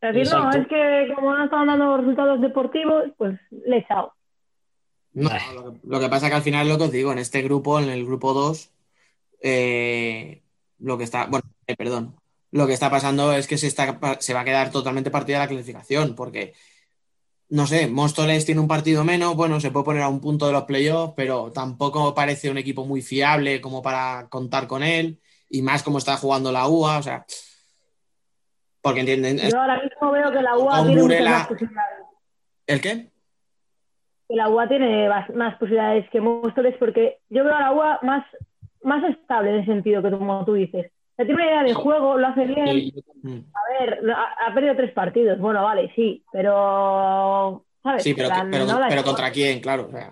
Es decir, no, es que como no estaban dando resultados deportivos, pues le he echado. No, lo, que, lo que pasa que al final lo que os digo, en este grupo, en el grupo 2, eh, lo que está, bueno, eh, perdón, lo que está pasando es que se, está, se va a quedar totalmente partida la clasificación, porque, no sé, Móstoles tiene un partido menos, bueno, se puede poner a un punto de los playoffs, pero tampoco parece un equipo muy fiable como para contar con él, y más como está jugando la UA, o sea, porque entienden, Yo ahora mismo veo que la UA tiene muchas más posibilidades. ¿el qué? Que la UA tiene más posibilidades que Móstoles porque yo veo a la UA más, más estable en ese sentido que como tú dices. O sea, tiene una idea de juego, lo hace bien. Mm. A ver, ha, ha perdido tres partidos. Bueno, vale, sí, pero. ¿sabes? Sí, pero, no la contra quién, claro, o sea.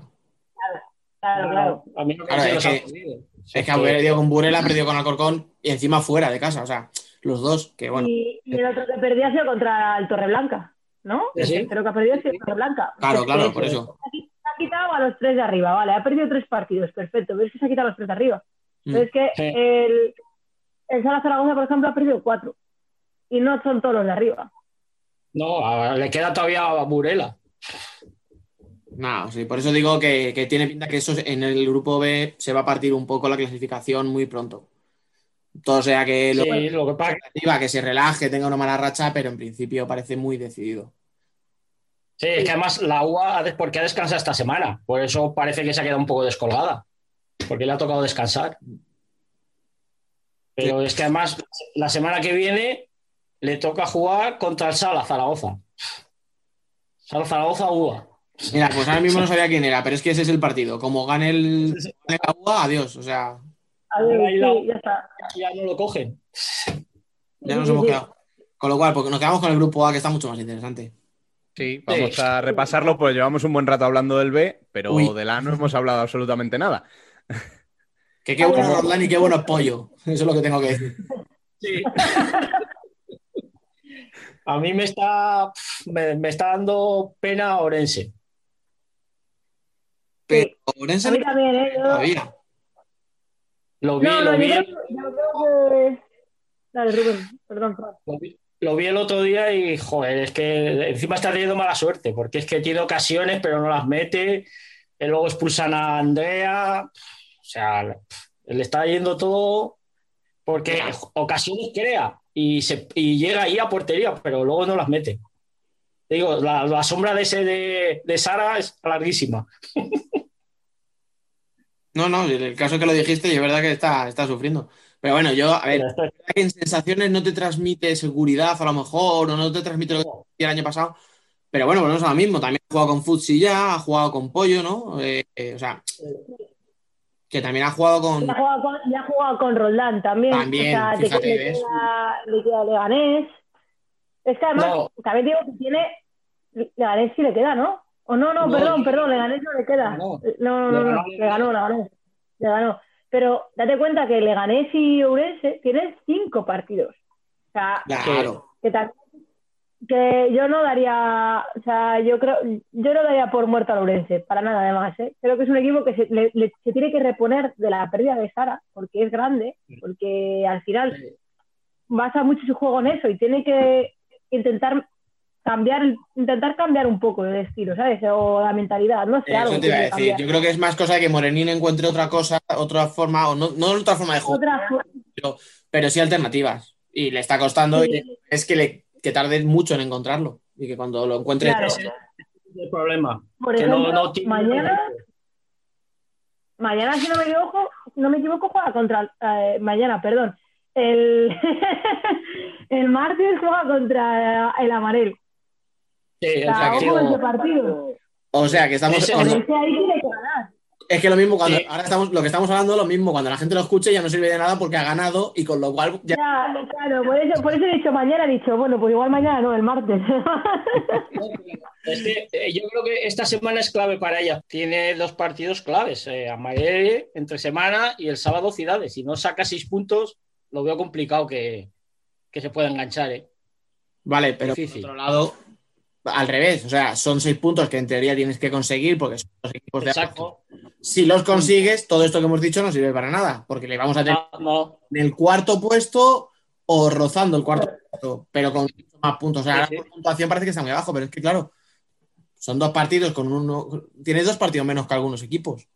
Claro, claro. A mí no Claro, me es que- ha perdido. Es que ha perdido con Burela, ha perdido con Alcorcón y encima fuera de casa, o sea, los dos, que bueno. Y, y el otro que perdía ha sido contra el Torreblanca, ¿no? Sí, El sí. tercero que ha perdido ha sido el Torreblanca. Claro, Es que claro, por eso. Se ha quitado a los tres de arriba, vale, ha perdido tres partidos, perfecto, pero es que se ha quitado a los tres de arriba. Mm. Pero es que Sí. el, el Sala Zaragoza, por ejemplo, ha perdido cuatro. Y no son todos los de arriba. No, a- le queda todavía a Burela. No, sí, por eso digo que, que tiene pinta que eso en el grupo B se va a partir un poco la clasificación muy pronto. Todo sea que lo, Sí, lo que pasa que se relaje, tenga una mala racha, pero en principio parece muy decidido. Sí, es que además la UA, porque ha descansado esta semana, por eso parece que se ha quedado un poco descolgada, porque le ha tocado descansar. Pero es que además la semana que viene le toca jugar contra el Sala Zaragoza. Sala Zaragoza UA. Mira, pues ahora mismo no sabía quién era, pero es que ese es el partido. Como gane el gane la UA, adiós. O sea, A ver, Ahí la- sí, ya está. Ya no lo cogen. ya nos Sí, hemos quedado. Con lo cual, porque nos quedamos con el grupo A, que está mucho más interesante. Sí, vamos a repasarlo, pues llevamos un buen rato hablando del B, pero Uy. del A no hemos hablado absolutamente nada. Que qué bueno Roldán y qué bueno es pollo. Eso es lo que tengo que decir. Sí. A mí me está, me, me está dando pena Orense. Pero Orense A mí también, ¿eh? Yo- todavía. Lo vi, No, lo no, vi, yo creo, yo creo que. Dale, Rubén, perdón. Fran. lo vi- lo vi el otro día y, joder, es que encima está teniendo mala suerte, porque es que tiene ocasiones, pero no las mete. Y luego expulsan a Andrea. O sea, le está yendo todo porque ocasiones crea y, se, y llega ahí a portería, pero luego no las mete. Te Digo, la, la sombra de ese de, de Sara es larguísima. No, no, en el caso que lo dijiste, y es verdad que está, está sufriendo. Pero bueno, yo, a ver, en sensaciones no te transmite seguridad a lo mejor, o no te transmite lo que el año pasado. Pero bueno, volvemos a lo mismo. También ha jugado con Futsi ya, ha jugado con Pollo, ¿no? Eh, eh, o sea, que también ha jugado con. Y ha jugado con, ha jugado con Roldán también. También, o sea, fíjate, le, ¿ves? queda, le queda Leganés. Es que además, No. también digo que tiene. Leganés sí le queda, ¿no? O no, no, No, perdón, perdón, Leganés no le queda. No. No, no, no, Le ganó, le ganó. Le ganó. Pero date cuenta que Leganés y Ourense tienen cinco partidos. O sea, Claro. que también que yo no daría, o sea, yo creo, yo no daría por muerto a Lourense, para nada además, ¿eh? Creo que es un equipo que se, le- le- se tiene que reponer de la pérdida de Sara, porque es grande, porque al final basa mucho su juego en eso y tiene que intentar cambiar, intentar cambiar un poco el estilo, ¿sabes? O la mentalidad, no sé, algo Eso te iba a tiene que decir. cambiar. Yo creo que es más cosa de que Morenín encuentre otra cosa, otra forma, o no, no otra forma de jugar, Otra pero, pero sí alternativas. Y le está costando, y es que, le, que tarde mucho en encontrarlo. Y que cuando lo encuentre. Claro. el problema. Por que ejemplo, no, no tiene- mañana, mañana si no me equivoco, no me equivoco, juega contra, eh, mañana, perdón, el, el martes juega contra el Amarel. Sí, O sea, que- ojo con ese partido. O sea, que estamos. Ese- o sea, Es que lo mismo cuando. Sí. Ahora estamos. Lo que estamos hablando es lo mismo. Cuando la gente lo escuche ya no sirve de nada porque ha ganado y con lo cual. Ya, Ya, claro, por eso, por eso he dicho mañana, he dicho, bueno, pues igual mañana no, el martes. Eh, yo creo que esta semana es clave para ella. Tiene dos partidos claves, eh, Amarele entre semana y el sábado Ciudades. Si no saca seis puntos, lo veo complicado que, que se pueda enganchar. ¿eh? Vale, pero por otro lado, al revés. O sea, son seis puntos que en teoría tienes que conseguir porque son los equipos de abajo. Si los consigues, todo esto que hemos dicho no sirve para nada. Porque le vamos a tener No, no. en el cuarto puesto o rozando el cuarto puesto, pero con más puntos. O sea, ahora Sí, sí. por puntuación parece que está muy abajo, pero es que claro, son dos partidos con uno. Tienes dos partidos menos que algunos equipos.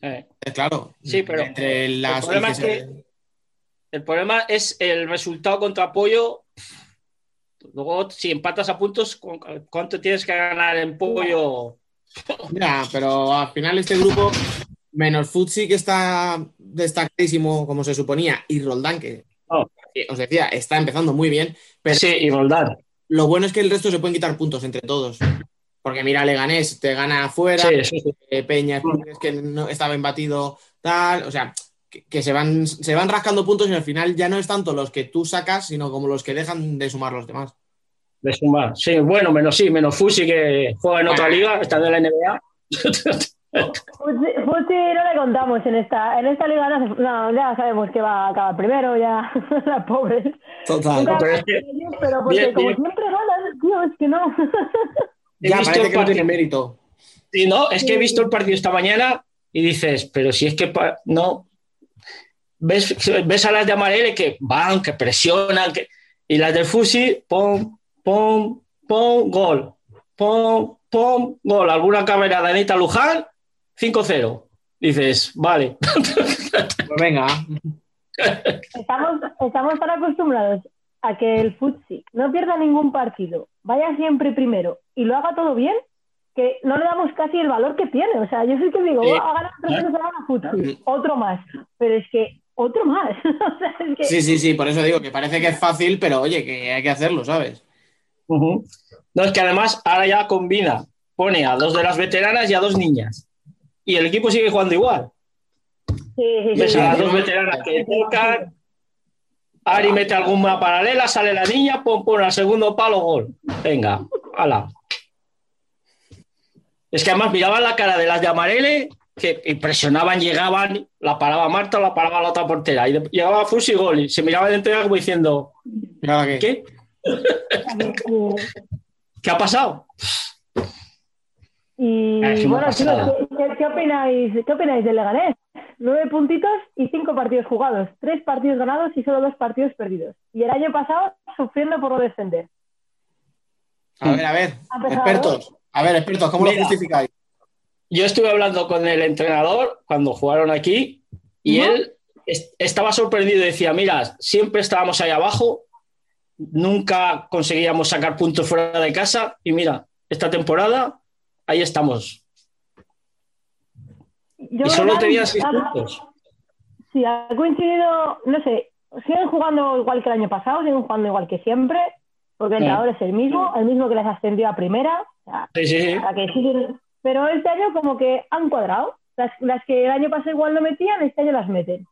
Eh, claro. Sí, pero entre las el problema es que se- el problema es el resultado contra Pollo. Luego, si empatas a puntos, ¿cu- ¿cuánto tienes que ganar en Pollo? Mira, pero al final este grupo, menos Futsi, que está destacadísimo como se suponía, y Roldán, que Oh. os decía, está empezando muy bien, pero Sí, y Roldán. lo bueno es que el resto se pueden quitar puntos entre todos. Porque mira, Leganés te gana afuera, Sí, sí, sí. eh, Peña Esplugues, que no estaba embatido, tal, o sea, que, que se, van, se van rascando puntos y al final ya no es tanto los que tú sacas, sino como los que dejan de sumar los demás. De sumar. Sí, bueno, menos sí, menos Fusi que juega en otra liga, está en la NBA. Futsi no le contamos en esta, en esta liga, no, ya sabemos que va a acabar primero, ya, la pobre. Total. Pero es que- pero porque bien, como bien. siempre ganan, tío, es que no. He Ya, visto parece el que no partido- tiene mérito. Sí, no, es que he visto el partido esta mañana y dices, pero si es que no. Ves, ves a las de Amarele que van, que presionan, que... y las del Fusi, pom, pom, pom, gol. Pom, pom, gol. Alguna cámara de Anita Luján, 5-0. Dices, vale. Pues venga. Estamos, estamos tan acostumbrados a que el Futsi no pierda ningún partido, vaya siempre primero y lo haga todo bien, que no le damos casi el valor que tiene. O sea, yo sí que digo, Sí. "Oh, ha ganado tres veces a Futsi, otro más. Pero es que, otro más. o sea, es que Sí, sí, sí, por eso digo que parece que es fácil, pero oye, que hay que hacerlo, ¿sabes? Ujú. No, es que además ahora ya combina, pone a dos de las veteranas y a dos niñas. Y el equipo sigue jugando igual. sí, sí, Ves sí. a las dos veteranas que tocan. Ari mete alguna paralela, sale la niña, pon, pon al segundo palo, gol. Venga, ala. Es que además miraban la cara de las de Amarele, que impresionaban, llegaban, la paraba Marta, la paraba la otra portera. Y llegaba Fusi gol y se miraba de entera como diciendo, ¿Y qué? ¿qué? ¿Qué ha pasado? Y Es una bueno, chicos. ¿qué, qué- opináis, ¿qué opináis del Leganés? Nueve puntitos y cinco partidos jugados, tres partidos ganados y solo dos partidos perdidos. Y el año pasado sufriendo por no descender. A ver, a ver, expertos. A ver, expertos, ¿cómo lo justificáis? Yo estuve hablando con el entrenador cuando jugaron aquí y él es- estaba sorprendido y decía, mira, siempre estábamos ahí abajo, nunca conseguíamos sacar puntos fuera de casa y mira, esta temporada ahí estamos. Yo y solo han- seis puntos. Sí, ha coincidido, no sé, siguen jugando igual que el año pasado, siguen jugando igual que siempre, porque el Sí. entrenador es el mismo, el mismo que les ascendió a primera. o sea, sí, sí. para que siguen- Pero este año como que han cuadrado. Las, las que el año pasado igual no metían, este año las meten.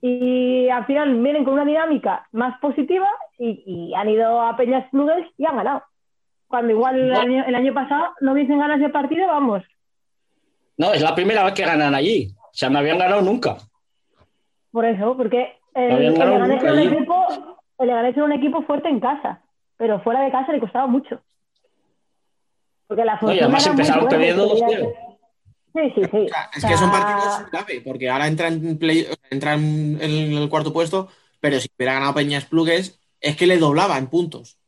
Y al final vienen con una dinámica más positiva y, y han ido a Peñas Clubes y han ganado. Cuando igual el año, el año pasado no hubiesen ganado ese partido, vamos. No, es la primera vez que ganan allí. O sea, no habían ganado nunca. Por eso, porque el, No el ganado Leganés nunca era un allí. equipo, el Leganés era un equipo fuerte en casa, pero fuera de casa le costaba mucho. Porque la No, y fortuna además era muy empezaron perdiendo se veía 2-0. Sí, sí, sí. O sea, es que son partidos clave, porque ahora entra en, play, entra en el, cuarto puesto, pero si hubiera ganado Peñas Plugues, es que le doblaba en puntos.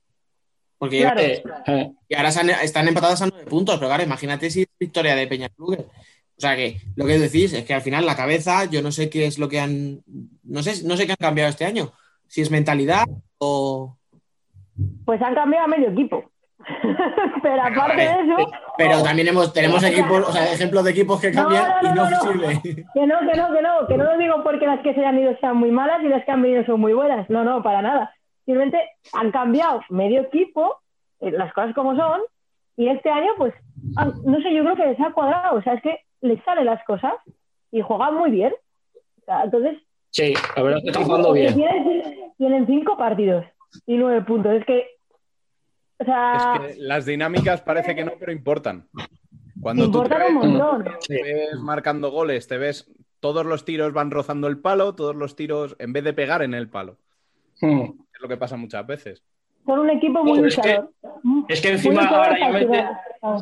Porque Claro. Eh, y ahora están empatadas a nueve puntos, pero claro, imagínate si es victoria de Peñas Plugues. O sea que lo que decís es que al final la cabeza, yo no sé qué es lo que han. No sé, no sé qué han cambiado este año. Si es mentalidad o. Pues han cambiado a medio equipo. pero aparte de eso, Pero también hemos, tenemos equipos, o sea, ejemplos de equipos que cambian no, no, y no, no, no. sirve. que no, que no, que no, que no lo digo porque las que se han ido sean muy malas y las que han venido son muy buenas. No, no, para nada. Simplemente han cambiado medio equipo, eh, las cosas como son, y este año, pues, han- no sé, yo creo que les ha cuadrado. O sea, es que les salen las cosas y juegan muy bien. O sea, entonces, Sí, la verdad es que están jugando bien. Tienen, tienen cinco partidos y nueve puntos. Es que, o sea, Es que las dinámicas parece que no, pero importan. Cuando tú te importan ves, un montón. te ves marcando goles, te ves todos los tiros van rozando el palo, todos los tiros en vez de pegar en el palo. Mm. Es lo que pasa muchas veces. Son un equipo muy Pero es que- luchador. Es que Muy encima ahora ya mete,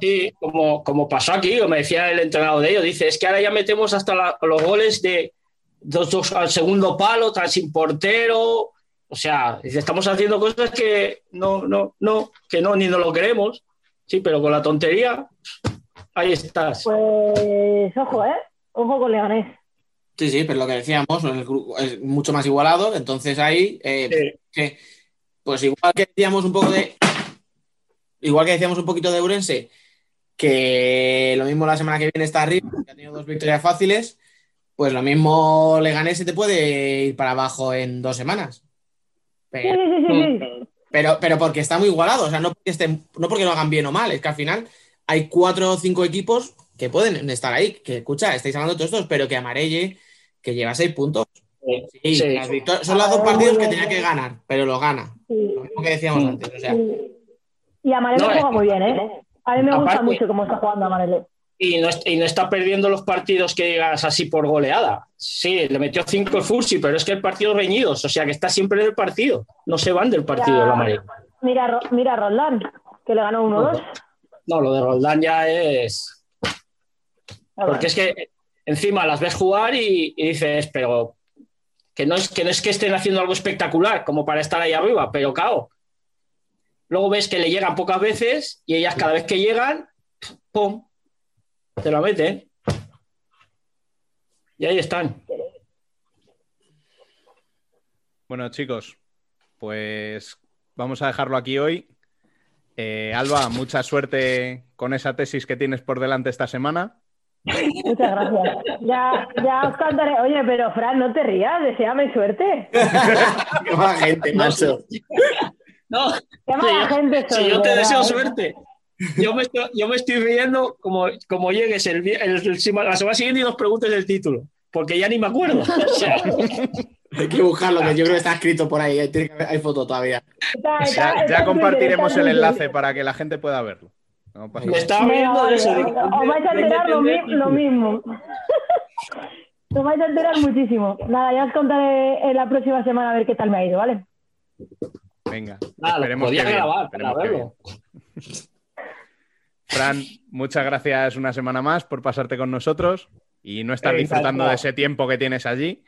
sí, como, como pasó aquí, o me decía el entrenador de ellos, dice, es que ahora ya metemos hasta la- los goles de dos, dos al segundo palo, tan sin portero. O sea, estamos haciendo cosas que no, no, no, que no, ni nos lo queremos. Sí, pero con la tontería, ahí estás. Pues, ojo, ¿eh? Ojo con Leganés. Sí, sí, pero lo que decíamos, el grupo es mucho más igualado, entonces ahí, eh, que, pues igual que decíamos un poco de, igual que decíamos un poquito de Urense, que lo mismo la semana que viene está arriba, que ha tenido dos victorias fáciles, pues lo mismo Leganés se te puede ir para abajo en dos semanas. Pero, pero, pero porque está muy igualado, o sea, no porque, estén, no porque lo hagan bien o mal, es que al final hay cuatro o cinco equipos que pueden estar ahí, que escucha, estáis hablando de todos estos, pero que Amarelle, que lleva seis puntos. Sí, Sí. son los dos partidos que tenía que ganar, pero lo gana. Sí. Lo mismo que decíamos antes, o sea. Y Amarele No, juega muy bien, ¿eh? A mí me gusta Aparte- mucho cómo está jugando Amarele. Y no, est- y no está perdiendo los partidos que digas así por goleada. Sí, le metió cinco el Fursi, pero es que el partido reñidos, o sea que está siempre en el partido. No se van del partido Ya. el amarillo. Mira, mira a Roldán, que le ganó 1-2. No, lo de Roldán ya es. Ah, Porque es que encima las ves jugar y, y dices, pero que no, es, que no es que estén haciendo algo espectacular como para estar ahí arriba, pero claro. Luego ves que le llegan pocas veces y ellas cada vez que llegan, ¡pum! Te la meten. Y ahí están. Bueno, chicos, pues vamos a dejarlo aquí hoy. Eh, Alba, mucha suerte con esa tesis que tienes por delante esta semana. Muchas gracias. Ya, ya os contaré. Oye, pero Fran, no te rías, deseame suerte. Qué mala gente, macho. No, Qué mala si, gente si soy, yo te de deseo verdad. suerte. Yo me estoy, yo me estoy riendo como, como llegues el, el- el- la semana siguiente y nos preguntes el título, porque ya ni me acuerdo. O sea, Hay que buscarlo, que yo creo que está escrito por ahí. tiene que haber- Hay foto todavía. Está- está- Ya, compartiremos el enlace para que la gente pueda verlo. No me estaba eso. de- Os vais a enterar lo, mi- lo mismo. Os vais a enterar muchísimo. Nada, ya os contaré en la próxima semana a ver qué tal me ha ido, ¿vale? Venga, Nada, lo esperemos podía que bien, grabar esperemos para que verlo. Fran, muchas gracias una semana más por pasarte con nosotros y no estar Eh, disfrutando de ese tiempo que tienes allí.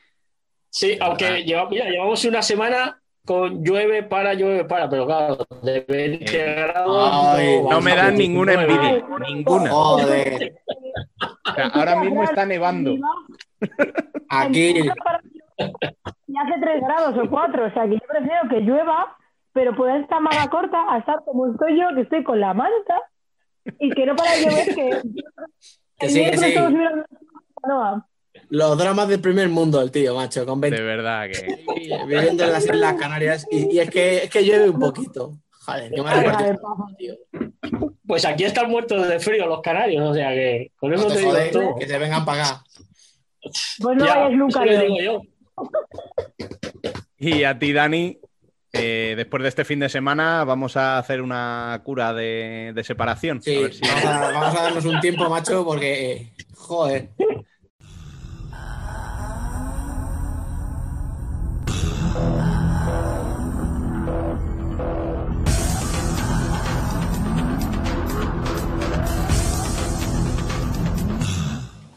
Sí, aunque lleva- mira, llevamos una semana con llueve para, llueve para, pero claro, de 20 Eh, grados. ay, No me dan ninguna 19. envidia, ninguna. Joder. O sea, ahora mismo está nevando. Aquí. Y hace 3 grados o 4, o sea que yo prefiero que llueva, pero poder estar manga corta a estar como estoy yo, que estoy con la manta y que no para de llover, que. Que sí, que sí. Los dramas del primer mundo, el tío, macho, con 20 De verdad que. viviendo en las Islas Canarias. Y, y es, que, es que llueve un poquito. Joder, qué mal tío. Pues aquí están muertos de frío los canarios, o sea que con eso No te te digo todo. que se vengan para acá. pues no Ya, vayáis nunca. eso le yo. digo yo. Y a ti, Dani, eh, después de este fin de semana vamos a hacer una cura de, de separación. Sí, A ver si- vamos, a, vamos a darnos un tiempo, macho, porque. eh, joder.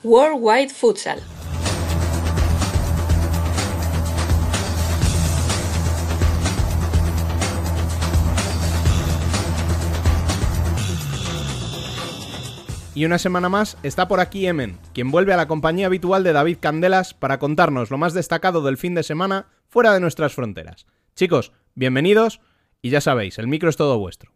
Worldwide Futsal. Y una semana más está por aquí Emen, quien vuelve a la compañía habitual de David Candelas para contarnos lo más destacado del fin de semana fuera de nuestras fronteras. Chicos, bienvenidos y ya sabéis, el micro es todo vuestro.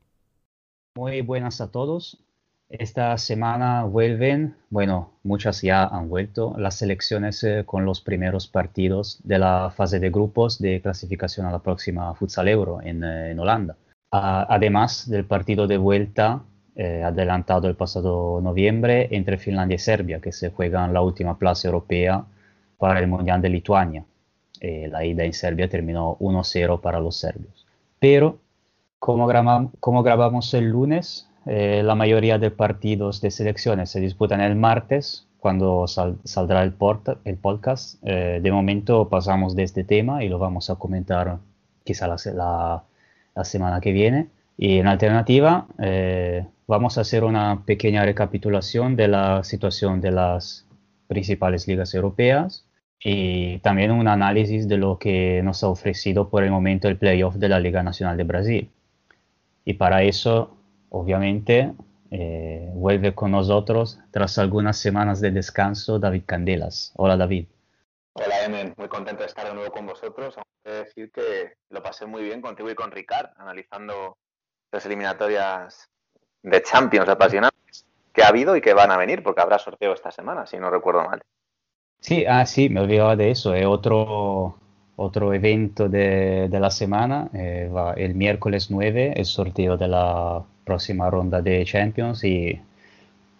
Muy buenas a todos. Esta semana vuelven, bueno, muchas ya han vuelto, las selecciones eh, con los primeros partidos de la fase de grupos de clasificación a la próxima Futsal Euro en, eh, en Holanda. Además del partido de vuelta eh, adelantado el pasado noviembre entre Finlandia y Serbia, que se juegan la última plaza europea para el Mundial de Lituania. Eh, la ida en Serbia terminó 1-0 para los serbios. Pero como, como grabamos el lunes, eh, la mayoría de partidos de selecciones se disputan el martes, cuando sal- saldrá el, el podcast. Eh, de momento pasamos de este tema y lo vamos a comentar quizá la, la- la semana que viene. Y en alternativa, eh, vamos a hacer una pequeña recapitulación de la situación de las principales ligas europeas y también un análisis de lo que nos ha ofrecido por el momento el playoff de la Liga Nacional de Brasil. Y para eso, obviamente, eh, vuelve con nosotros tras algunas semanas de descanso David Candelas. Hola David. Hola, Emen, muy contento de estar de nuevo con vosotros. Aunque decir que lo pasé muy bien contigo y con Ricard, analizando las eliminatorias de Champions apasionantes que ha habido y que van a venir, porque habrá sorteo esta semana, si no recuerdo mal. Sí, ah, sí, me olvidaba de eso. Es otro, otro evento de, de la semana. eh, va el miércoles 9, el sorteo de la próxima ronda de Champions y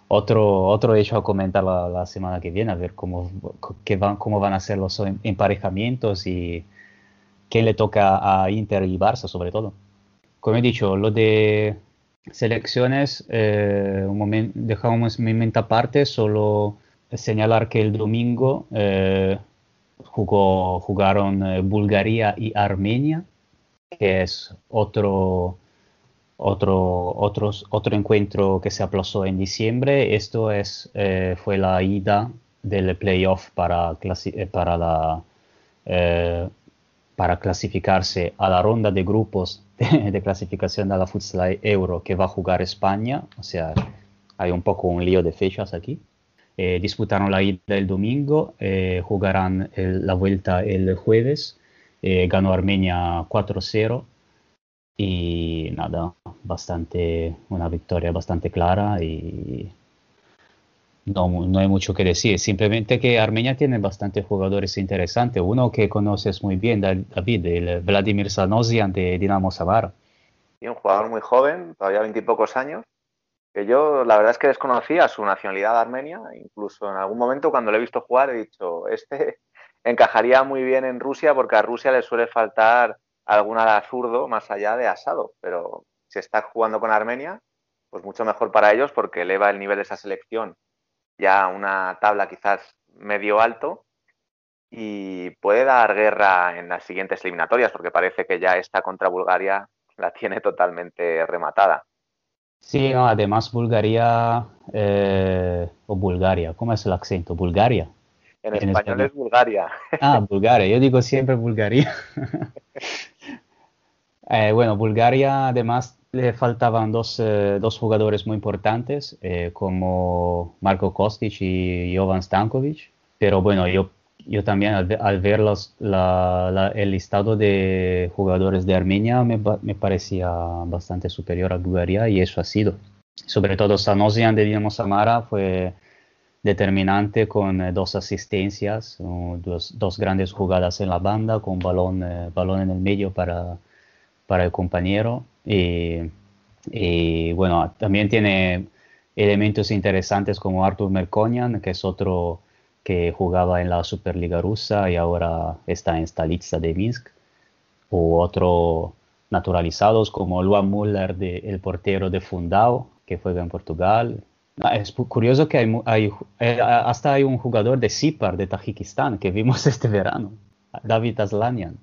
otro, otro hecho a comentar la, semana que viene, a ver cómo, qué van, cómo van a ser los em- emparejamientos y quién le toca a Inter y Barça sobre todo. Como he dicho, lo de selecciones, eh, un dejamos mi mente aparte, solo señalar que el domingo eh, jugó, jugaron eh, Bulgaria y Armenia, que es otro, otro, otros- otro encuentro que se aplazó en diciembre. Esto es, fue la ida del playoff para, para, la, para clasificarse a la ronda de grupos de, de clasificación de la Futsal Euro que va a jugar España. O sea, hay un poco un lío de fechas aquí. Eh, disputaron la ida el domingo, eh, jugarán el- la vuelta el jueves. Eh, ganó Armenia 4-0 y nada, bastante, una victoria bastante clara y no, no hay mucho que decir. Simplemente que Armenia tiene bastantes jugadores interesantes. Uno que conoces muy bien, Da- David, el Vladimir Sanosian de Dinamo Samara. Y un jugador muy joven, todavía veintipocos años, que yo la verdad es que desconocía su nacionalidad armenia, incluso en algún momento cuando lo he visto jugar he dicho, este encajaría muy bien en Rusia porque a Rusia le suele faltar algún ala zurdo más allá de asado, pero si está jugando con Armenia, pues mucho mejor para ellos porque eleva el nivel de esa selección ya una tabla quizás medio alto y puede dar guerra en las siguientes eliminatorias porque parece que ya esta contra Bulgaria la tiene totalmente rematada. Sí, no, además Bulgaria, eh, o Bulgaria, ¿cómo es el acento? Bulgaria. En En español español. es Bulgaria. Ah, Bulgaria, yo digo siempre Bulgaria. Eh, bueno, Bulgaria además le faltaban dos, eh, dos jugadores muy importantes, eh, como Marko Kostic y Jovan Stankovic, pero bueno, yo, yo también al, al ver los- el listado de jugadores de Armenia me, me parecía bastante superior a Bulgaria y eso ha sido. Sobre todo Sanosian de Dinamo Samara fue determinante con eh, dos asistencias, dos, grandes jugadas en la banda con balón, balón en el medio para, para el compañero. Y, y, bueno, también tiene elementos interesantes como Artur Merkonian, que es otro que jugaba en la Superliga rusa y ahora está en Stalitsa de Minsk, o otro naturalizados como Luan Müller, de, el portero de Fundao, que juega en Portugal. Ah, Es curioso que hay, hay eh, hasta hay un jugador de Sipar, de Tajikistán, que vimos este verano, David Aslanian.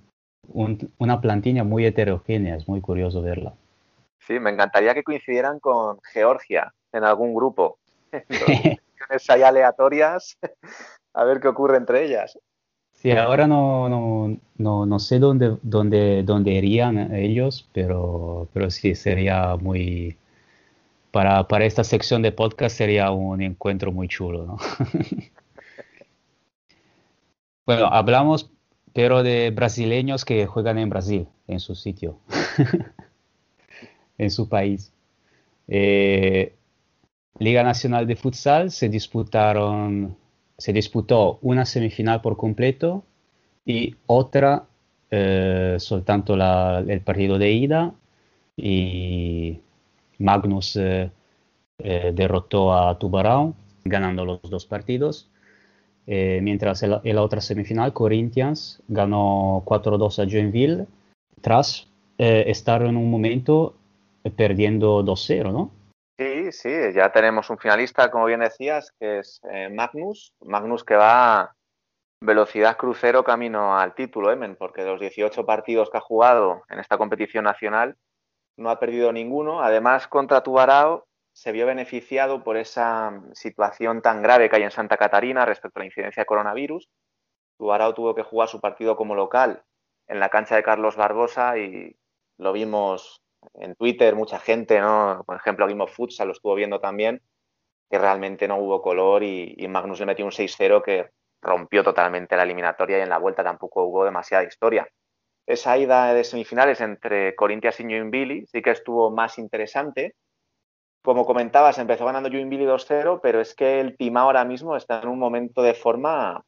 Un- una plantilla muy heterogénea, es muy curioso verla. Sí, me encantaría que coincidieran con Georgia en algún grupo. Ahí aleatorias, a ver qué ocurre entre ellas. Sí, ahora no, no, no, no sé dónde, dónde, dónde irían ellos, pero, pero sí, sería muy... Para, para esta sección de podcast sería un encuentro muy chulo, ¿no? Bueno, hablamos, pero de brasileños que juegan en Brasil, en su sitio, en su país. Eh, Liga Nacional de Futsal se disputaron, se disputó una semifinal por completo y otra eh, soltanto la- el partido de ida y Magnus eh, eh, derrotó a Tubarão ganando los dos partidos. Eh, mientras en la, otra semifinal, Corinthians ganó 4-2 a Joinville tras eh, estar en un momento eh, perdiendo 2-0, ¿no? Sí, sí, ya tenemos un finalista, como bien decías, que es eh, Magnus. Magnus que va velocidad crucero camino al título, Emen, porque de los 18 partidos que ha jugado en esta competición nacional, no ha perdido ninguno. Además, contra Tubarão se vio beneficiado por esa situación tan grave que hay en Santa Catarina respecto a la incidencia de coronavirus. Tubarão tuvo que jugar su partido como local en la cancha de Carlos Barbosa y lo vimos en Twitter, mucha gente, ¿no? Por ejemplo, Game of Futsal lo estuvo viendo también, que realmente no hubo color y, Magnus le metió un 6-0 que rompió totalmente la eliminatoria y en la vuelta tampoco hubo demasiada historia. Esa ida de semifinales entre Corinthians y Joinville sí que estuvo más interesante. Como comentabas, empezó ganando Joinville 2-0, pero es que el Timao ahora mismo está en un momento de forma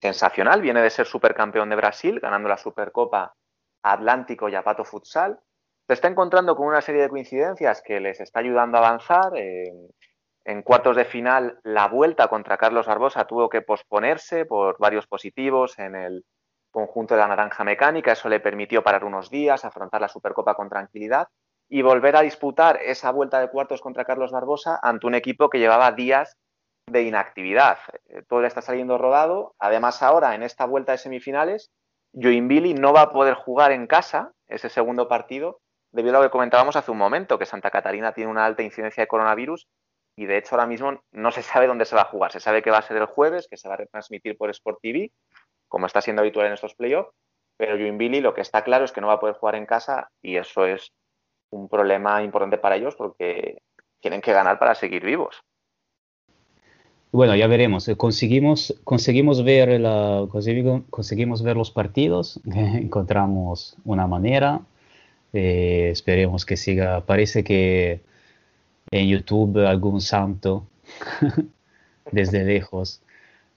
sensacional. Viene de ser supercampeón de Brasil, ganando la Supercopa Atlántico y a Pato Futsal. Se está encontrando con una serie de coincidencias que les está ayudando a avanzar. En cuartos de final, la vuelta contra Carlos Barbosa tuvo que posponerse por varios positivos en el conjunto de la Naranja Mecánica. Eso le permitió parar unos días, afrontar la Supercopa con tranquilidad y volver a disputar esa vuelta de cuartos contra Carlos Barbosa ante un equipo que llevaba días de inactividad. Eh, Todo le está saliendo rodado. Además, ahora en esta vuelta de semifinales, Joinville no va a poder jugar en casa ese segundo partido debido a lo que comentábamos hace un momento, que Santa Catarina tiene una alta incidencia de coronavirus y de hecho ahora mismo no se sabe dónde se va a jugar. Se sabe que va a ser el jueves, que se va a retransmitir por Sport TV, como está siendo habitual en estos playoffs, pero Joinville lo que está claro es que no va a poder jugar en casa y eso es un problema importante para ellos porque tienen que ganar para seguir vivos. Bueno, ya veremos. Eh, Conseguimos, conseguimos, ver, conseguimos ver los partidos, encontramos una manera. eh, esperemos que siga. Parece que en YouTube algún santo desde lejos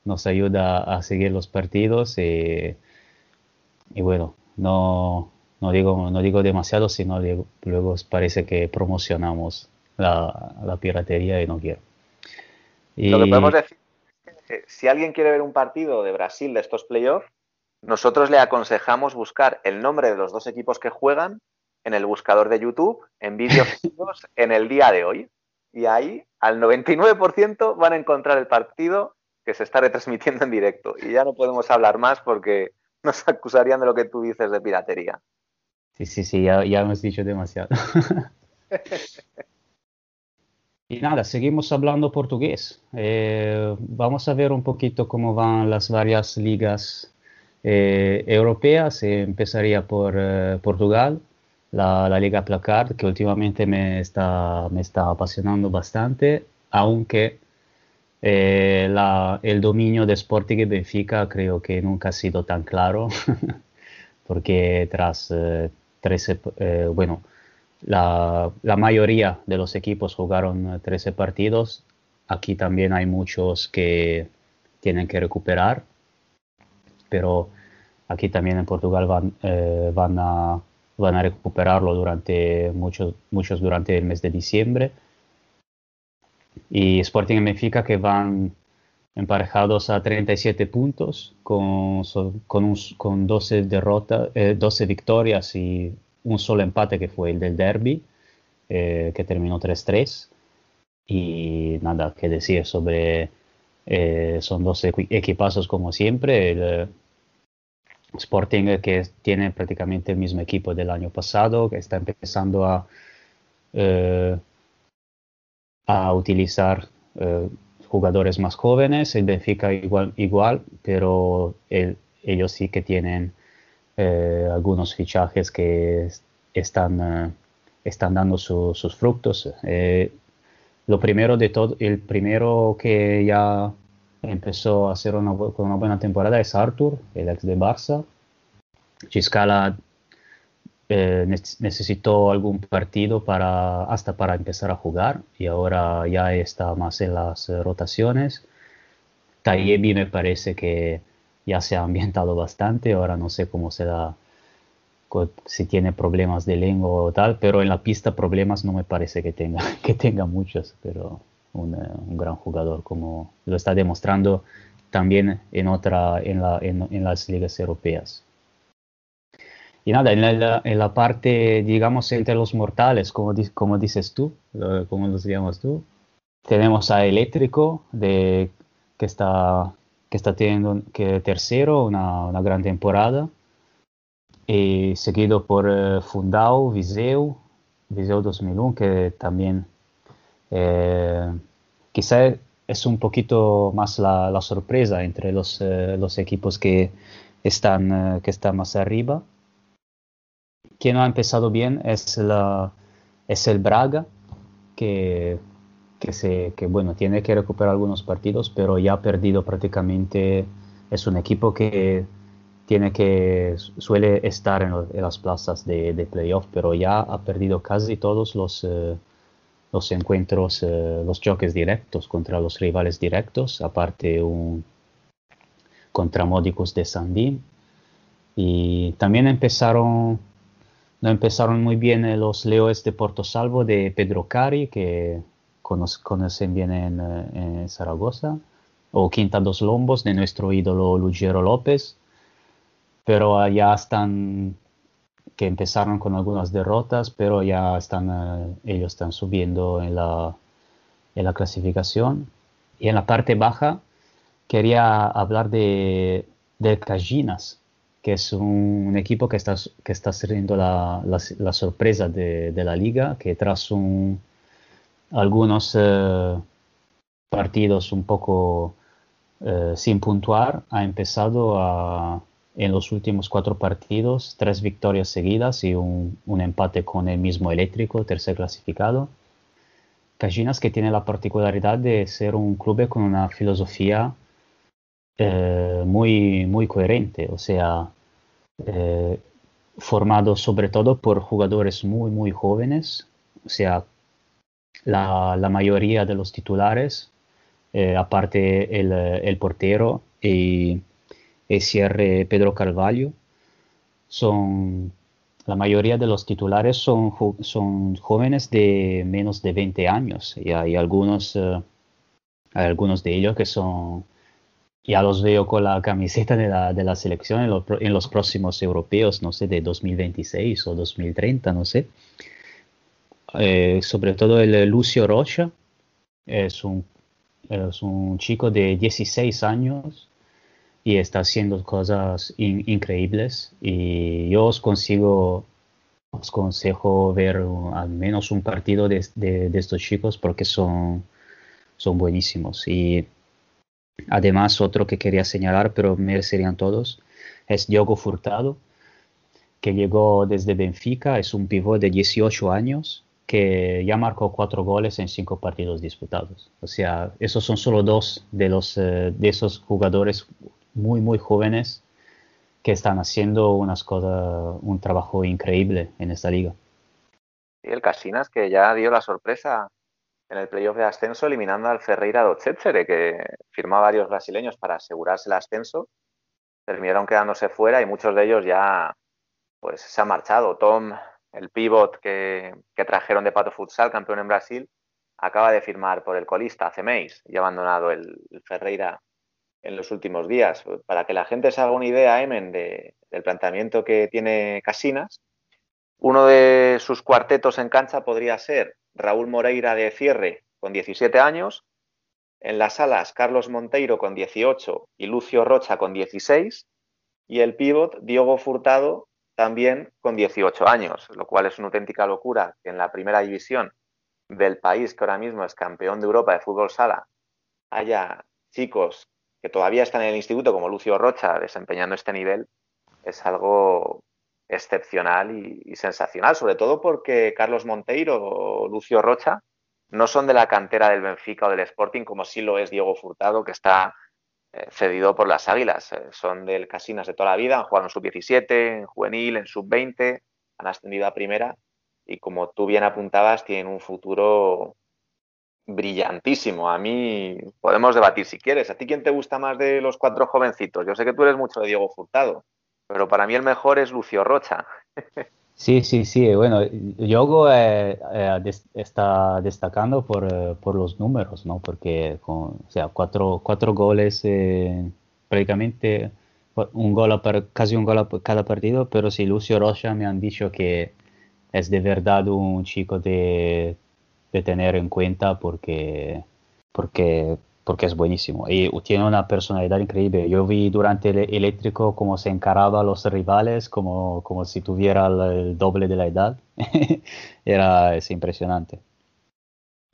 nos ayuda a seguir los partidos. eh, y bueno, no, no, digo, no digo demasiado, sino digo- luego parece que promocionamos la, la piratería y no quiero. Lo que podemos decir es que si alguien quiere ver un partido de Brasil de estos playoffs, nosotros le aconsejamos buscar el nombre de los dos equipos que juegan en el buscador de YouTube, en vídeos en el día de hoy. Y ahí, al 99% van a encontrar el partido que se está retransmitiendo en directo. Y ya no podemos hablar más porque nos acusarían de lo que tú dices de piratería. Sí, sí, sí, ya, ya hemos dicho demasiado. Y nada, seguimos hablando portugués. Eh, vamos a ver un poquito cómo van las varias ligas eh, europeas. Eh, empezaría por eh, Portugal, la, la Liga Placard, que últimamente me está, me está apasionando bastante, aunque eh, la- el dominio de Sporting y Benfica creo que nunca ha sido tan claro, porque tras eh, 13, eh, bueno, la, la mayoría de los equipos jugaron eh, 13 partidos. Aquí también hay muchos que tienen que recuperar, pero aquí también en Portugal van, eh, van, a, van a recuperarlo durante muchos, muchos durante el mes de diciembre. Y Sporting y Benfica que van emparejados a 37 puntos con, con, un- con 12, derrotas, eh, 12 victorias y un solo empate que fue el del derby, eh, que terminó 3-3. Y nada que decir sobre, eh, son dos equi- equipazos como siempre. El, eh, Sporting eh, que tiene prácticamente el mismo equipo del año pasado, que está empezando a, eh, a utilizar jugadores más jóvenes. El Benfica igual, igual pero el- ellos sí que tienen eh, algunos fichajes que es- están, eh, están dando su- sus frutos. Eh, lo primero de todo, el primero que ya empezó a hacer una, una buena temporada es Arthur, el ex de Barça. Giscala eh, ne- necesitó algún partido para, hasta para empezar a jugar y ahora ya está más en las eh, rotaciones. Tayebi me parece que ya se ha ambientado bastante, ahora no sé cómo será, co- si tiene problemas de lengua o tal, pero en la pista problemas no me parece que tenga, que tenga muchos, pero un, eh, un gran jugador como lo está demostrando también en, otra, en, la- en- en las ligas europeas. Y nada, en la, en la parte, digamos, entre los mortales, como, como dices tú, como los llamas tú, tenemos a Eléctrico, de, que, está, que está teniendo que tercero, una, una gran temporada, y seguido por eh, Fundao, Viseu, Viseu 2001, que también eh, quizá es un poquito más la, la sorpresa entre los, eh, los equipos que están, eh, que están más arriba. Quien no ha empezado bien es, la, es el Braga, que, que, se, que bueno, tiene que recuperar algunos partidos, pero ya ha perdido prácticamente. Es un equipo que tiene que suele estar en, en las plazas de, de playoff, pero ya ha perdido casi todos los, eh, los encuentros, eh, los choques directos contra los rivales directos, aparte un contra Módicos de Sandín. Y también empezaron, no empezaron muy bien eh, los Leoes de Porto Salvo de Pedro Cari, que cono- conocen bien en, eh, en Zaragoza, o Quinta dos Lombos de nuestro ídolo Lugero López, pero ya están, que empezaron con algunas derrotas, pero ya están, eh, ellos están subiendo en la, en la clasificación. Y en la parte baja quería hablar de, del Cajinas, que es un, un equipo que está, que está siendo la, la- la sorpresa de, de la liga, que tras un, algunos eh, partidos un poco eh, sin puntuar, ha empezado a, en los últimos cuatro partidos, tres victorias seguidas y un, un empate con el mismo eléctrico, tercer clasificado. Cajinas que tiene la particularidad de ser un club con una filosofía eh, muy, muy coherente, o sea, eh, formado sobre todo por jugadores muy, muy jóvenes, o sea, la, mayoría de los titulares, eh, aparte el, el portero y el cierre Pedro Carvalho, son la mayoría de los titulares son, son jóvenes de menos de 20 años y hay algunos, eh, hay algunos de ellos que son, ya los veo con la camiseta de la, de la selección en, pro- en los próximos europeos, no sé, de 2026 o 2030, no sé. Eh, sobre todo el Lucio Rocha, es un, es un chico de 16 años y está haciendo cosas in- increíbles y yo os consigo os consejo ver uh, al menos un partido de, de- de estos chicos porque son, son buenísimos y además otro que quería señalar pero merecerían todos es Diogo Furtado que llegó desde Benfica es un pivot de 18 años que ya marcó cuatro goles en cinco partidos disputados. O sea, esos son solo dos de los eh, de esos jugadores muy muy jóvenes que están haciendo unas cosas, un trabajo increíble en esta liga. Y el Casinas que ya dio la sorpresa en el playoff de ascenso eliminando al Ferreira do Cecere, que firmó a varios brasileños para asegurarse el ascenso. Terminaron quedándose fuera y muchos de ellos ya pues se han marchado. Tom, el pivot que, trajeron de Pato Futsal, campeón en Brasil, acaba de firmar por el colista Cemeis y ha abandonado el, el Ferreira en los últimos días. Para que la gente se haga una idea, Emen, de- del planteamiento que tiene Casinas, uno de sus cuartetos en cancha podría ser Raúl Moreira de cierre con 17 años, en las alas Carlos Monteiro con 18 y Lucio Rocha con 16, y el pívot Diogo Furtado también con 18 años, lo cual es una auténtica locura que en la primera división del país que ahora mismo es campeón de Europa de fútbol sala haya chicos que todavía están en el instituto como Lucio Rocha desempeñando este nivel es algo excepcional y, sensacional, sobre todo porque Carlos Monteiro o Lucio Rocha no son de la cantera del Benfica o del Sporting como sí lo es Diego Furtado que está eh, cedido por las Águilas. Eh, son del Casinas de toda la vida, han jugado en sub-17, en juvenil, en sub-20 han ascendido a primera y como tú bien apuntabas, tienen un futuro brillantísimo. A mí podemos debatir si quieres. ¿A ti quién te gusta más de los cuatro jovencitos? Yo sé que tú eres mucho de Diego Furtado, pero para mí el mejor es Lucio Rocha. Sí, sí, sí. Bueno, Yogo eh, eh, está destacando por, eh, por los números, ¿no? Porque con, o sea, cuatro, cuatro goles, eh, prácticamente un gol a casi un gol a cada partido, pero sí, Lucio Rocha me han dicho que es de verdad un chico de, de tener en cuenta porque, porque, porque es buenísimo y tiene una personalidad increíble. Yo vi durante el eléctrico cómo se encaraba a los rivales como, como si tuviera el, doble de la edad. Era es impresionante.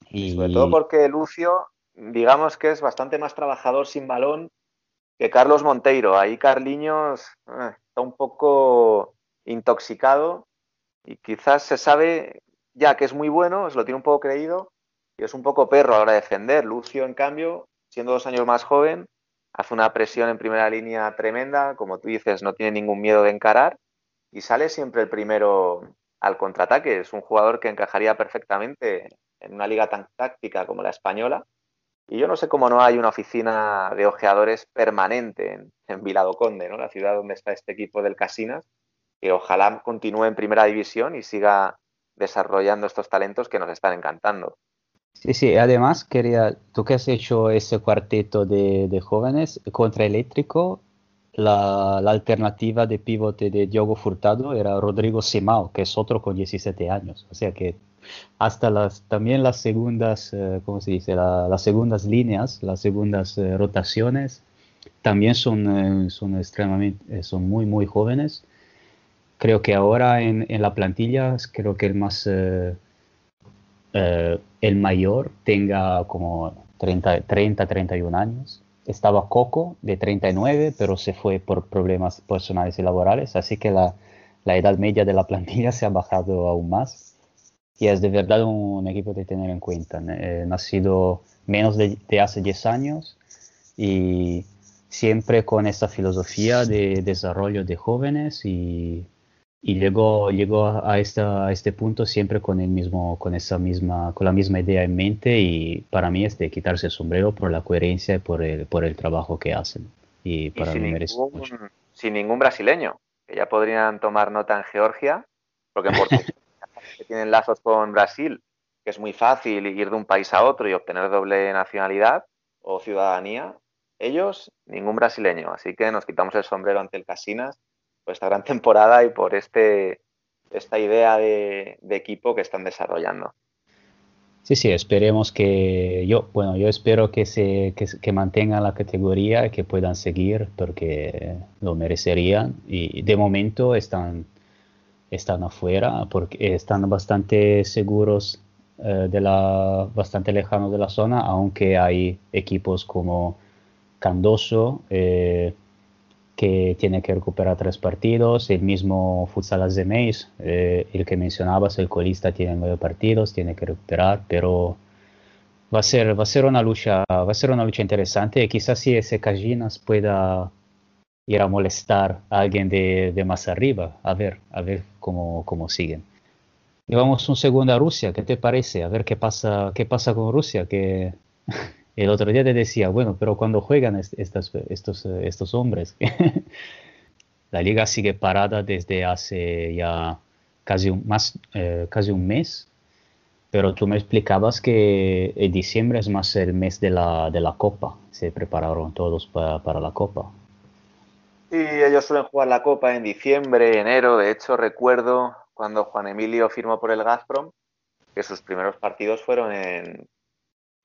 Y Sobre todo porque Lucio, digamos que es bastante más trabajador sin balón que Carlos Monteiro. Ahí Carliños eh, está un poco intoxicado y quizás se sabe ya que es muy bueno, se lo tiene un poco creído y es un poco perro a defender. Lucio, en cambio, siendo dos años más joven, hace una presión en primera línea tremenda, como tú dices, no tiene ningún miedo de encarar y sale siempre el primero al contraataque. Es un jugador que encajaría perfectamente en una liga tan táctica como la española. Y yo no sé cómo no hay una oficina de ojeadores permanente en, en Vilado Conde, ¿no? la ciudad donde está este equipo del Casinas, que ojalá continúe en primera división y siga desarrollando estos talentos que nos están encantando. Sí, sí, además quería, tú que has hecho ese cuarteto de, de jóvenes contra Eléctrico, la, la alternativa de pivote de Diogo Furtado era Rodrigo Simao, que es otro con 17 años. O sea que hasta las, también las segundas, eh, ¿cómo se dice? La- las segundas líneas, las segundas eh, rotaciones, también son, eh, son extremadamente, son muy, muy jóvenes. Creo que ahora en, en la plantilla, creo que el más... eh, el mayor tenga como 30, 30, 31 años. Estaba Coco de 39, pero se fue por problemas personales y laborales, así que la, la edad media de la plantilla se ha bajado aún más. Y es de verdad un equipo de tener en cuenta. Eh, nacido menos de, de hace 10 años y siempre con esta filosofía de desarrollo de jóvenes y, y llegó, llegó a, esta, a este punto siempre con el mismo, con esa misma, con la misma idea en mente y para mí es de quitarse el sombrero por la coherencia y por el, por el trabajo que hacen y Y para sin mí merece mucho. sin ningún brasileño, que ya podrían tomar nota en Georgia, porque en Portugal que tienen lazos con Brasil, que es muy fácil ir de un país a otro y obtener doble nacionalidad o ciudadanía. Ellos, ningún brasileño. Así que nos quitamos el sombrero ante el Casinas por esta gran temporada y por este, esta idea de, equipo que están desarrollando. Sí, sí, esperemos que yo, bueno, yo espero que se que mantengan la categoría y que puedan seguir porque lo merecerían y de momento están están afuera porque están bastante seguros eh, de la bastante lejanos de la zona, aunque hay equipos como Candoso eh, que tiene que recuperar tres partidos, el mismo Futsal de Meis, eh, el que mencionabas, el colista tiene nueve partidos, tiene que recuperar, pero va a ser, va a ser una lucha, va a ser una lucha interesante quizás si ese Cajinas pueda ir a molestar a alguien de, de más arriba, a ver, a ver cómo, cómo siguen. Y vamos un segundo a Rusia, ¿qué te parece? A ver qué pasa, qué pasa con Rusia, que el otro día te decía, bueno, pero cuando juegan est- estos, eh, estos hombres, la liga sigue parada desde hace ya casi un, más, eh, casi un mes, pero tú me explicabas que en diciembre es más el mes de la, de la Copa, se prepararon todos pa- para la Copa. Y ellos suelen jugar la Copa en diciembre, enero. De hecho, recuerdo cuando Juan Emilio firmó por el Gazprom que sus primeros partidos fueron en,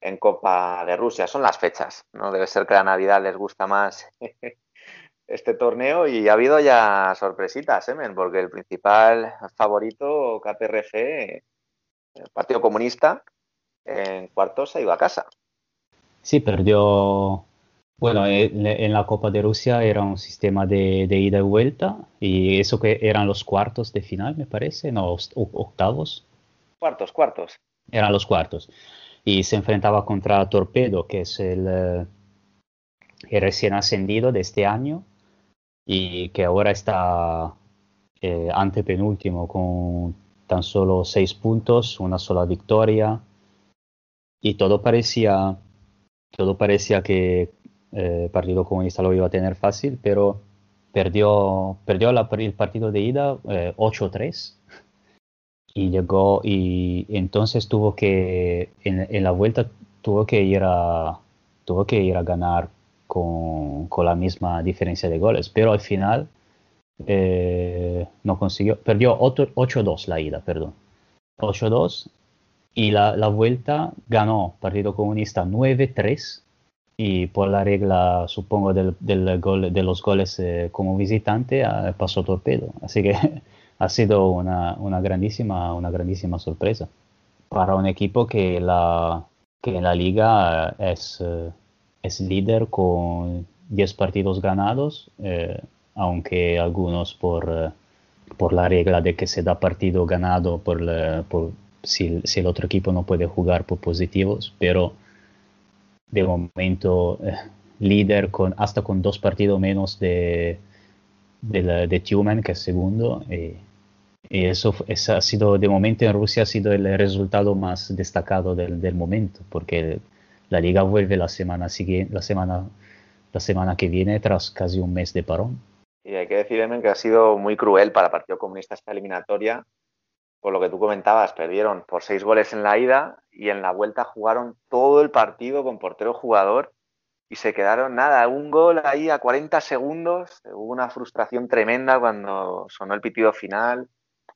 en Copa de Rusia. Son las fechas, ¿no? Debe ser que la Navidad les gusta más este torneo y ha habido ya sorpresitas, ¿eh? Porque el principal favorito, KPRF, el Partido Comunista, en cuartos se ido a casa. Sí, perdió. Bueno, en en la Copa de Rusia era un sistema de, de ida y vuelta, y eso que eran los cuartos de final, me parece, no, oct- octavos, Cuartos, cuartos. eran los cuartos. Y se enfrentaba contra Torpedo, que es el, eh, el recién ascendido de este año, y que ahora está, eh, antepenúltimo con tan solo seis puntos, una sola victoria. Y todo parecía, todo parecía que eh, el Partido Comunista lo iba a tener fácil, pero perdió, perdió el partido de ida eh, 8-3 y llegó y entonces tuvo que en, en la vuelta tuvo que ir a tuvo que ir a ganar con, con la misma diferencia de goles pero al final eh, no consiguió perdió 8 8-2 la ida perdón. 8-2 y la, la vuelta ganó Partido Comunista 9-3 y por la regla supongo del, del gol, de los goles eh, como visitante eh, pasó torpedo. Así que ha sido una, una grandísima una grandísima sorpresa para un equipo que la que la liga eh, es eh, es líder con 10 partidos ganados eh, aunque algunos por eh, por la regla de que se da partido ganado por, por si, si el otro equipo no puede jugar por positivos pero de momento eh, líder con hasta con dos partidos menos de de, la- de Tumen que es segundo y, y eso, ha sido de momento en Rusia ha sido el resultado más destacado del, del momento porque la liga vuelve la semana siguiente la semana la semana que viene tras casi un mes de parón Y hay que decir, que ha sido muy cruel para el Partido Comunista esta eliminatoria. Por lo que tú comentabas, perdieron por seis goles en la ida y en la vuelta jugaron todo el partido con portero jugador y se quedaron nada, un gol ahí a 40 segundos. Hubo una frustración tremenda cuando sonó el pitido final.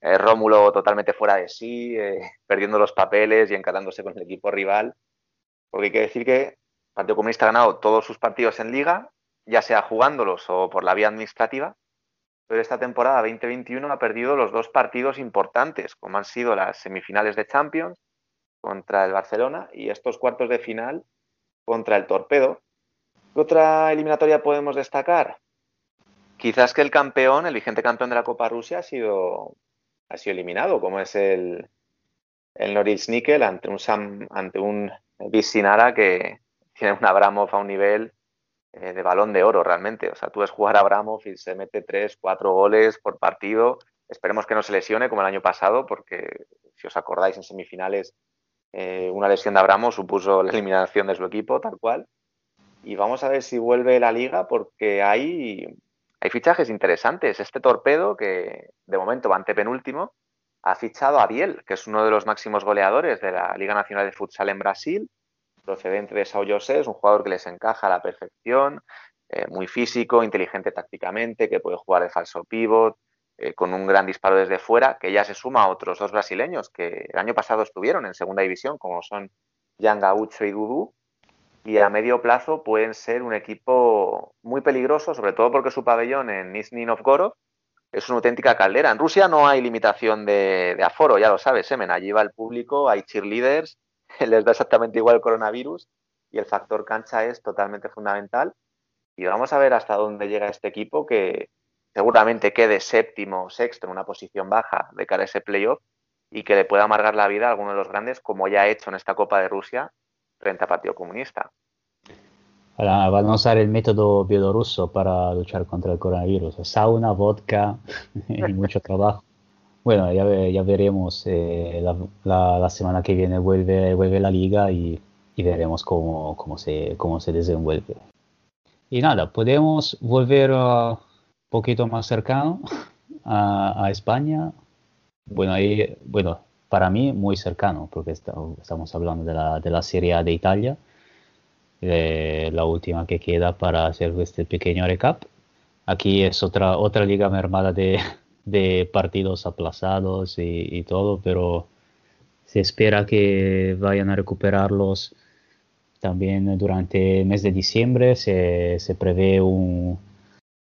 Eh, Rómulo totalmente fuera de sí, eh, perdiendo los papeles y encarándose con el equipo rival. Porque hay que decir que el Partido Comunista ha ganado todos sus partidos en liga, ya sea jugándolos o por la vía administrativa, pero esta temporada 2021 ha perdido los dos partidos importantes, como han sido las semifinales de Champions contra el Barcelona y estos cuartos de final contra el Torpedo. ¿Qué otra eliminatoria podemos destacar? Quizás que el campeón, el vigente campeón de la Copa Rusia, ha sido, ha sido eliminado, como es el, el Norilsk Nickel ante un, Sam- ante un Visinara que tiene un Abramov a un nivel eh, de balón de oro realmente. O sea, tú ves jugar a Abramov y se mete tres, cuatro goles por partido. Esperemos que no se lesione como el año pasado, porque si os acordáis en semifinales eh, una lesión de Abramov supuso la eliminación de su equipo, tal cual. Y vamos a ver si vuelve la liga, porque hay, hay fichajes interesantes. Este torpedo, que de momento va antepenúltimo, ha fichado a Biel, que es uno de los máximos goleadores de la Liga Nacional de Futsal en Brasil, procedente de Sao José, es un jugador que les encaja a la perfección, eh, muy físico, inteligente tácticamente, que puede jugar de falso pivot, eh, con un gran disparo desde fuera, que ya se suma a otros dos brasileños que el año pasado estuvieron en segunda división, como son Jan y Dudu, y a medio plazo pueden ser un equipo muy peligroso, sobre todo porque su pabellón en Nizhny Novgorod es una auténtica caldera. En Rusia no hay limitación de, aforo, ya lo sabes, Semen. Allí va el público, hay cheerleaders, les da exactamente igual el coronavirus y el factor cancha es totalmente fundamental. Y vamos a ver hasta dónde llega este equipo que seguramente quede séptimo o sexto en una posición baja de cara a ese playoff y que le pueda amargar la vida a alguno de los grandes, como ya ha hecho en esta Copa de Rusia frente al Partido Comunista. Ahora van a usar el método bielorruso para luchar contra el coronavirus. Sauna, vodka y mucho trabajo. Bueno, ya, ya veremos. eh, la, la- la semana que viene vuelve, vuelve la liga y, y veremos cómo, cómo, se, cómo se desenvuelve. Y nada, podemos volver un poquito más cercano a, a España. Bueno, ahí, bueno, para mí muy cercano, porque esta- estamos hablando de la, de la Serie A de Italia la última que queda para hacer este pequeño recap. Aquí es otra, otra liga mermada de, de partidos aplazados y, y todo, pero se espera que vayan a recuperarlos también durante el mes de diciembre. Se, se prevé un,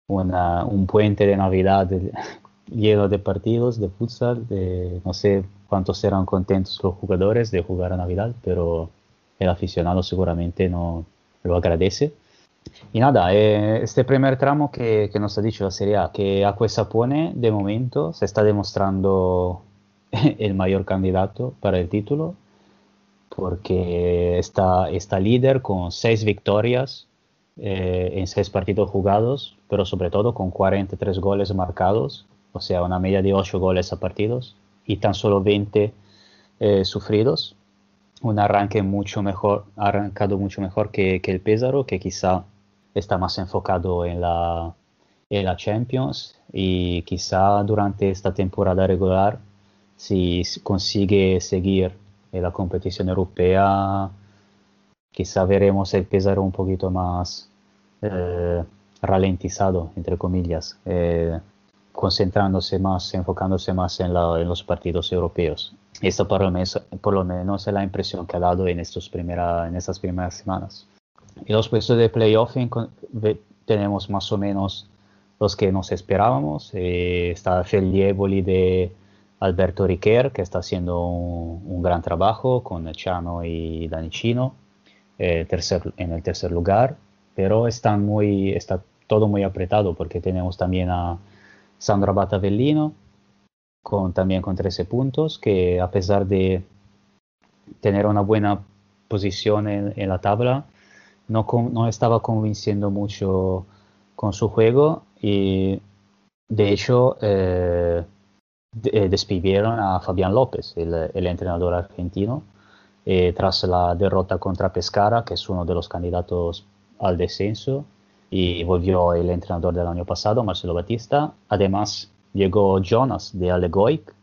una- un puente de Navidad lleno de partidos de futsal. de- no sé cuántos serán contentos los jugadores de jugar a Navidad, pero el aficionado seguramente no lo agradece. Y nada, eh, este primer tramo que, que nos ha dicho la Serie A, que Acquesa pone de momento, se está demostrando el mayor candidato para el título, porque está, está líder con seis victorias eh, en seis partidos jugados, pero sobre todo con 43 goles marcados o sea, una media de 8 goles a partidos y tan solo 20 eh, sufridos. Un arranque mucho mejor, arrancado mucho mejor que, que el Pésaro, que quizá está más enfocado en la, en la Champions y quizá durante esta temporada regular, si consigue seguir en la competición europea, quizá veremos el Pésaro un poquito más eh, ralentizado, entre comillas, eh, concentrándose más, enfocándose más en, la, en, los partidos europeos. Esta por lo, menos, por lo menos es la impresión que ha dado en, estos primera, en estas primeras semanas. Y los puestos de playoff tenemos más o menos los que nos esperábamos. Eh, está Fellievoli de Alberto Riquer, que está haciendo un, un gran trabajo con Chano y Danicino eh, tercer, en el tercer lugar, pero están muy, está todo muy apretado porque tenemos también a Sandra Batavellino con, también con 13 puntos, que a pesar de tener una buena posición en, la tabla, no, estaba convenciendo mucho con su juego y de hecho eh, de, despidieron a Fabián López, el, el entrenador argentino, eh, tras la derrota contra Pescara, que es uno de los candidatos al descenso, y volvió el entrenador del año pasado, Marcelo Batista. Además, llegó Jonas de Alegoic,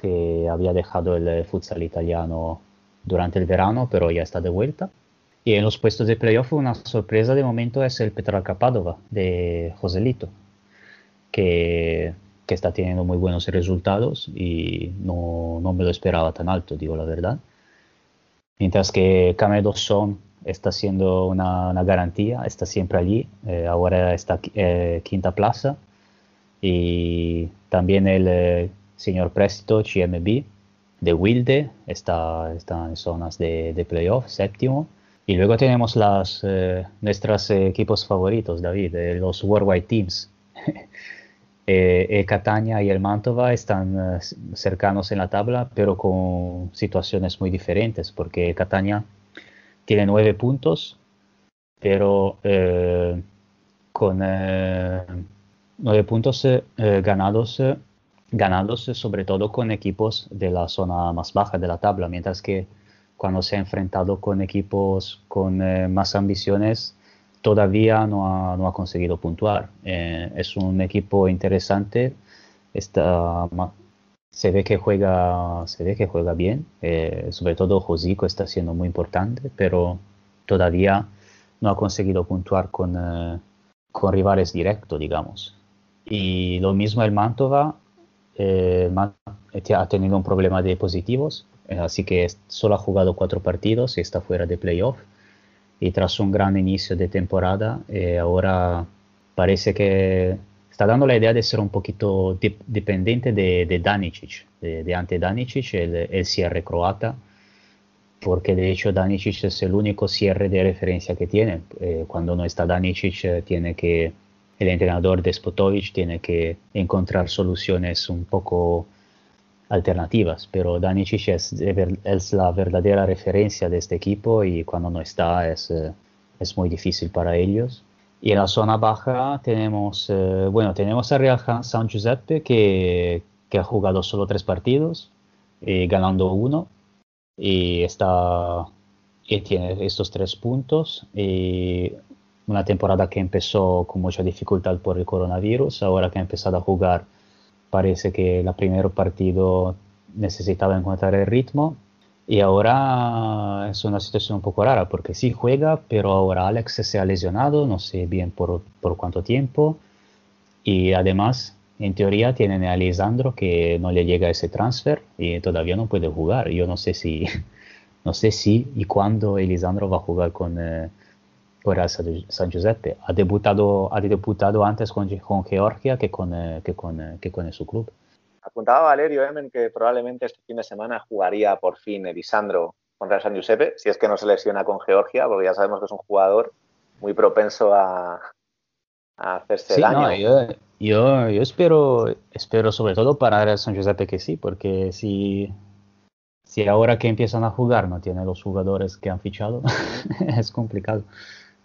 que había dejado el futsal italiano durante el verano, pero ya está de vuelta. Y en los puestos de playoff una sorpresa de momento es el Petrarca Padova de Joselito, que, que, está teniendo muy buenos resultados y no, no, me lo esperaba tan alto, digo la verdad. Mientras que Camedo Son está siendo una, una, garantía, está siempre allí, eh, ahora está eh, quinta plaza. Y también el eh, señor Préstito, GMB, de Wilde, está, está en zonas de, de playoff, séptimo. Y luego tenemos las, eh, nuestros equipos favoritos, David, eh, los Worldwide Teams. eh, Catania y el Mantova están cercanos en la tabla, pero con situaciones muy diferentes, porque Catania tiene nueve puntos, pero eh, con eh, nueve puntos ganados, ganados sobre todo con equipos de la zona más baja de la tabla, mientras que cuando se ha enfrentado con equipos con eh, más ambiciones, todavía no ha, no ha conseguido puntuar. Eh, es un equipo interesante, está, se, ve que juega, se ve que juega bien, eh, sobre todo Josico está siendo muy importante, pero todavía no ha conseguido puntuar con, eh, con rivales directos, digamos. Y lo mismo el Mantova, ha tenido un problema de positivos, eh, así que solo ha jugado cuatro partidos y está fuera de playoff. Y tras un gran inicio de temporada, eh, ahora parece que está dando la idea de ser un poquito de, dependiente de, de Danicic, de, de, ante Danicic, el, el, cierre croata, porque de hecho Danicic es el único cierre de referencia que tiene. Eh, cuando no está Danicic, eh, tiene que el entrenador Despotovic tiene que encontrar soluciones un poco alternativas, pero Danicic es, es, la verdadera referencia de este equipo y cuando no está es, eh, es muy difícil para ellos. Y en la zona baja tenemos, eh, bueno, tenemos a Real San Giuseppe que, que ha jugado solo tres partidos, y ganando uno, y está y tiene estos tres puntos. Y una temporada que empezó con mucha dificultad por el coronavirus, ahora que ha empezado a jugar parece que el primer partido necesitaba encontrar el ritmo y ahora es una situación un poco rara porque sí juega, pero ahora Alex se ha lesionado, no sé bien por, por cuánto tiempo y además en teoría tienen a Alessandro que no le llega ese transfer y todavía no puede jugar. Yo no sé si, no sé si y cuándo Elisandro va a jugar con, eh, por San Giuseppe. Ha debutado, ha debutado antes con, con Georgia que con, eh, que, con, eh, que con su club. Apuntaba Valerio Emen que probablemente este fin de semana jugaría por fin Elisandro contra San Giuseppe, si es que no se lesiona con Georgia, porque ya sabemos que es un jugador muy propenso a, a hacerse sí, daño. No, yo, yo, yo, espero, espero sobre todo para San Giuseppe que sí, porque si, si ahora que empiezan a jugar no tiene los jugadores que han fichado, es complicado.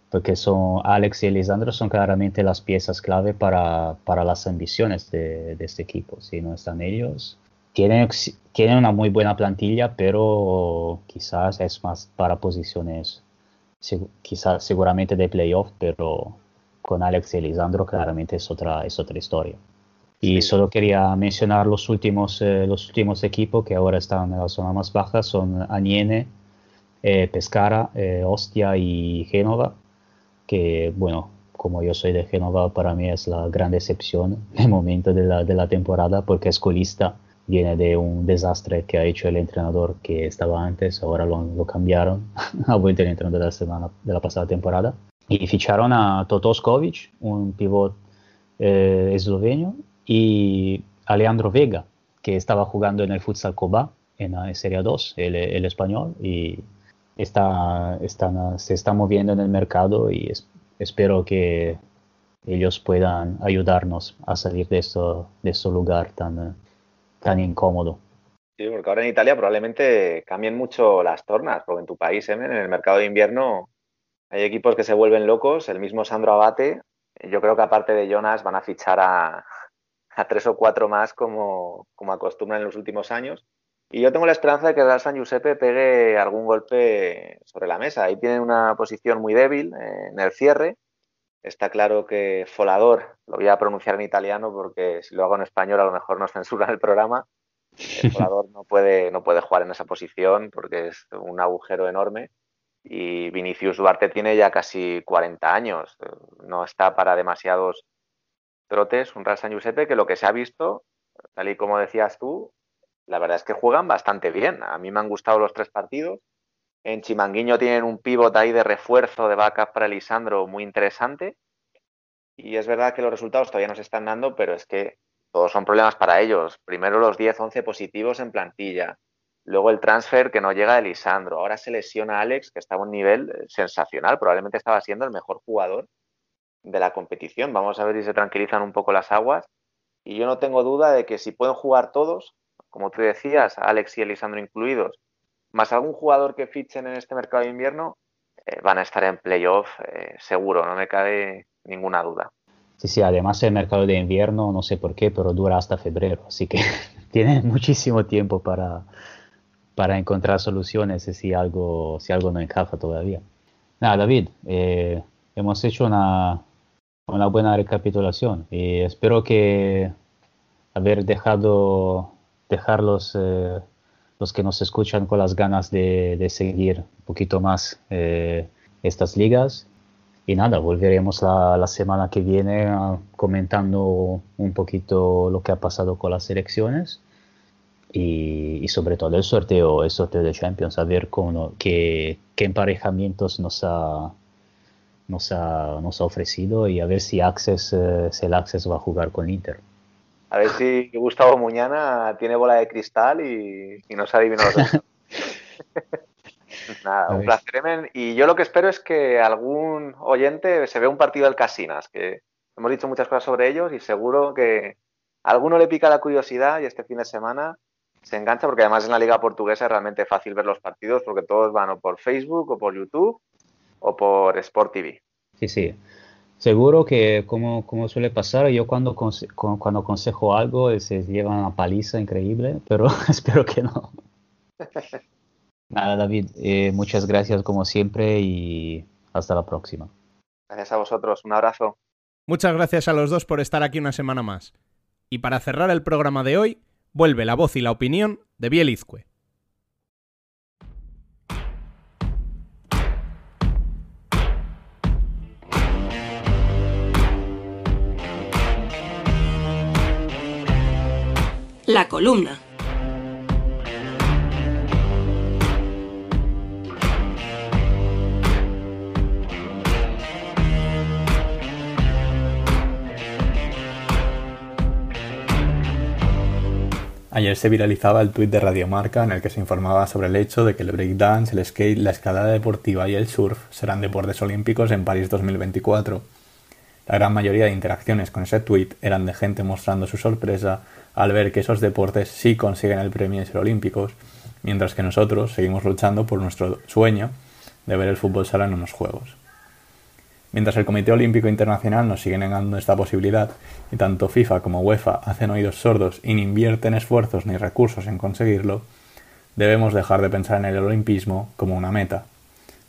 Porque son Alex y Elisandro son claramente las piezas clave para, para las ambiciones de, de, este equipo. Si no están ellos, tienen, tienen una muy buena plantilla, pero quizás es más para posiciones, quizás seguramente de playoff, pero con Alex y Elisandro claramente es otra, es otra historia. Y solo quería mencionar los últimos, eh, los últimos equipos que ahora están en la zona más baja, son Aniene, eh, Pescara, eh, Ostia y Génova, que bueno, como yo soy de Génova, para mí es la gran decepción el momento de la, de la temporada porque es colista, viene de un desastre que ha hecho el entrenador que estaba antes, ahora lo, lo cambiaron, ha vuelto el entrenador de la, semana, de la pasada temporada. Y ficharon a Totoskovic, un pivot eh, esloveno, y Alejandro Vega, que estaba jugando en el Futsal Coba, en la Serie 2, el, el español, y está, están, se está moviendo en el mercado y es, espero que ellos puedan ayudarnos a salir de esto, de este lugar tan, tan incómodo. Sí, porque ahora en Italia probablemente cambien mucho las tornas, porque en tu país, ¿eh? en el mercado de invierno, hay equipos que se vuelven locos. El mismo Sandro Abate, yo creo que aparte de Jonas van a fichar a, a tres o cuatro más como, como acostumbran en los últimos años. Y yo tengo la esperanza de que Real San Giuseppe pegue algún golpe sobre la mesa. Ahí tienen una posición muy débil eh, en el cierre. Está claro que Folador, lo voy a pronunciar en italiano porque si lo hago en español a lo mejor nos censuran el programa. El Folador no puede, no puede jugar en esa posición porque es un agujero enorme. Y Vinicius Duarte tiene ya casi 40 años. No está para demasiados trotes un Real San Giuseppe que lo que se ha visto, tal y como decías tú, la verdad es que juegan bastante bien. A mí me han gustado los tres partidos. En Chimanguiño tienen un pivot ahí de refuerzo de backup para Lisandro muy interesante. Y es verdad que los resultados todavía no se están dando, pero es que todos son problemas para ellos. Primero los 10-11 positivos en plantilla. Luego el transfer que no llega de Lisandro. Ahora se lesiona Alex, que estaba a un nivel eh, sensacional. Probablemente estaba siendo el mejor jugador de la competición. Vamos a ver si se tranquilizan un poco las aguas. Y yo no tengo duda de que si pueden jugar todos, como tú decías, Alex y Elisandro incluidos, más algún jugador que fichen en este mercado de invierno, eh, van a estar en playoff eh, seguro, no me cabe ninguna duda. Sí, sí, además el mercado de invierno, no sé por qué, pero dura hasta febrero, así que tiene muchísimo tiempo para, para encontrar soluciones si algo, si algo no encaja todavía. Nada, David, eh, hemos hecho una, una buena recapitulación y espero que haber dejado dejar los, eh, los que nos escuchan con las ganas de, de seguir un poquito más eh, estas ligas. Y nada, volveremos la, la semana que viene uh, comentando un poquito lo que ha pasado con las elecciones y, y, sobre todo el sorteo, el sorteo de Champions, a ver cómo, qué, qué emparejamientos nos ha, nos, ha, nos ha ofrecido y a ver si Access, eh, si el Access va a jugar con Inter. A ver si Gustavo Muñana tiene bola de cristal y, y nos adivina los Nada, un placer, Emen. Y yo lo que espero es que algún oyente se vea un partido del Casinas, que hemos dicho muchas cosas sobre ellos y seguro que a alguno le pica la curiosidad y este fin de semana se engancha porque además en la liga portuguesa es realmente fácil ver los partidos porque todos van o por Facebook o por YouTube o por Sport TV. Sí, sí. Seguro que como, como suele pasar, yo cuando, cuando aconsejo algo se lleva una paliza increíble, pero espero que no. Nada, David, eh, muchas gracias como siempre y hasta la próxima. Gracias a vosotros, un abrazo. Muchas gracias a los dos por estar aquí una semana más. Y para cerrar el programa de hoy, vuelve la voz y la opinión de Bielizque. La columna. Ayer se viralizaba el tuit de Radiomarca en el que se informaba sobre el hecho de que el breakdance, el skate, la escalada deportiva y el surf serán deportes olímpicos en París 2024. La gran mayoría de interacciones con ese tuit eran de gente mostrando su sorpresa al ver que esos deportes sí consiguen el premio de ser olímpicos, mientras que nosotros seguimos luchando por nuestro sueño de ver el fútbol sala en unos juegos. Mientras el Comité Olímpico Internacional nos sigue negando esta posibilidad, y tanto FIFA como UEFA hacen oídos sordos y ni invierten esfuerzos ni recursos en conseguirlo, debemos dejar de pensar en el olimpismo como una meta.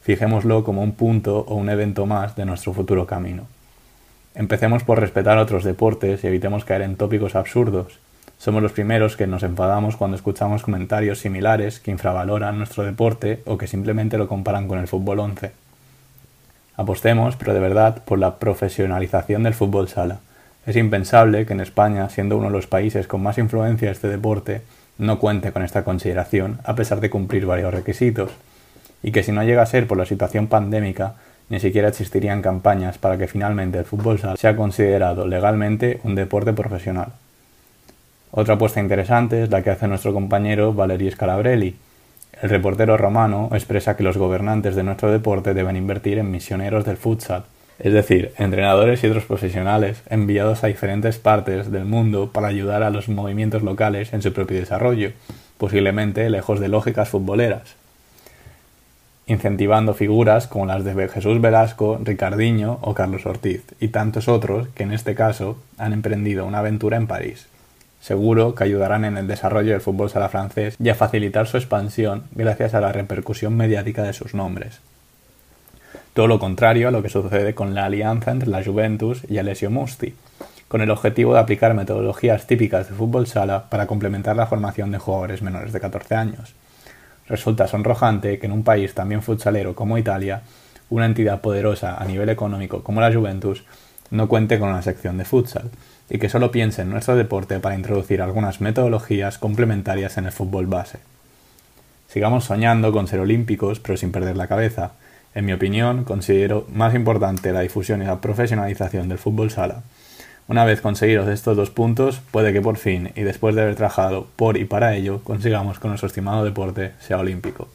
Fijémoslo como un punto o un evento más de nuestro futuro camino. Empecemos por respetar otros deportes y evitemos caer en tópicos absurdos. Somos los primeros que nos enfadamos cuando escuchamos comentarios similares que infravaloran nuestro deporte o que simplemente lo comparan con el fútbol 11. Apostemos, pero de verdad, por la profesionalización del fútbol sala. Es impensable que en España, siendo uno de los países con más influencia de este deporte, no cuente con esta consideración, a pesar de cumplir varios requisitos, y que si no llega a ser por la situación pandémica, ni siquiera existirían campañas para que finalmente el fútbol sala sea considerado legalmente un deporte profesional. Otra apuesta interesante es la que hace nuestro compañero Valery Scalabrelli. El reportero romano expresa que los gobernantes de nuestro deporte deben invertir en misioneros del futsal, es decir, entrenadores y otros profesionales enviados a diferentes partes del mundo para ayudar a los movimientos locales en su propio desarrollo, posiblemente lejos de lógicas futboleras incentivando figuras como las de Jesús Velasco, Ricardiño o Carlos Ortiz, y tantos otros que en este caso han emprendido una aventura en París. Seguro que ayudarán en el desarrollo del fútbol sala francés y a facilitar su expansión gracias a la repercusión mediática de sus nombres. Todo lo contrario a lo que sucede con la alianza entre la Juventus y Alessio Musti, con el objetivo de aplicar metodologías típicas de fútbol sala para complementar la formación de jugadores menores de 14 años. Resulta sonrojante que en un país también futsalero como Italia, una entidad poderosa a nivel económico como la Juventus, no cuente con una sección de futsal y que solo piense en nuestro deporte para introducir algunas metodologías complementarias en el fútbol base. Sigamos soñando con ser olímpicos, pero sin perder la cabeza. En mi opinión, considero más importante la difusión y la profesionalización del fútbol sala una vez conseguidos estos dos puntos, puede que por fin, y después de haber trabajado por y para ello, consigamos que nuestro estimado deporte sea olímpico.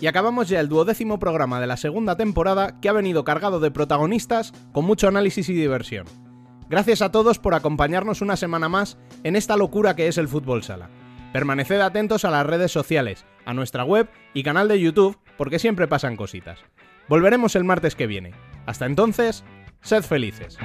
Y acabamos ya el duodécimo programa de la segunda temporada que ha venido cargado de protagonistas con mucho análisis y diversión. Gracias a todos por acompañarnos una semana más en esta locura que es el fútbol sala. Permaneced atentos a las redes sociales, a nuestra web y canal de YouTube porque siempre pasan cositas. Volveremos el martes que viene. Hasta entonces, Sed felices.